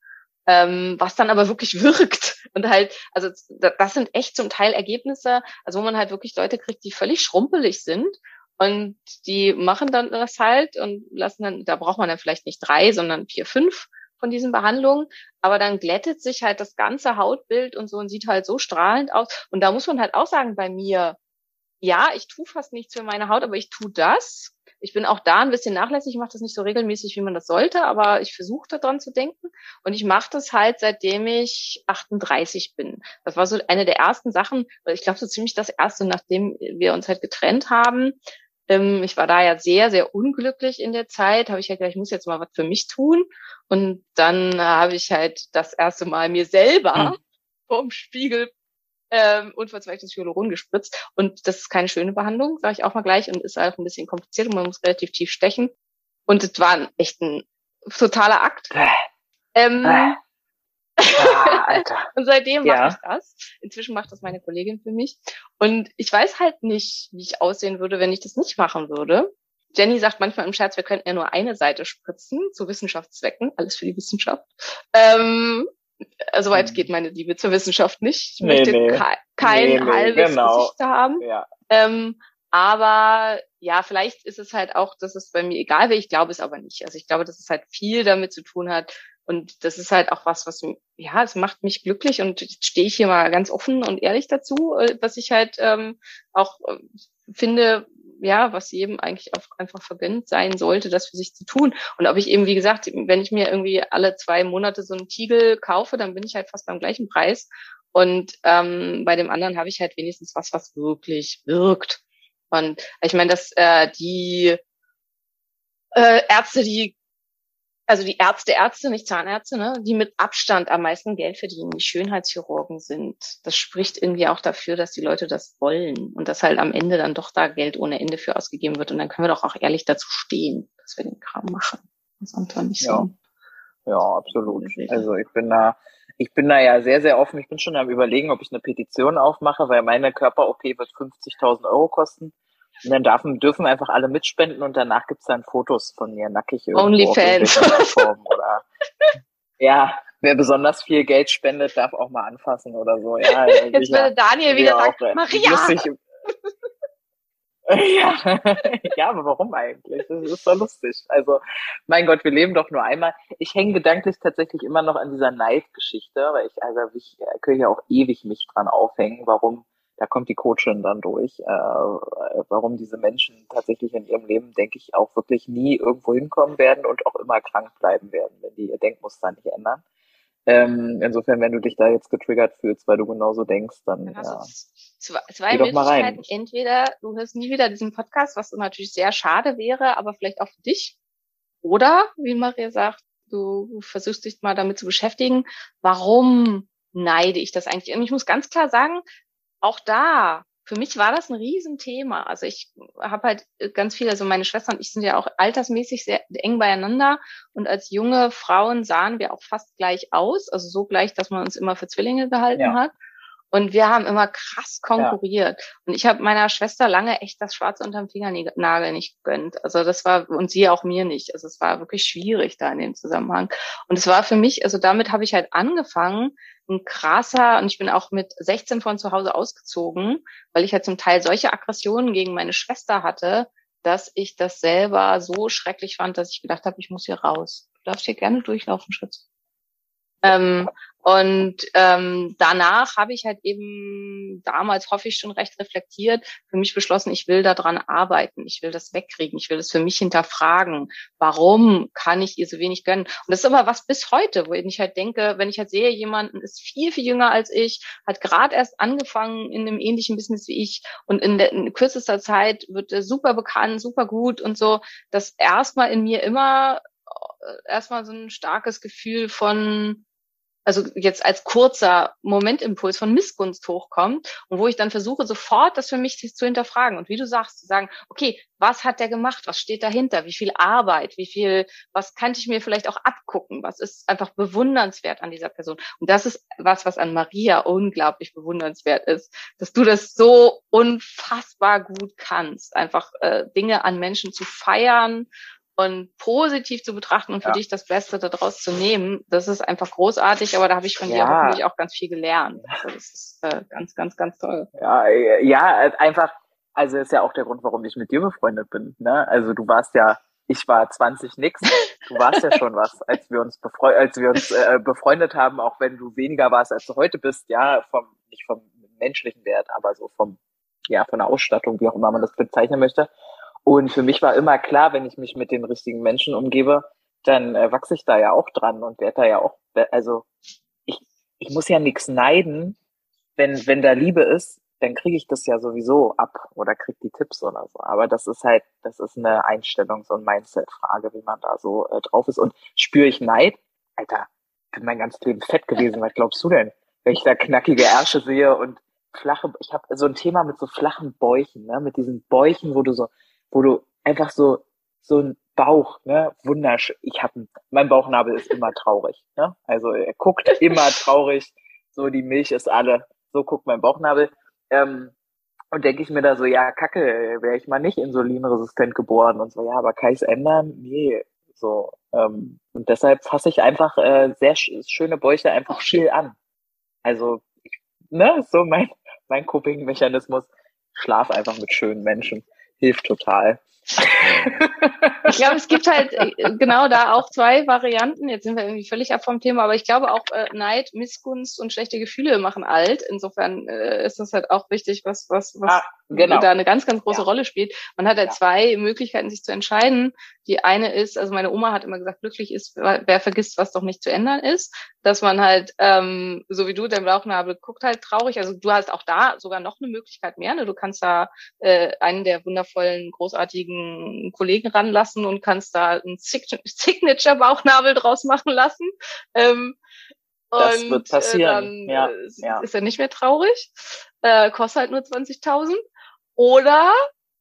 S3: ähm, was dann aber wirklich [laughs] wirkt. Und halt, also das sind echt zum Teil Ergebnisse, also wo man halt wirklich Leute kriegt, die völlig schrumpelig sind. Und die machen dann das halt und lassen dann, da braucht man dann vielleicht nicht drei, sondern vier, fünf von diesen Behandlungen. Aber dann glättet sich halt das ganze Hautbild und so und sieht halt so strahlend aus. Und da muss man halt auch sagen, bei mir, ja, ich tue fast nichts für meine Haut, aber ich tue das. Ich bin auch da ein bisschen nachlässig, ich mache das nicht so regelmäßig, wie man das sollte, aber ich versuche daran zu denken. Und ich mache das halt, seitdem ich 38 bin. Das war so eine der ersten Sachen, weil ich glaube so ziemlich das erste, nachdem wir uns halt getrennt haben. Ähm, ich war da ja sehr, sehr unglücklich in der Zeit. Habe ich ja halt gedacht, ich muss jetzt mal was für mich tun. Und dann habe ich halt das erste Mal mir selber hm. vorm Spiegel ähm, unverzweigtes Hyaluron gespritzt. Und das ist keine schöne Behandlung, sage ich auch mal gleich, und ist auch ein bisschen kompliziert und man muss relativ tief stechen. Und es war echt ein totaler Akt. Ähm, [laughs] ah, und seitdem ja. mache ich das. Inzwischen macht das meine Kollegin für mich. Und ich weiß halt nicht, wie ich aussehen würde, wenn ich das nicht machen würde. Jenny sagt manchmal im Scherz, wir könnten ja nur eine Seite spritzen, zu Wissenschaftszwecken, alles für die Wissenschaft. Ähm, so weit hm. geht meine Liebe zur Wissenschaft nicht. Ich nee, möchte nee. ke kein nee, halbes genau. Gesicht haben. Ja. Ähm, aber ja, vielleicht ist es halt auch, dass es bei mir egal wäre. Ich glaube es aber nicht. Also ich glaube, dass es halt viel damit zu tun hat. Und das ist halt auch was, was, ja, es macht mich glücklich und jetzt stehe ich hier mal ganz offen und ehrlich dazu, äh, was ich halt ähm, auch äh, finde, ja, was jedem eigentlich auch einfach vergönnt sein sollte, das für sich zu tun. Und ob ich eben, wie gesagt, wenn ich mir irgendwie alle zwei Monate so einen Tiegel kaufe, dann bin ich halt fast beim gleichen Preis. Und ähm, bei dem anderen habe ich halt wenigstens was, was wirklich wirkt. Und ich meine, dass äh, die äh, Ärzte, die also die Ärzte, Ärzte, nicht Zahnärzte, ne, die mit Abstand am meisten Geld verdienen, die Schönheitschirurgen sind. Das spricht irgendwie auch dafür, dass die Leute das wollen und dass halt am Ende dann doch da Geld ohne Ende für ausgegeben wird. Und dann können wir doch auch ehrlich dazu stehen, dass wir den Kram machen. Das ist nicht
S2: Ja.
S3: so.
S2: Ja, absolut. Also ich bin da, ich bin da ja sehr, sehr offen. Ich bin schon am überlegen, ob ich eine Petition aufmache, weil meine Körper-OP wird 50.000 Euro kosten. Und dann dürfen, dürfen einfach alle mitspenden und danach gibt's dann Fotos von mir nackig irgendwo
S3: Onlyfans.
S2: oder [laughs] ja, wer besonders viel Geld spendet, darf auch mal anfassen oder so. Ja,
S3: Jetzt würde Daniel wieder sagen, Maria!
S2: lustig. [laughs] ja. ja, aber warum eigentlich? Das ist doch lustig. Also, mein Gott, wir leben doch nur einmal. Ich hänge gedanklich tatsächlich immer noch an dieser Neidgeschichte, weil ich, also ich äh, könnte ja auch ewig mich dran aufhängen, warum, da kommt die Coachin dann durch, äh, warum diese Menschen tatsächlich in ihrem Leben, denke ich, auch wirklich nie irgendwo hinkommen werden und auch immer krank bleiben werden, wenn die ihr Denkmuster nicht ändern. Ähm, insofern, wenn du dich da jetzt getriggert fühlst, weil du genauso denkst, dann
S3: Dann
S2: ja.
S3: zwei, zwei
S2: Geh doch mal rein.
S3: Möglichkeiten. Entweder du hörst nie wieder diesen Podcast, was natürlich sehr schade wäre, aber vielleicht auch für dich. Oder, wie Maria sagt, du versuchst dich mal damit zu beschäftigen, warum neide ich das eigentlich? Und ich muss ganz klar sagen, auch da, für mich war das ein Riesenthema. Also ich habe halt ganz viel, also meine Schwester und ich sind ja auch altersmäßig sehr eng beieinander und als junge Frauen sahen wir auch fast gleich aus, also so gleich, dass man uns immer für Zwillinge gehalten
S2: Ja.
S3: hat. Und wir haben immer krass konkurriert. Und ich habe meiner Schwester lange echt das Schwarze unterm Fingernagel nicht gegönnt. Also das war, und sie auch mir nicht. Also es war wirklich schwierig da in dem Zusammenhang. Und es war für mich, also damit habe ich halt angefangen, ein krasser, und ich bin auch mit 16 von zu Hause ausgezogen, weil ich halt zum Teil solche Aggressionen gegen meine Schwester hatte, dass ich das selber so schrecklich fand, dass ich gedacht habe, ich muss hier raus. Du darfst hier gerne durchlaufen, Schütz. Ähm, und ähm, danach habe ich halt eben damals, hoffe ich, schon recht reflektiert, für mich beschlossen, ich will daran arbeiten, ich will das wegkriegen, ich will das für mich hinterfragen. Warum kann ich ihr so wenig gönnen? Und das ist aber was bis heute, wo ich halt denke, wenn ich halt sehe, jemanden ist viel, viel jünger als ich, hat gerade erst angefangen in einem ähnlichen Business wie ich und in, der, in kürzester Zeit wird er super bekannt, super gut und so, dass erstmal in mir immer äh, erstmal so ein starkes Gefühl von also jetzt als kurzer Momentimpuls von Missgunst hochkommt und wo ich dann versuche, sofort das für mich zu hinterfragen und wie du sagst, zu sagen, okay, was hat der gemacht? Was steht dahinter? Wie viel Arbeit? Wie viel, was könnte ich mir vielleicht auch abgucken? Was ist einfach bewundernswert an dieser Person? Und das ist was, was an Maria unglaublich bewundernswert ist, dass du das so unfassbar gut kannst, einfach äh, Dinge an Menschen zu feiern und positiv zu betrachten und für
S2: Ja.
S3: dich das Beste daraus zu nehmen, das ist einfach großartig, aber da habe ich von dir
S2: Ja.
S3: hoffentlich auch ganz viel gelernt. Also das ist äh, ganz, ganz, ganz toll.
S2: Ja, äh, ja, äh, einfach, also ist ja auch der Grund, warum ich mit dir befreundet bin. Ne? Also du warst ja, ich war 20 nix, du warst ja schon was, [laughs] als wir uns befreu als wir uns äh, befreundet haben, auch wenn du weniger warst, als du heute bist, ja, vom, nicht vom menschlichen Wert, aber so vom, ja, von der Ausstattung, wie auch immer man das bezeichnen möchte. Und für mich war immer klar, wenn ich mich mit den richtigen Menschen umgebe, dann äh, wachse ich da ja auch dran und werde da ja auch, also ich, ich muss ja nichts neiden, wenn, wenn da Liebe ist, dann kriege ich das ja sowieso ab oder krieg die Tipps oder so. Aber das ist halt, das ist eine Einstellung, so ein Mindset-Frage, wie man da so äh, drauf ist. Und spüre ich Neid? Alter, ich bin mein ganzes Leben fett gewesen. Was glaubst du denn? Wenn ich da knackige Ärsche sehe und flache, ich habe so ein Thema mit so flachen Bäuchen, ne? mit diesen Bäuchen, wo du so, wo du einfach so, so ein Bauch, ne, wunderschön. Ich habe, mein Bauchnabel ist immer traurig, ne? Also er guckt [laughs] immer traurig. So die Milch ist alle. So guckt mein Bauchnabel. Ähm, und denke ich mir da so, ja, kacke, wäre ich mal nicht insulinresistent geboren und so, ja, aber kann ich's ändern? Nee, so. Ähm, und deshalb fasse ich einfach äh, sehr sch schöne Bäuche einfach viel an. Also, ne, so mein, mein Coping-Mechanismus. Schlaf einfach mit schönen Menschen. Hilft total. [laughs]
S3: Ich glaube, es gibt halt äh, genau da auch zwei Varianten. Jetzt sind wir irgendwie völlig ab vom Thema, aber ich glaube auch äh, Neid, Missgunst und schlechte Gefühle machen alt. Insofern äh, ist das halt auch wichtig, was was was
S2: Ah, genau.
S3: da eine ganz ganz große
S2: Ja.
S3: Rolle spielt. Man hat halt
S2: Ja.
S3: zwei Möglichkeiten, sich zu entscheiden. Die eine ist, also meine Oma hat immer gesagt, glücklich ist, wer wer vergisst, was doch nicht zu ändern ist. Dass man halt, ähm, so wie du, dein Bauchnabel guckt halt traurig. Also du hast auch da sogar noch eine Möglichkeit mehr. Ne? Du kannst da äh, einen der wundervollen, großartigen einen Kollegen ranlassen und kannst da einen Signature-Bauchnabel draus machen lassen. Ähm,
S2: Das
S3: und,
S2: wird passieren,
S3: Äh, dann
S2: ja,
S3: ist-
S2: ja.
S3: ist er nicht mehr traurig. Äh, kostet halt nur 20.000. Oder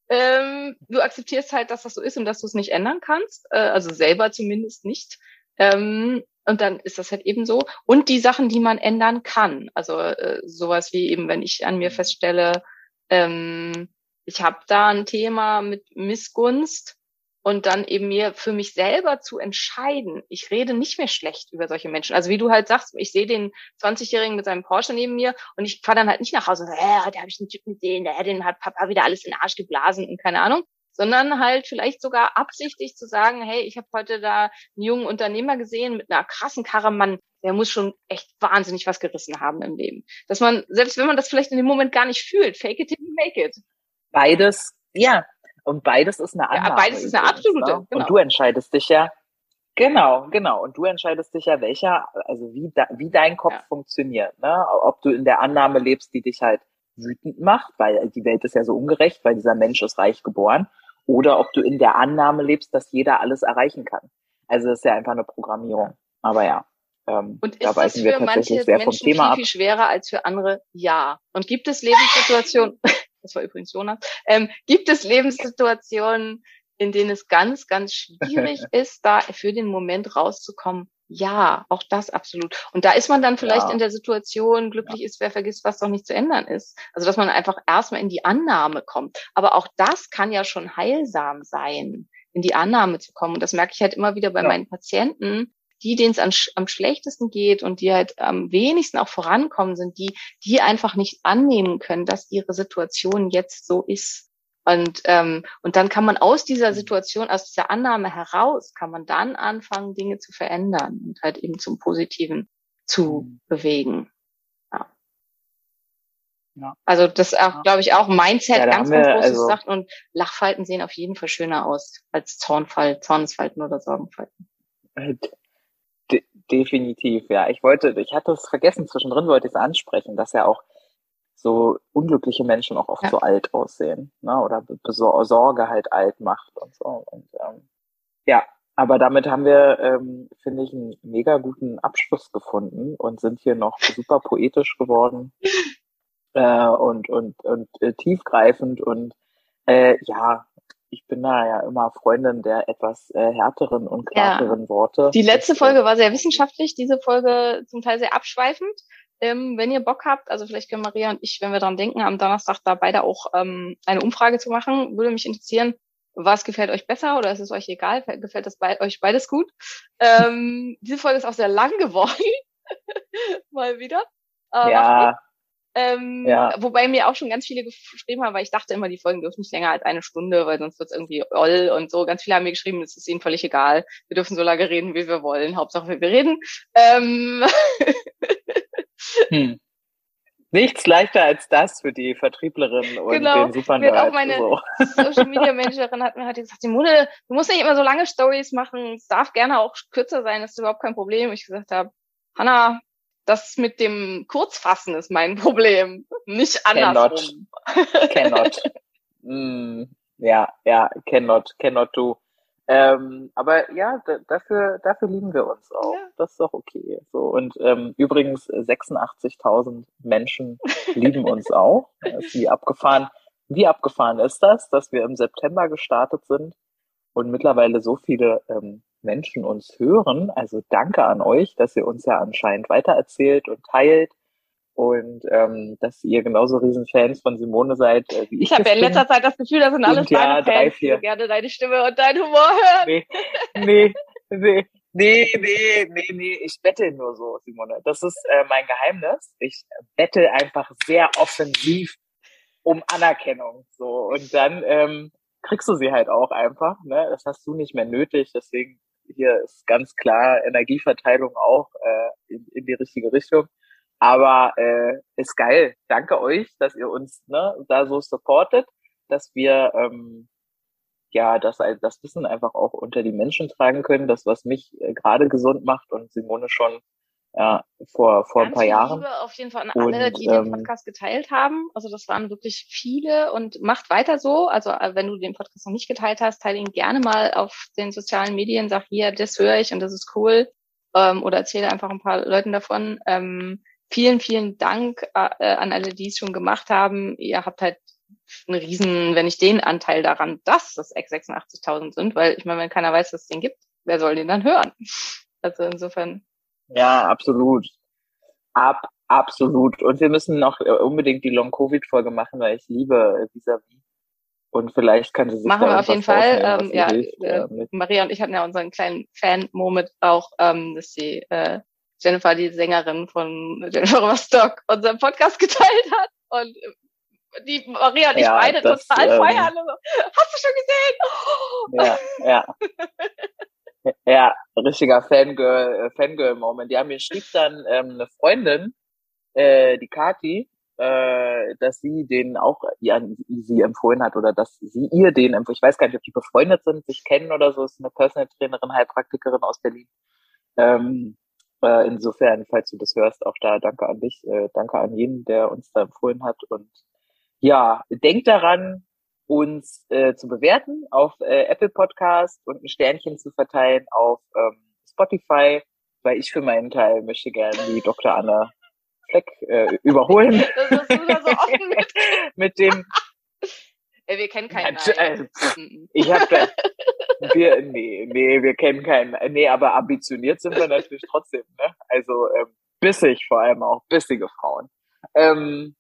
S3: ähm, du akzeptierst halt, dass das so ist und dass du es nicht ändern kannst. Äh, also selber zumindest nicht. Ähm, und dann ist das halt eben so. Und die Sachen, die man ändern kann. Also äh, sowas wie eben, wenn ich an mir feststelle, ähm, ich habe da ein Thema mit Missgunst und dann eben mir für mich selber zu entscheiden. Ich rede nicht mehr schlecht über solche Menschen. Also wie du halt sagst, ich sehe den 20-Jährigen mit seinem Porsche neben mir und ich fahre dann halt nicht nach Hause und sage, äh, da habe ich einen Typen gesehen, der den hat Papa wieder alles in den Arsch geblasen und keine Ahnung. Sondern halt vielleicht sogar absichtlich zu sagen, hey, ich habe heute da einen jungen Unternehmer gesehen mit einer krassen Karre, Mann, der muss schon echt wahnsinnig was gerissen haben im Leben. Dass man, selbst wenn man das vielleicht in dem Moment gar nicht fühlt, fake it till you make it.
S2: Beides, ja. Und beides ist eine
S3: Ja,
S2: Annahme.
S3: beides ist eine absolute,
S2: Ne?
S3: genau.
S2: Und du entscheidest dich ja, genau, genau. Und du entscheidest dich ja, welcher, also wie, da, wie dein Kopf
S3: Ja.
S2: funktioniert. Ne? Ob du in der Annahme lebst, die dich halt wütend macht, weil die Welt ist ja so ungerecht, weil dieser Mensch ist reich geboren. Oder ob du in der Annahme lebst, dass jeder alles erreichen kann. Also das ist ja einfach eine Programmierung. Aber ja, ähm,
S3: Und
S2: da
S3: ist das für manche
S2: tatsächlich sehr vom
S3: Menschen viel, viel schwerer als für andere? Ja. Und gibt es Lebenssituationen, [laughs] das war übrigens Jonas, ähm, gibt es Lebenssituationen, in denen es ganz, ganz schwierig [laughs] ist, da für den Moment rauszukommen? Ja, auch das absolut. Und da ist man dann vielleicht
S2: Ja.
S3: in der Situation, glücklich ist, wer vergisst, was doch nicht zu ändern ist. Also, dass man einfach erstmal in die Annahme kommt. Aber auch das kann ja schon heilsam sein, in die Annahme zu kommen. Und das merke ich halt immer wieder bei
S2: Ja.
S3: meinen Patienten, die, denen es am, sch- am schlechtesten geht und die halt am wenigsten auch vorankommen sind, die, die einfach nicht annehmen können, dass ihre Situation jetzt so ist. Und, ähm, und dann kann man aus dieser Situation, aus dieser Annahme heraus, kann man dann anfangen, Dinge zu verändern und halt eben zum Positiven zu
S2: Mhm.
S3: bewegen. Ja.
S2: Ja.
S3: Also das ist auch, glaube ich, auch Mindset,
S2: Ja,
S3: ganz, ganz großes
S2: also-
S3: Sachen. Und Lachfalten sehen auf jeden Fall schöner aus als Zornfall, Zornesfalten oder Sorgenfalten.
S2: De definitiv, ja. Ich wollte, ich hatte es vergessen, zwischendrin wollte ich es ansprechen, dass ja auch so unglückliche Menschen auch oft
S3: Ja.
S2: so alt aussehen, ne? Oder Be- Besor Sorge halt alt macht und so. Und ähm, ja, aber damit haben wir, ähm, finde ich, einen mega guten Abschluss gefunden und sind hier noch super poetisch geworden äh, und und und äh, tiefgreifend und äh, ja, ich bin da ja immer Freundin der etwas äh, härteren und
S3: Ja.
S2: klareren Worte.
S3: Die letzte
S2: äh,
S3: Folge war sehr wissenschaftlich, diese Folge zum Teil sehr abschweifend. Ähm, wenn ihr Bock habt, also vielleicht können Maria und ich, wenn wir dran denken, am Donnerstag da beide auch ähm, eine Umfrage zu machen, würde mich interessieren, was gefällt euch besser oder ist es euch egal? Gefällt das bei euch beides gut? Ähm, [laughs] diese Folge ist auch sehr lang geworden. [laughs] Mal wieder. Macht
S2: ja.
S3: Ähm,
S2: Ja.
S3: Wobei mir auch schon ganz viele geschrieben haben, weil ich dachte immer, die Folgen dürfen nicht länger als eine Stunde, weil sonst wird's irgendwie oll und so. Ganz viele haben mir geschrieben, es ist ihnen völlig egal. Wir dürfen so lange reden, wie wir wollen. Hauptsache, wir reden. Ähm, [laughs]
S2: hm. nichts leichter als das für die Vertrieblerin und
S3: Genau.
S2: den Super
S3: Wird auch meine-
S2: So.
S3: Social Media Managerin hat mir halt gesagt, Simone, du musst nicht immer so lange Stories machen. Es darf gerne auch kürzer sein, das ist überhaupt kein Problem. Ich gesagt habe, Hanna, das mit dem Kurzfassen ist mein [laughs] Problem, nicht
S2: Cannot.
S3: andersrum.
S2: Cannot. [laughs] mm, ja, ja, cannot, cannot do. Ähm, aber ja, da, dafür, dafür lieben wir uns auch.
S3: Ja.
S2: Das ist doch okay. So und ähm, übrigens äh, 86.000 Menschen lieben uns [laughs] auch. Wie abgefahren. Wie abgefahren ist das, dass wir im September gestartet sind und mittlerweile so viele ähm, Menschen uns hören. Also danke an euch, dass ihr uns ja anscheinend weitererzählt und teilt und ähm, dass ihr genauso riesen Fans von Simone seid äh, wie ich.
S3: Ich habe ja in letzter Zeit das Gefühl, das sind alles
S2: ja, drei,
S3: Fans, die
S2: vier.
S3: so gerne deine Stimme und deinen Humor hören.
S2: Nee, nee, nee, nee, nee, nee, nee, ich bettel nur so, Simone. Das ist äh, mein Geheimnis. Ich bettel einfach sehr offensiv um Anerkennung. So und dann ähm, kriegst du sie halt auch einfach. Ne? Das hast du nicht mehr nötig. Deswegen hier ist ganz klar Energieverteilung auch äh, in, in die richtige Richtung. Aber äh, ist geil. Danke euch, dass ihr uns ne, da so supportet, dass wir ähm, ja das, das Wissen einfach auch unter die Menschen tragen können. Das, was mich äh, gerade gesund macht und Simone schon Ja, vor, vor ein
S3: Ganz
S2: paar
S3: viel
S2: Jahren.
S3: Liebe auf jeden Fall an alle,
S2: Und,
S3: die den
S2: ähm,
S3: Podcast geteilt haben. Also das waren wirklich viele und macht weiter so. Also äh, wenn du den Podcast noch nicht geteilt hast, teile ihn gerne mal auf den sozialen Medien. Sag hier, das höre ich und das ist cool. Ähm, oder erzähle einfach ein paar Leuten davon. Ähm, vielen, vielen Dank äh, an alle, die es schon gemacht haben. Ihr habt halt einen riesen, wenn nicht den Anteil daran, dass das X86.000 sind, weil ich meine, wenn keiner weiß, dass es den gibt, wer soll den dann hören? Also insofern
S2: Ja, absolut. Ab, absolut. Und wir müssen noch äh, unbedingt die Long-Covid-Folge machen, weil ich liebe äh, Vis-a-vis. Und vielleicht kann sie sich
S3: Machen wir auf jeden Fall. Ähm, ja,
S2: hilft,
S3: äh. Maria und ich hatten ja unseren kleinen Fan-Moment auch, ähm, dass die äh, Jennifer, die Sängerin von Jennifer Rostock, unseren Podcast [laughs] geteilt hat. Und äh, die Maria und ich
S2: Ja,
S3: beide
S2: das,
S3: total
S2: ähm,
S3: feiern. Und so, Hast du schon gesehen? Oh!
S2: Ja, ja. [laughs] ja, richtiger Fangirl, äh, Fangirl-Moment. Ja, mir schrieb dann ähm, eine Freundin, äh, die Kati, äh, dass sie den auch ja, sie empfohlen hat oder dass sie ihr den empfohlen. Ich weiß gar nicht, ob die befreundet sind, sich kennen oder so. Ist eine Personal Trainerin, Heilpraktikerin aus Berlin. Ähm, äh, insofern, falls du das hörst, auch da danke an dich, äh, danke an jeden, der uns da empfohlen hat. Und ja, denkt daran, uns äh, zu bewerten auf äh, Apple Podcast und ein Sternchen zu verteilen auf ähm, Spotify, weil ich für meinen Teil möchte gerne die Dr. Anna Fleck äh, überholen [laughs]
S3: Das ist da so offen [laughs] mit.
S2: mit dem [laughs]
S3: wir kennen keinen. Nein. Mhm.
S2: ich habe da wir nee nee wir kennen keinen nee aber ambitioniert sind wir natürlich trotzdem ne also ähm, bissig vor allem auch bissige Frauen ähm,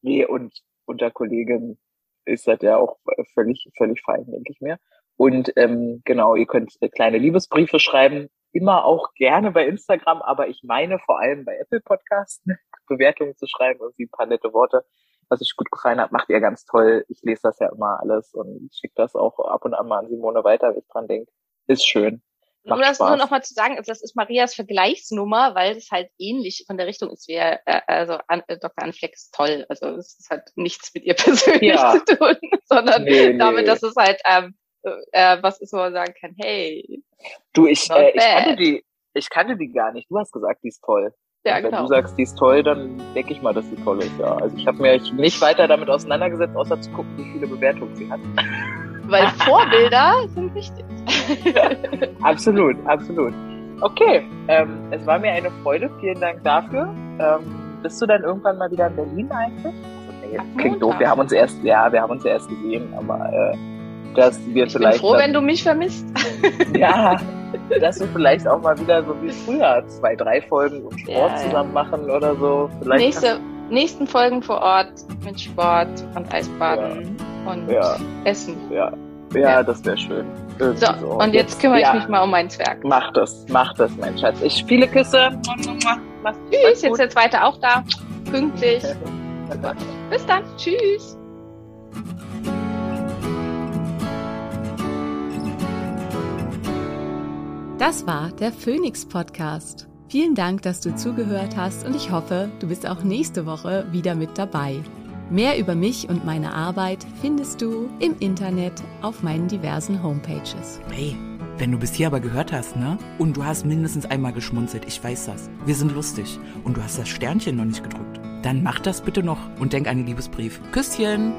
S2: nee und unter Kollegen ist das ja auch völlig völlig fein denke ich mir und ähm, genau ihr könnt äh, kleine Liebesbriefe schreiben immer auch gerne bei Instagram aber ich meine vor allem bei Apple Podcasts? [laughs] Bewertungen zu schreiben irgendwie ein paar nette Worte was euch gut gefallen hat, macht ihr ganz toll. Ich lese das ja immer alles und schicke das auch ab und an mal an Simone weiter, wenn ich dran denke. Ist schön.
S3: Um das nur
S2: Spaß.
S3: noch mal zu sagen, das ist Marias Vergleichsnummer, weil es halt ähnlich von der Richtung ist wie äh, also an, äh, Dr. Anfleck ist toll. Also es halt nichts mit ihr [laughs] persönlich
S2: Ja.
S3: zu tun, sondern
S2: Nee, nee.
S3: damit, dass es halt ähm, äh, was ist, wo man sagen kann, hey,
S2: Du, ich, äh, ich kannte die, ich kannte die gar nicht. Du hast gesagt, die ist toll.
S3: ja
S2: wenn
S3: genau.
S2: du sagst, die ist toll, dann denke ich mal, dass die toll ist, ja. Also ich habe mich nicht weiter damit auseinandergesetzt, außer zu gucken, wie viele Bewertungen sie hat.
S3: Weil [laughs] Vorbilder sind wichtig.
S2: absolut, absolut. Okay, ähm, es war mir eine Freude. Vielen Dank dafür. Ähm, bist du dann irgendwann mal wieder in Berlin eigentlich? Nee, klingt doof. Wir haben uns erst, ja, wir haben uns ja erst gesehen, aber äh, dass wir
S3: Ich bin
S2: vielleicht
S3: froh,
S2: dann-
S3: wenn du mich vermisst. [laughs]
S2: ja, dass wir vielleicht auch mal wieder so wie früher zwei, drei Folgen und Sport
S3: Ja, ja.
S2: zusammen machen oder so. Vielleicht
S3: Nächste, nächsten Folgen vor Ort mit Sport und Eisbaden und
S2: Ja.
S3: Essen.
S2: ja, ja, das wäre schön. Irgendwie
S3: So, und jetzt kümmere
S2: ja,
S3: ich mich mal um meinen Zwerg.
S2: Mach das, mach das, mein Schatz. Ich viele Küsse. Mach's
S3: Tschüss, jetzt der zweite auch da. Pünktlich. Bis dann. Tschüss.
S1: Das war der Phoenix Podcast. Vielen Dank, dass du zugehört hast und ich hoffe, du bist auch nächste Woche wieder mit dabei. Mehr über mich und meine Arbeit findest du im Internet auf meinen diversen Homepages.
S4: Hey, wenn du bis hier aber gehört hast, ne? Und du hast mindestens einmal geschmunzelt, ich weiß das. Wir sind lustig. Und du hast das Sternchen noch nicht gedrückt. Dann mach das bitte noch und denk an den Liebesbrief. Küsschen!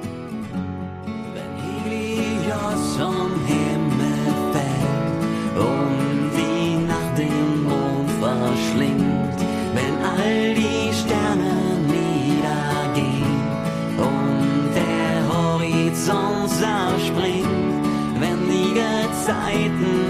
S5: Wenn Helios vom Himmel fällt und die Nacht den Mond verschlingt, wenn all die Sterne